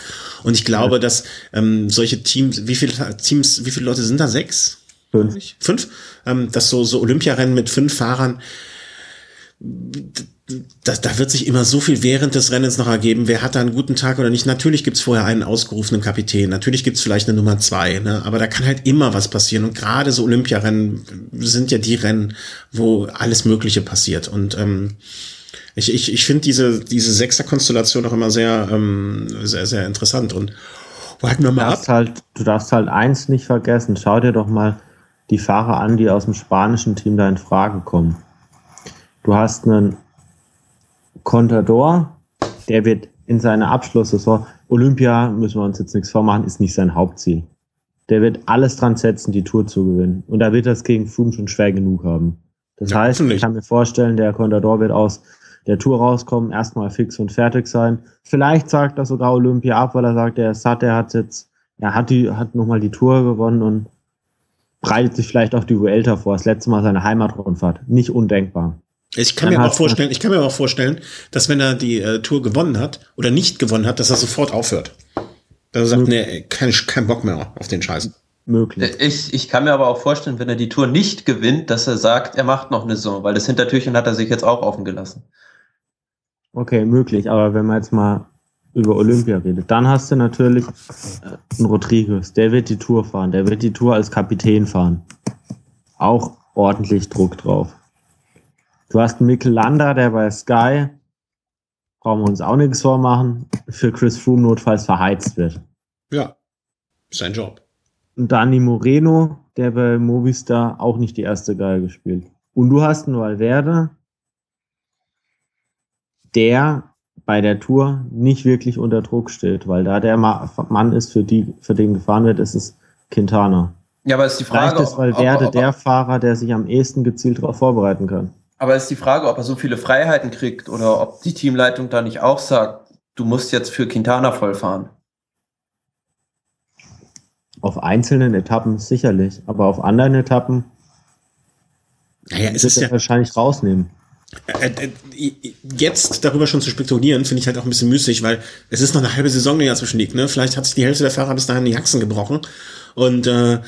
Und ich glaube, dass ähm, solche Teams, wie viele Teams, wie viele Leute sind da? Sechs? fünf. Fünf? Ähm, dass so, so Olympiarennen mit fünf Fahrern, da, da wird sich immer so viel während des Rennens noch ergeben, wer hat da einen guten Tag oder nicht. Natürlich gibt's vorher einen ausgerufenen Kapitän, natürlich gibt's vielleicht eine Nummer zwei, ne? aber da kann halt immer was passieren. Und gerade so Olympiarennen sind ja die Rennen, wo alles Mögliche passiert. Und ähm, ich, ich, ich finde diese, diese Sechser-Konstellation auch immer sehr, ähm, sehr, sehr interessant. Und warten wir Du mal ab. darfst, halt, du darfst halt eins nicht vergessen. Schau dir doch mal die Fahrer an, die aus dem spanischen Team da in Frage kommen. Du hast einen Contador, der wird in seiner Abschlusssaison, Olympia, müssen wir uns jetzt nichts vormachen, ist nicht sein Hauptziel. Der wird alles dran setzen, die Tour zu gewinnen. Und da wird das gegen Froome schon schwer genug haben. Das Ja, heißt, ich kann mir vorstellen, der Contador wird aus der Tour rauskommen, erstmal fix und fertig sein. Vielleicht sagt er sogar Olympia ab, weil er sagt, er ist satt, er hat jetzt, er hat die, hat nochmal die Tour gewonnen und breitet sich vielleicht auch die Vuelta vor. Das letzte Mal seine Heimatrundfahrt. Nicht undenkbar. Ich kann Dann mir aber auch vorstellen, ich kann mir aber auch vorstellen, dass wenn er die äh, Tour gewonnen hat oder nicht gewonnen hat, dass er sofort aufhört. Dass er sagt, nee, kein, kein Bock mehr auf den Scheiß. Möglich. Ich, ich kann mir aber auch vorstellen, wenn er die Tour nicht gewinnt, dass er sagt, er macht noch eine Saison, weil das Hintertürchen hat er sich jetzt auch offen gelassen. Okay, möglich. Aber wenn man jetzt mal über Olympia redet, dann hast du natürlich äh, einen Rodriguez. Der wird die Tour fahren. Der wird die Tour als Kapitän fahren. Auch ordentlich Druck drauf. Du hast einen Mikkel Landa, der bei Sky, brauchen wir uns auch nichts vormachen, für Chris Froome notfalls verheizt wird. Ja, sein Job. Und Dani Moreno, der bei Movistar auch nicht die erste Geige spielt. Und du hast einen Valverde, der bei der Tour nicht wirklich unter Druck steht, weil da der Ma- Mann ist, für, die, für den gefahren wird, ist es Quintana. Ja, aber ist die Vielleicht Frage, ist Valverde ob, ob, der ob, Fahrer, der sich am ehesten gezielt darauf vorbereiten kann. Aber ist die Frage, ob er so viele Freiheiten kriegt oder ob die Teamleitung da nicht auch sagt, du musst jetzt für Quintana vollfahren. Auf einzelnen Etappen sicherlich, aber auf anderen Etappen Naja, es wird ist er ja, wahrscheinlich rausnehmen. äh, äh, jetzt darüber schon zu spekulieren, finde ich halt auch ein bisschen müßig, weil es ist noch eine halbe Saison, die dazwischen liegt. Ne? Vielleicht hat sich die Hälfte der Fahrer bis dahin die Haxen gebrochen. Und äh,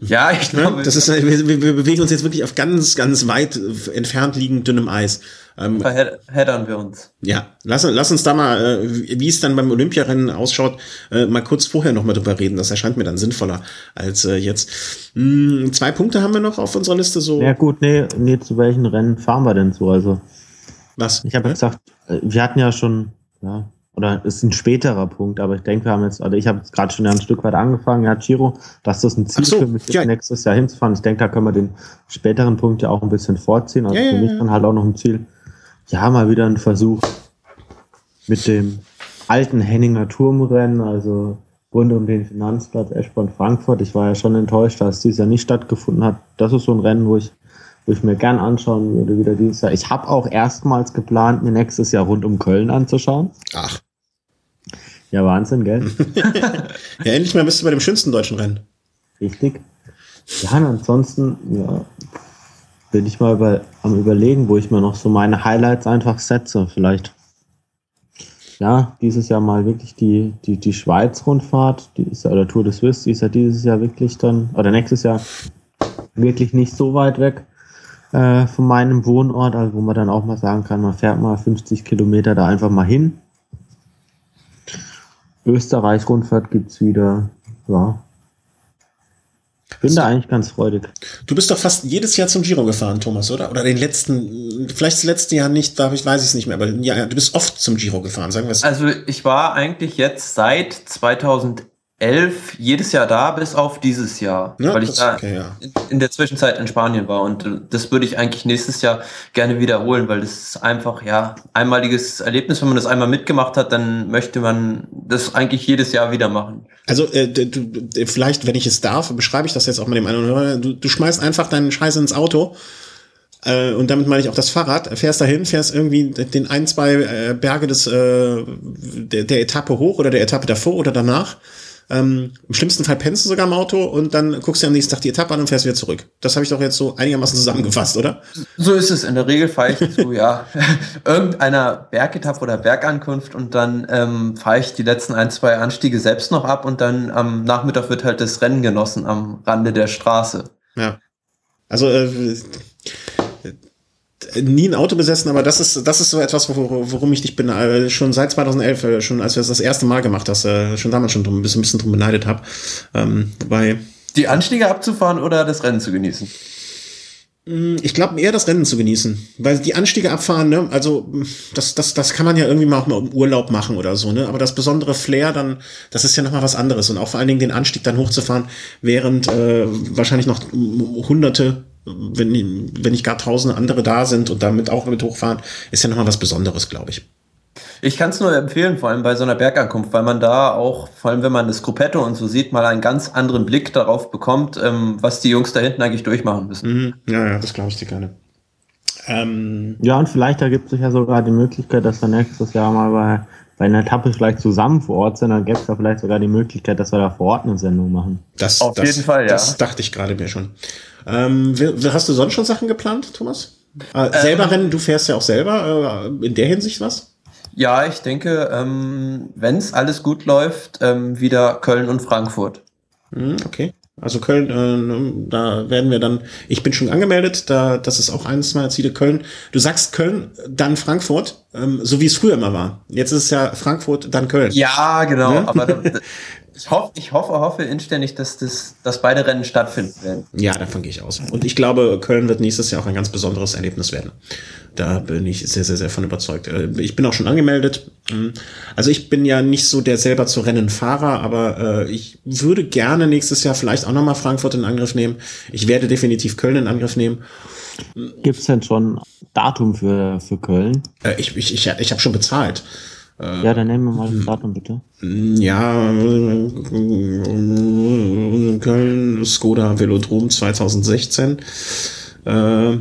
Ja, ich ne? glaube, das ist, wir, wir wir bewegen uns jetzt wirklich auf ganz, ganz weit entfernt liegend dünnem Eis. Ähm, verheddern wir uns. Ja, lass, lass uns da mal, äh, wie es dann beim Olympiarennen ausschaut, äh, mal kurz vorher noch mal drüber reden. Das erscheint mir dann sinnvoller als äh, jetzt. Hm, zwei Punkte haben wir noch auf unserer Liste. So Ja gut, nee, nee, zu welchen Rennen fahren wir denn so? Also was? Ich habe ja gesagt, äh, wir hatten ja schon, ja, oder ist ein späterer Punkt, aber ich denke, wir haben jetzt, oder ich habe jetzt gerade schon ein Stück weit angefangen, ja, Giro, dass das ein Ziel so, für mich ja. nächstes Jahr hinzufahren. Ich denke, da können wir den späteren Punkt ja auch ein bisschen vorziehen. Also Ja, für mich dann halt auch noch ein Ziel. Ja, mal wieder ein Versuch mit dem alten Henninger Turmrennen, also rund um den Finanzplatz Eschborn Frankfurt. Ich war ja schon enttäuscht, dass dies ja nicht stattgefunden hat. Das ist so ein Rennen, wo ich, wo ich mir gern anschauen würde, wieder dieses Jahr. Ich habe auch erstmals geplant, mir nächstes Jahr rund um Köln anzuschauen. Ach, Ja, Wahnsinn, gell? <laughs> ja, endlich mal bist du bei dem schönsten deutschen Rennen. Richtig. Ja, und ansonsten, ja, bin ich mal über, am überlegen, wo ich mir noch so meine Highlights einfach setze. Vielleicht, ja, dieses Jahr mal wirklich die, die, die Schweiz-Rundfahrt, die ist ja, oder Tour de Suisse, die ist ja dieses Jahr wirklich dann, oder nächstes Jahr wirklich nicht so weit weg äh, von meinem Wohnort, also wo man dann auch mal sagen kann, man fährt mal 50 Kilometer da einfach mal hin. Österreich-Rundfahrt gibt's wieder, ja. Bin da eigentlich ganz freudig. Du bist doch fast jedes Jahr zum Giro gefahren, Thomas, oder? Oder den letzten, vielleicht das letzte Jahr nicht, da ich weiß ich es nicht mehr, aber ja, du bist oft zum Giro gefahren, sagen wir es. Also ich war eigentlich jetzt seit 2011 2011 jedes Jahr da, bis auf dieses Jahr, Ja, weil ich da okay, ja. in, der Zwischenzeit in Spanien war. Und äh, das würde ich eigentlich nächstes Jahr gerne wiederholen, weil das ist einfach, ja, einmaliges Erlebnis. Wenn man das einmal mitgemacht hat, dann möchte man das eigentlich jedes Jahr wieder machen. Also äh, du, vielleicht, wenn ich es darf, beschreibe ich das jetzt auch mal dem einen oder anderen. Du, du schmeißt einfach deinen Scheiß ins Auto äh, und damit meine ich auch das Fahrrad. Fährst dahin, fährst irgendwie den ein, zwei äh, Berge des der, der Etappe hoch oder der Etappe davor oder danach. Ähm, Im schlimmsten Fall pennst du sogar im Auto und dann guckst du am nächsten Tag die Etappe an und fährst wieder zurück. Das habe ich doch jetzt so einigermaßen zusammengefasst, oder? So ist es. In der Regel fahre ich zu, ja, <laughs> irgendeiner Bergetappe oder Bergankunft und dann ähm, fahre ich die letzten ein, zwei Anstiege selbst noch ab und dann am Nachmittag wird halt das Rennen genossen am Rande der Straße. Ja. Also äh, nie ein Auto besessen, aber das ist das ist so etwas, wor worum ich dich bin äh, schon seit 2011, äh, schon als wir das das erste Mal gemacht hast, äh, schon damals schon drum, ein bisschen, ein bisschen drum beneidet habe. Ähm, wobei Die Anstiege abzufahren oder das Rennen zu genießen? ich glaube eher das Rennen zu genießen, weil die Anstiege abfahren, ne, also das, das, das kann man ja irgendwie mal auch mal im Urlaub machen oder so, ne, aber das besondere Flair dann, das ist ja nochmal was anderes und auch vor allen Dingen den Anstieg dann hochzufahren, während äh, wahrscheinlich noch hunderte, wenn, wenn nicht gar tausende andere da sind und damit auch mit hochfahren, ist ja nochmal was Besonderes, glaube ich. Ich kann es nur empfehlen, vor allem bei so einer Bergankunft, weil man da auch, vor allem wenn man das Gruppetto und so sieht, mal einen ganz anderen Blick darauf bekommt, ähm, was die Jungs da hinten eigentlich durchmachen müssen. Mhm. Ja, ja, das glaube ich dir gerne. Ähm, Ja, und vielleicht ergibt sich ja sogar die Möglichkeit, dass wir nächstes Jahr mal bei, bei einer Etappe vielleicht zusammen vor Ort sind. Dann gäbe es ja vielleicht sogar die Möglichkeit, dass wir da vor Ort eine Sendung machen. das, Auf das, jeden Fall, ja. Das dachte ich gerade mir schon. Ähm, hast du sonst schon Sachen geplant, Thomas? Äh, selber rennen, du fährst ja auch selber, äh, in der Hinsicht was? Ja, ich denke, ähm, wenn es alles gut läuft, ähm, wieder Köln und Frankfurt. Hm, okay. Also Köln, äh, da werden wir dann, ich bin schon angemeldet, da, das ist auch eines meiner Ziele, Köln. Du sagst Köln, dann Frankfurt, ähm, so wie es früher immer war. Jetzt ist es ja Frankfurt, dann Köln. Ja, genau. Ja. Aber <laughs> da, ich, hoff, ich hoffe, hoffe inständig, dass, das, dass beide Rennen stattfinden werden. Ja, davon gehe ich aus. Und ich glaube, Köln wird nächstes Jahr auch ein ganz besonderes Erlebnis werden. Da bin ich sehr, sehr, sehr von überzeugt. Äh, Ich bin auch schon angemeldet. Mhm. Also ich bin ja nicht so der selber zu Rennen Fahrer, aber äh, ich würde gerne nächstes Jahr vielleicht auch nochmal Frankfurt in Angriff nehmen. Ich werde definitiv Köln in Angriff nehmen. Gibt es denn schon Datum für, für Köln? Äh, ich ich, ich, ich habe schon bezahlt. Ja, dann nehmen wir mal das Datum bitte. Ja, äh, Köln, Skoda Velodrom 2016. Äh,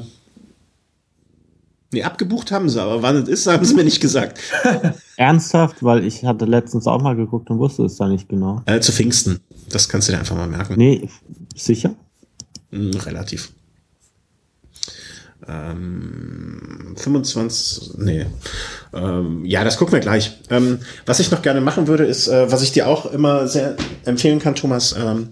nee, abgebucht haben sie, aber wann es ist, <laughs> haben sie mir nicht gesagt. <laughs> Ernsthaft, weil ich hatte letztens auch mal geguckt und wusste es da nicht genau. Äh, zu Pfingsten. Das kannst du dir einfach mal merken. Nee, sicher? Hm, relativ. Ähm, 25, nee. Ähm, ja, das gucken wir gleich. Ähm, was ich noch gerne machen würde, ist, äh, was ich dir auch immer sehr empfehlen kann, Thomas, ähm,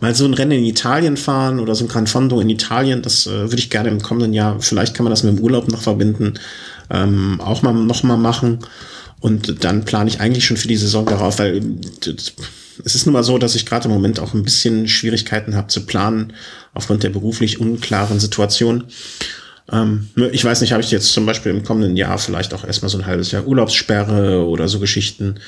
mal so ein Rennen in Italien fahren oder so ein Gran Fondo in Italien. Das äh, würde ich gerne im kommenden Jahr, vielleicht kann man das mit dem Urlaub noch verbinden, ähm, auch mal noch mal machen. Und dann plane ich eigentlich schon für die Saison darauf, weil das- es ist nun mal so, dass ich gerade im Moment auch ein bisschen Schwierigkeiten habe zu planen, aufgrund der beruflich unklaren Situation. Ähm, ich weiß nicht, habe ich jetzt zum Beispiel im kommenden Jahr vielleicht auch erstmal so ein halbes Jahr Urlaubssperre oder so Geschichten.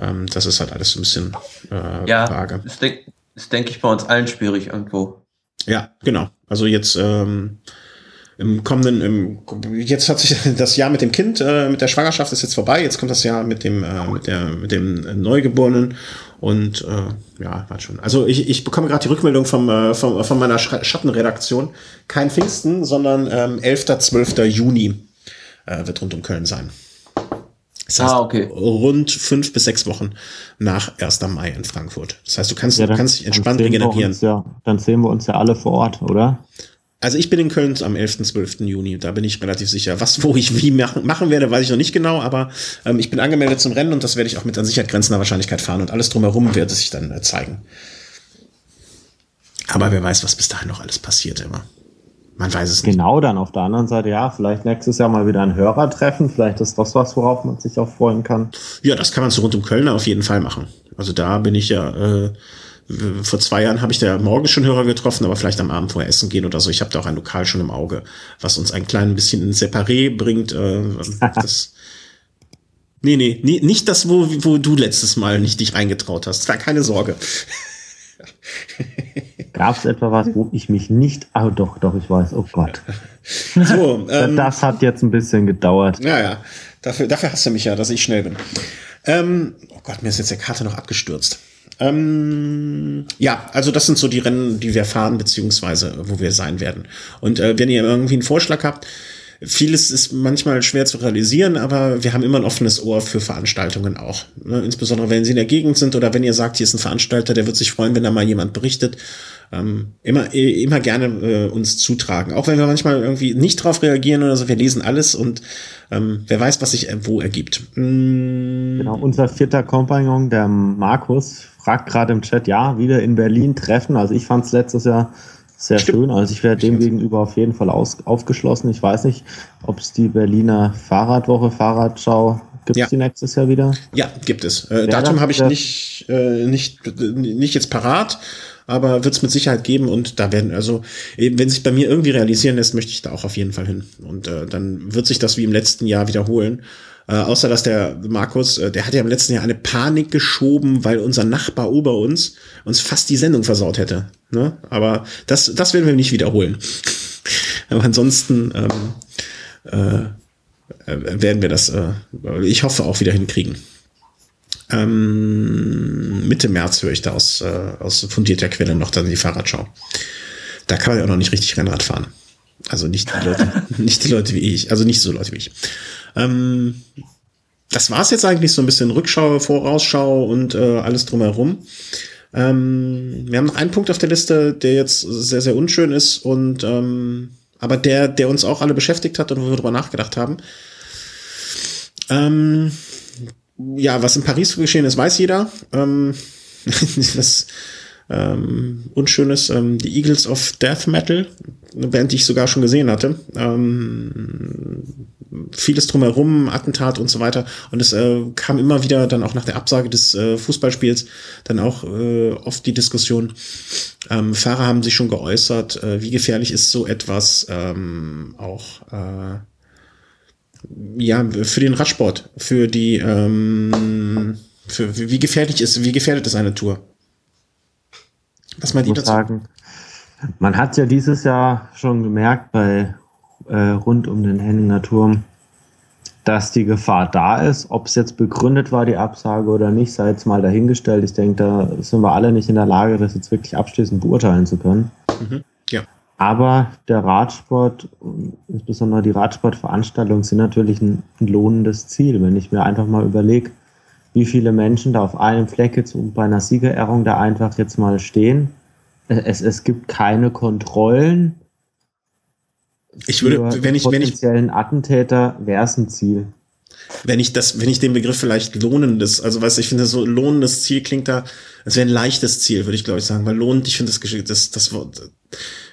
Ähm, das ist halt alles so ein bisschen äh, Ja, vage. ist, denk, ist denke ich, bei uns allen schwierig irgendwo. Ja, genau. Also jetzt ähm, im kommenden, im, jetzt hat sich <laughs> das Jahr mit dem Kind, äh, mit der Schwangerschaft ist jetzt vorbei. Jetzt kommt das Jahr mit dem, äh, mit der, mit dem Neugeborenen und äh, ja, warte schon. Also ich, ich bekomme gerade die Rückmeldung vom, äh, vom, von meiner Sch Schattenredaktion. Kein Pfingsten, sondern ähm, 11. 12. Juni äh, wird rund um Köln sein. Das heißt, Ah, okay. rund fünf bis sechs Wochen nach 1. Mai in Frankfurt. Das heißt, du kannst, Ja, du kannst dich entspannt regenerieren. uns Ja, dann sehen wir uns ja alle vor Ort, oder? Also ich bin in Köln am 11. 12. Juni, da bin ich relativ sicher. Was, wo ich wie machen, machen werde, weiß ich noch nicht genau, aber ähm, ich bin angemeldet zum Rennen und das werde ich auch mit an Sicherheit grenzender Wahrscheinlichkeit fahren und alles drumherum wird es sich dann äh, zeigen. Aber wer weiß, was bis dahin noch alles passiert immer. Man weiß es nicht. Genau, dann auf der anderen Seite, ja, vielleicht nächstes Jahr mal wieder ein Hörertreffen. Vielleicht ist das was, worauf man sich auch freuen kann. Ja, das kann man zu rund um Köln auf jeden Fall machen. Also da bin ich ja, äh, vor zwei Jahren habe ich da morgens schon Hörer getroffen, aber vielleicht am Abend vorher essen gehen oder so. Ich habe da auch ein Lokal schon im Auge, was uns ein klein bisschen ins Separé bringt. Äh, <laughs> das Nee, nee, nee, nicht das, wo, wo du letztes Mal nicht dich reingetraut hast. Da keine Sorge. <laughs> Gab es etwa was, wo ich mich nicht. Ah, doch, doch, ich weiß. Oh Gott. <laughs> So, ähm, das hat jetzt ein bisschen gedauert. Ja, ja. Dafür, dafür hast du mich ja, dass ich schnell bin. Ähm, oh Gott, mir ist jetzt der Karte noch abgestürzt. Ähm, ja, also das sind so die Rennen, die wir fahren, beziehungsweise wo wir sein werden. Und äh, wenn ihr irgendwie einen Vorschlag habt, vieles ist manchmal schwer zu realisieren, aber wir haben immer ein offenes Ohr für Veranstaltungen auch. Ne? Insbesondere wenn sie in der Gegend sind oder wenn ihr sagt, hier ist ein Veranstalter, der wird sich freuen, wenn da mal jemand berichtet. Ähm, immer, immer gerne äh, uns zutragen. Auch wenn wir manchmal irgendwie nicht drauf reagieren oder so, wir lesen alles und ähm, wer weiß, was sich äh, wo ergibt. Mm. Genau, unser vierter Kompagnon, der Markus, fragt gerade im Chat, ja, wieder in Berlin treffen. Also ich fand es letztes Jahr sehr Stimmt. schön. Also ich wäre dem gegenüber auf jeden Fall aus, aufgeschlossen. Ich weiß nicht, ob es die Berliner Fahrradwoche, Fahrradschau Gibt es ja. die nächstes Jahr wieder? Ja, gibt es. Äh, Datum habe ich nicht, äh, nicht, nicht jetzt parat, aber wird es mit Sicherheit geben und da werden, also wenn sich bei mir irgendwie realisieren lässt, möchte ich da auch auf jeden Fall hin. Und äh, dann wird sich das wie im letzten Jahr wiederholen. Äh, außer dass der Markus, äh, der hat ja im letzten Jahr eine Panik geschoben, weil unser Nachbar ober uns uns fast die Sendung versaut hätte. Ne? Aber das, das werden wir nicht wiederholen. <laughs> Aber ansonsten ähm, äh, äh, werden wir das, äh, ich hoffe, auch wieder hinkriegen. Ähm, Mitte März höre ich da aus, äh, aus fundierter Quelle noch dann die Fahrradschau. Da kann man ja auch noch nicht richtig Rennrad fahren. Also nicht die Leute, <laughs> nicht die Leute wie ich, also nicht so Leute wie ich. Ähm, das war's jetzt eigentlich so ein bisschen Rückschau, Vorausschau und äh, alles drumherum. Ähm, wir haben noch einen Punkt auf der Liste, der jetzt sehr, sehr unschön ist und ähm, aber der, der uns auch alle beschäftigt hat und wo wir drüber nachgedacht haben. Ähm, ja, was in Paris geschehen ist, weiß jeder. Ähm, <laughs> das ähm, Unschönes, ähm, die Eagles of Death Metal, eine Band, die ich sogar schon gesehen hatte. Ähm, vieles drumherum, Attentat und so weiter. Und es äh, kam immer wieder dann auch nach der Absage des äh, Fußballspiels dann auch äh, oft die Diskussion. Ähm, Fahrer haben sich schon geäußert, äh, wie gefährlich ist so etwas ähm, auch äh, ja für den Radsport, für die ähm, für, wie gefährlich ist, wie gefährdet ist eine Tour? Was meint ihr dazu? Sagen, man hat ja dieses Jahr schon gemerkt bei äh, rund um den Henninger Turm, dass die Gefahr da ist. Ob es jetzt begründet war, die Absage oder nicht, sei jetzt mal dahingestellt. Ich denke, da sind wir alle nicht in der Lage, das jetzt wirklich abschließend beurteilen zu können. Mhm, ja. Aber der Radsport, insbesondere die Radsportveranstaltungen, sind natürlich ein, ein lohnendes Ziel. Wenn ich mir einfach mal überlege, wie viele Menschen da auf einem Fleck jetzt bei einer Siegerehrung da einfach jetzt mal stehen. Es, es gibt keine Kontrollen. Ich würde, wenn ich, wenn ich, Attentäter wäre es ein Ziel. Wenn ich das, wenn ich den Begriff vielleicht lohnendes, also was ich finde, so lohnendes Ziel klingt da, es wäre ein leichtes Ziel, würde ich glaube ich sagen, weil lohnend, ich finde das, das, das Wort,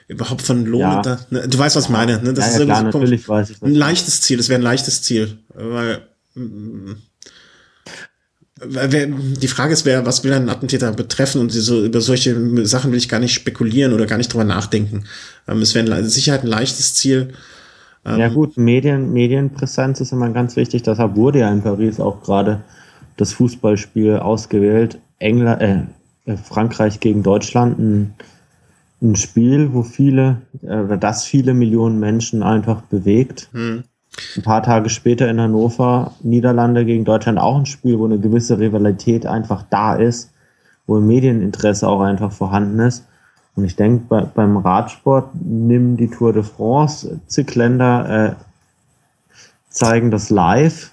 überhaupt von lohnend, ja. ne, du weißt, was ich meine, ne? Das ja, ja, ist klar, natürlich weiß ich, ein leichtes Ziel, das wäre ein leichtes Ziel, weil, mm, die Frage ist, wer, was will ein Attentäter betreffen und so, über solche Sachen will ich gar nicht spekulieren oder gar nicht drüber nachdenken. Ähm, es wäre Sicherheit ein leichtes Ziel. Ähm, ja gut, Medien, Medienpräsenz ist immer ganz wichtig. Deshalb wurde ja in Paris auch gerade das Fußballspiel ausgewählt. England, äh, äh, Frankreich gegen Deutschland, ein, ein Spiel, wo viele, äh, das viele Millionen Menschen einfach bewegt. Hm. Ein paar Tage später in Hannover, Niederlande gegen Deutschland, auch ein Spiel, wo eine gewisse Rivalität einfach da ist, wo Medieninteresse auch einfach vorhanden ist. Und ich denke, bei, beim Radsport nehmen die Tour de France, zig Länder äh, zeigen das live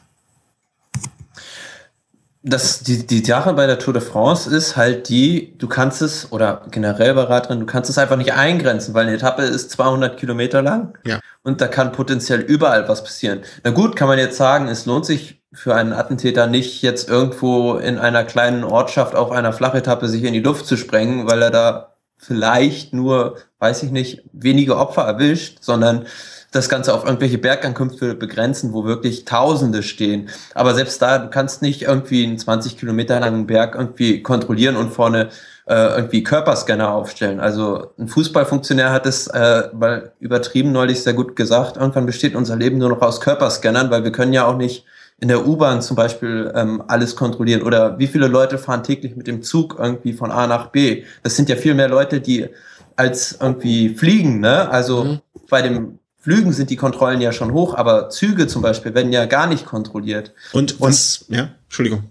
das, die, die Sache bei der Tour de France ist halt die, du kannst es, oder generell bei Radrennen, du kannst es einfach nicht eingrenzen, weil eine Etappe ist 200 Kilometer lang ja. und da kann potenziell überall was passieren. Na gut, kann man jetzt sagen, es lohnt sich für einen Attentäter nicht jetzt irgendwo in einer kleinen Ortschaft auf einer Flachetappe sich in die Luft zu sprengen, weil er da vielleicht nur, weiß ich nicht, wenige Opfer erwischt, sondern das Ganze auf irgendwelche Bergankünfte begrenzen, wo wirklich Tausende stehen. Aber selbst da, du kannst nicht irgendwie einen 20 Kilometer langen Berg irgendwie kontrollieren und vorne äh, irgendwie Körperscanner aufstellen. Also ein Fußballfunktionär hat es äh, weil übertrieben neulich sehr gut gesagt, irgendwann besteht unser Leben nur noch aus Körperscannern, weil wir können ja auch nicht in der U-Bahn zum Beispiel ähm, alles kontrollieren oder wie viele Leute fahren täglich mit dem Zug irgendwie von A nach B. Das sind ja viel mehr Leute, die als irgendwie fliegen, ne? Also mhm. bei dem Flügen sind die Kontrollen ja schon hoch, aber Züge zum Beispiel werden ja gar nicht kontrolliert. Und was, und, ja, Entschuldigung.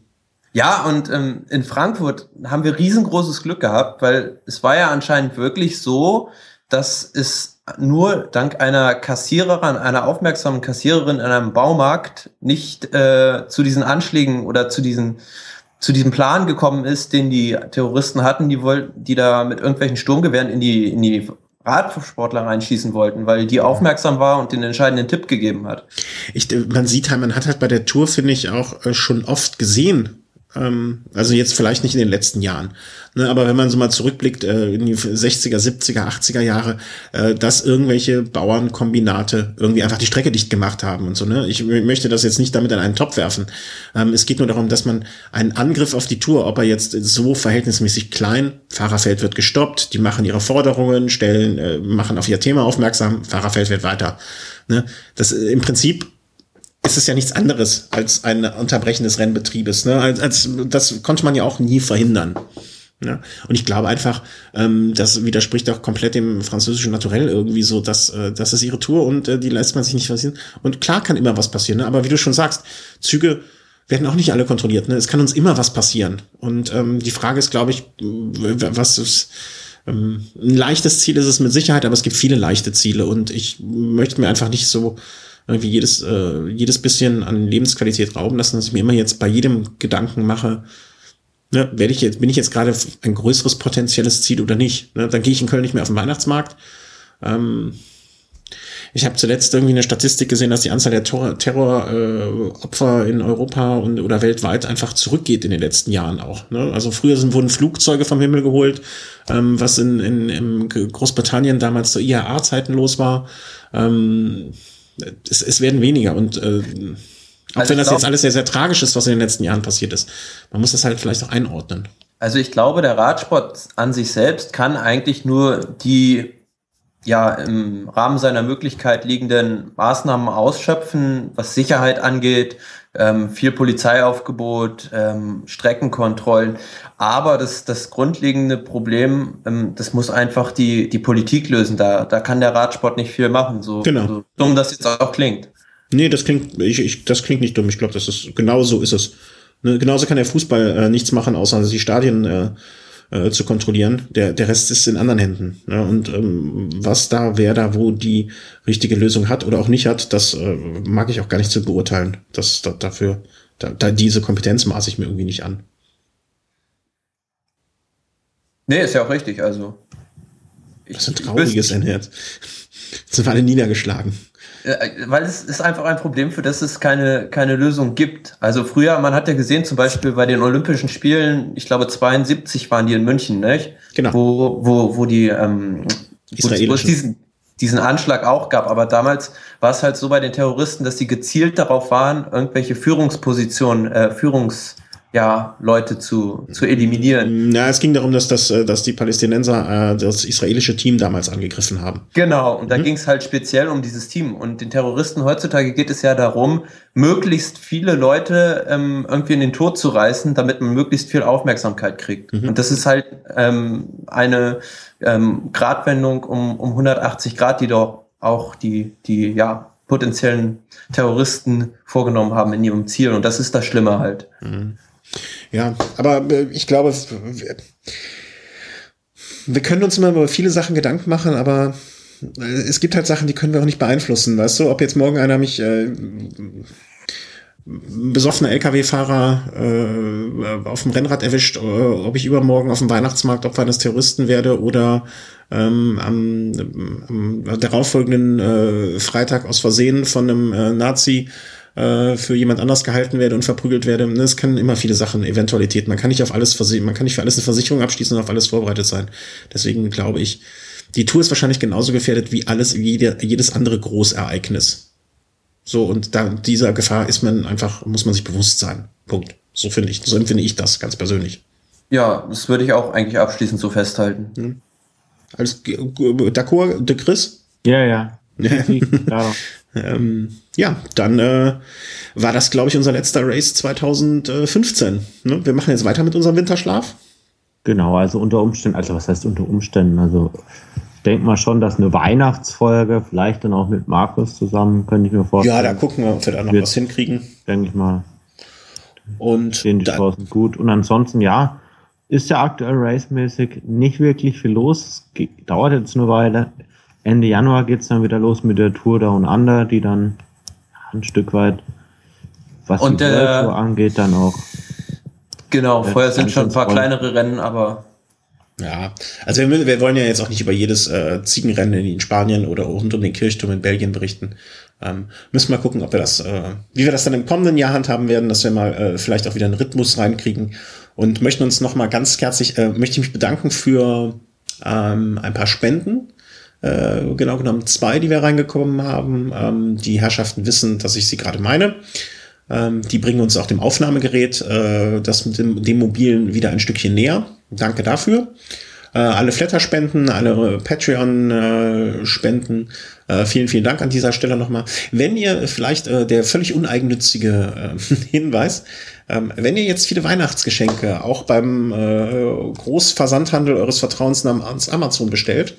Ja, und ähm, in Frankfurt haben wir riesengroßes Glück gehabt, weil es war ja anscheinend wirklich so, dass es nur dank einer Kassiererin, einer aufmerksamen Kassiererin in einem Baumarkt nicht äh, zu diesen Anschlägen oder zu diesen zu diesem Plan gekommen ist, den die Terroristen hatten, die wollten, die da mit irgendwelchen Sturmgewehren in die in die Radsportler reinschießen wollten, weil die aufmerksam war und den entscheidenden Tipp gegeben hat. Ich, man sieht halt, man hat halt bei der Tour, finde ich, auch äh, schon oft gesehen, ähm, also jetzt vielleicht nicht in den letzten Jahren, ne, aber wenn man so mal zurückblickt äh, in die 60er, 70er, 80er Jahre, äh, dass irgendwelche Bauernkombinate irgendwie einfach die Strecke dicht gemacht haben und so. Ne? Ich möchte das jetzt nicht damit in einen Topf werfen. Ähm, es geht nur darum, dass man einen Angriff auf die Tour, ob er jetzt so verhältnismäßig klein, Fahrerfeld wird gestoppt, die machen ihre Forderungen, stellen, äh, machen auf ihr Thema aufmerksam, Fahrerfeld wird weiter. Ne? Das äh, im Prinzip ist es ja nichts anderes als ein Unterbrechen des Rennbetriebes. Ne? Als, als, das konnte man ja auch nie verhindern. Ne? Und ich glaube einfach, ähm, das widerspricht auch komplett dem französischen Naturell irgendwie so, dass äh, das ist ihre Tour und äh, die lässt man sich nicht passieren. Und klar kann immer was passieren, ne? aber wie du schon sagst, Züge werden auch nicht alle kontrolliert. Ne? Es kann uns immer was passieren. Und ähm, die Frage ist, glaube ich, was ist ähm, ein leichtes Ziel ist es mit Sicherheit, aber es gibt viele leichte Ziele und ich möchte mir einfach nicht so irgendwie jedes, äh, jedes bisschen an Lebensqualität rauben lassen, dass ich mir immer jetzt bei jedem Gedanken mache, ne, werde ich jetzt, bin ich jetzt gerade ein größeres potenzielles Ziel oder nicht? Ne, dann gehe ich in Köln nicht mehr auf den Weihnachtsmarkt. Ähm, ich habe zuletzt irgendwie eine Statistik gesehen, dass die Anzahl der Terroropfer Terror, äh, in Europa und oder weltweit einfach zurückgeht in den letzten Jahren auch. Ne? Also früher sind, wurden Flugzeuge vom Himmel geholt, ähm, was in, in, in Großbritannien damals zu IAA-Zeiten los war. Ähm, es, es werden weniger und äh, auch also wenn das glaub, jetzt alles sehr, sehr tragisch ist, was in den letzten Jahren passiert ist, man muss das halt vielleicht auch einordnen. Also ich glaube, der Radsport an sich selbst kann eigentlich nur die ja im Rahmen seiner Möglichkeit liegenden Maßnahmen ausschöpfen, was Sicherheit angeht, ähm, viel Polizeiaufgebot, ähm, Streckenkontrollen. Aber das, das grundlegende Problem, ähm, das muss einfach die, die Politik lösen. Da, da kann der Radsport nicht viel machen, so, genau. so dumm das jetzt auch klingt. Nee, das klingt, ich, ich, das klingt nicht dumm. Ich glaube, das ist genau so ist es. Ne, genauso kann der Fußball äh, nichts machen, außer die Stadien äh, äh, zu kontrollieren. Der, der Rest ist in anderen Händen. Ja, und ähm, was da, wer da wo die richtige Lösung hat oder auch nicht hat, das äh, mag ich auch gar nicht zu beurteilen. Das, da, dafür, da, da diese Kompetenz maße ich mir irgendwie nicht an. Nee, ist ja auch richtig. Also. Ich, das ist ein trauriges Ende <laughs> jetzt. sind wir alle niedergeschlagen. Äh, weil es ist einfach ein Problem, für das es keine, keine Lösung gibt. Also früher, man hat ja gesehen, zum Beispiel bei den Olympischen Spielen, ich glaube 72 waren die in München, nicht? Genau. Wo, wo, wo die, ähm, wo, wo es diesen, diesen Anschlag auch gab. Aber damals war es halt so bei den Terroristen, dass sie gezielt darauf waren, irgendwelche Führungspositionen, äh, Führungs, ja, Leute zu, zu eliminieren. Na, es ging darum, dass, das, äh, dass die Palästinenser äh, das israelische Team damals angegriffen haben. Genau, und da mhm. ging es halt speziell um dieses Team. Und den Terroristen heutzutage geht es ja darum, möglichst viele Leute ähm, irgendwie in den Tod zu reißen, damit man möglichst viel Aufmerksamkeit kriegt. Mhm. Und das ist halt ähm, eine ähm, Gradwendung um, um 180 Grad, die doch auch die, die ja, potenziellen Terroristen vorgenommen haben in ihrem Ziel. Und das ist das Schlimme halt. Mhm. Ja, aber äh, ich glaube, wir können uns immer über viele Sachen Gedanken machen, aber äh, es gibt halt Sachen, die können wir auch nicht beeinflussen, weißt du? Ob jetzt morgen einer mich äh, besoffener LKW-Fahrer äh, auf dem Rennrad erwischt, äh, ob ich übermorgen auf dem Weihnachtsmarkt Opfer eines Terroristen werde oder ähm, am, am darauffolgenden äh, Freitag aus Versehen von einem äh, Nazi äh, für jemand anders gehalten werde und verprügelt werde. Ne, es können immer viele Sachen, Eventualitäten. Man kann nicht auf alles versichern, man kann nicht für alles eine Versicherung abschließen und auf alles vorbereitet sein. Deswegen glaube ich, die Tour ist wahrscheinlich genauso gefährdet wie alles, jede, jedes andere Großereignis. So, und da dieser Gefahr ist man einfach, muss man sich bewusst sein. Punkt. So finde ich, so empfinde ich das ganz persönlich. Ja, das würde ich auch eigentlich abschließend so festhalten. Hm. Alles d'accord, de Chris? Ja, ja. <laughs> Ähm, ja, dann äh, war das, glaube ich, unser letzter Race 2015. Ne? Wir machen jetzt weiter mit unserem Winterschlaf. Genau, also unter Umständen, also was heißt unter Umständen? Also ich denke mal schon, dass eine Weihnachtsfolge, vielleicht dann auch mit Markus zusammen, könnte ich mir vorstellen. Ja, da gucken wir, ob wir da noch Wird- was hinkriegen. Denke ich mal, Und stehen die Chancen gut. Und ansonsten, ja, ist ja aktuell racemäßig nicht wirklich viel los. Es dauert jetzt eine Weile. Ende Januar geht's dann wieder los mit der Tour Down Under, die dann ein Stück weit, was Und die der- World Tour angeht, dann auch Genau, vorher sind schon ein paar kleinere Rennen, aber ja, also wir, wir wollen ja jetzt auch nicht über jedes äh, Ziegenrennen in Spanien oder rund um den Kirchturm in Belgien berichten. Ähm, müssen wir mal gucken, ob wir das, äh, wie wir das dann im kommenden Jahr handhaben werden, dass wir mal äh, vielleicht auch wieder einen Rhythmus reinkriegen und möchten uns noch mal ganz herzlich, äh, möchte ich mich bedanken für ähm, ein paar Spenden. Äh, genau genommen zwei, die wir reingekommen haben. Ähm, die Herrschaften wissen, dass ich sie gerade meine. Ähm, die bringen uns auch dem Aufnahmegerät, äh, das mit dem, dem mobilen wieder ein Stückchen näher. Danke dafür. Äh, alle Flatter-Spenden, alle Patreon-Spenden. Äh, vielen, vielen Dank an dieser Stelle nochmal. Wenn ihr vielleicht äh, der völlig uneigennützige äh, <laughs> Hinweis, ähm, wenn ihr jetzt viele Weihnachtsgeschenke auch beim äh, Großversandhandel eures Vertrauens namens Amazon bestellt,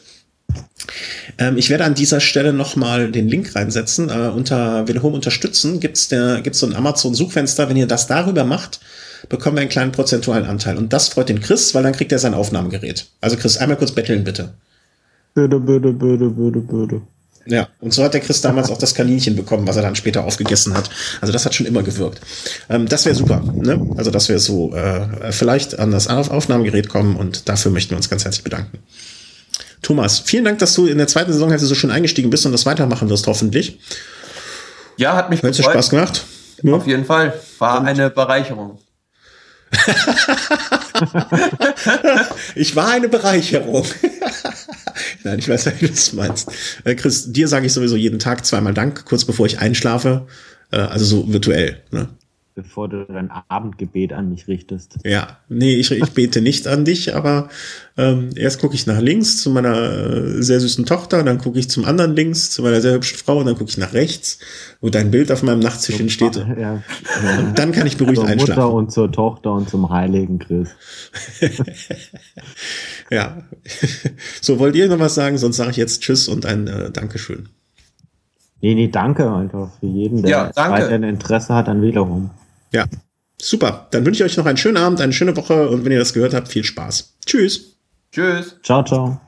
ähm, ich werde an dieser Stelle nochmal den Link reinsetzen. Äh, unter Will Home unterstützen gibt's der gibt's so ein Amazon-Suchfenster. Wenn ihr das darüber macht, bekommen wir einen kleinen prozentualen Anteil. Und das freut den Chris, weil dann kriegt er sein Aufnahmegerät. Also Chris, einmal kurz betteln bitte. Böde, böde, böde, böde, böde. Ja, und so hat der Chris damals auch das Kaninchen bekommen, was er dann später aufgegessen hat. Also das hat schon immer gewirkt. Ähm, das wäre super. Ne? Also dass wir so äh, vielleicht an das Auf Aufnahmegerät kommen und dafür möchten wir uns ganz herzlich bedanken. Thomas, vielen Dank, dass du in der zweiten Saisonhälfte so schön eingestiegen bist und das weitermachen wirst, hoffentlich. ja, hat mich Hat dir gefreut. Spaß gemacht? Ja. Auf jeden Fall. War eine Bereicherung. <laughs> Ich war eine Bereicherung. <laughs> Nein, ich weiß, wie du das meinst. Äh, Chris, dir sage ich sowieso jeden Tag zweimal Dank, kurz bevor ich einschlafe. Äh, also so virtuell. Ne? Bevor du dein Abendgebet an mich richtest. Ja, nee, ich, ich bete nicht an dich, aber ähm, erst gucke ich nach links zu meiner äh, sehr süßen Tochter, dann gucke ich zum anderen links zu meiner sehr hübschen Frau und dann gucke ich nach rechts, wo dein Bild auf meinem Nachttischchen steht. Ja, <laughs> ja. Und dann kann ich beruhigt Zur Mutter einschlafen. und zur Tochter und zum heiligen Chris. <laughs> Ja. So, wollt ihr noch was sagen? Sonst sage ich jetzt Tschüss und ein äh, Dankeschön. Nee, nee, danke einfach für jeden, der Ja, weiterhin Interesse hat an Velarum. Ja, super. Dann wünsche ich euch noch einen schönen Abend, eine schöne Woche und wenn ihr das gehört habt, viel Spaß. Tschüss. Tschüss. Ciao, ciao.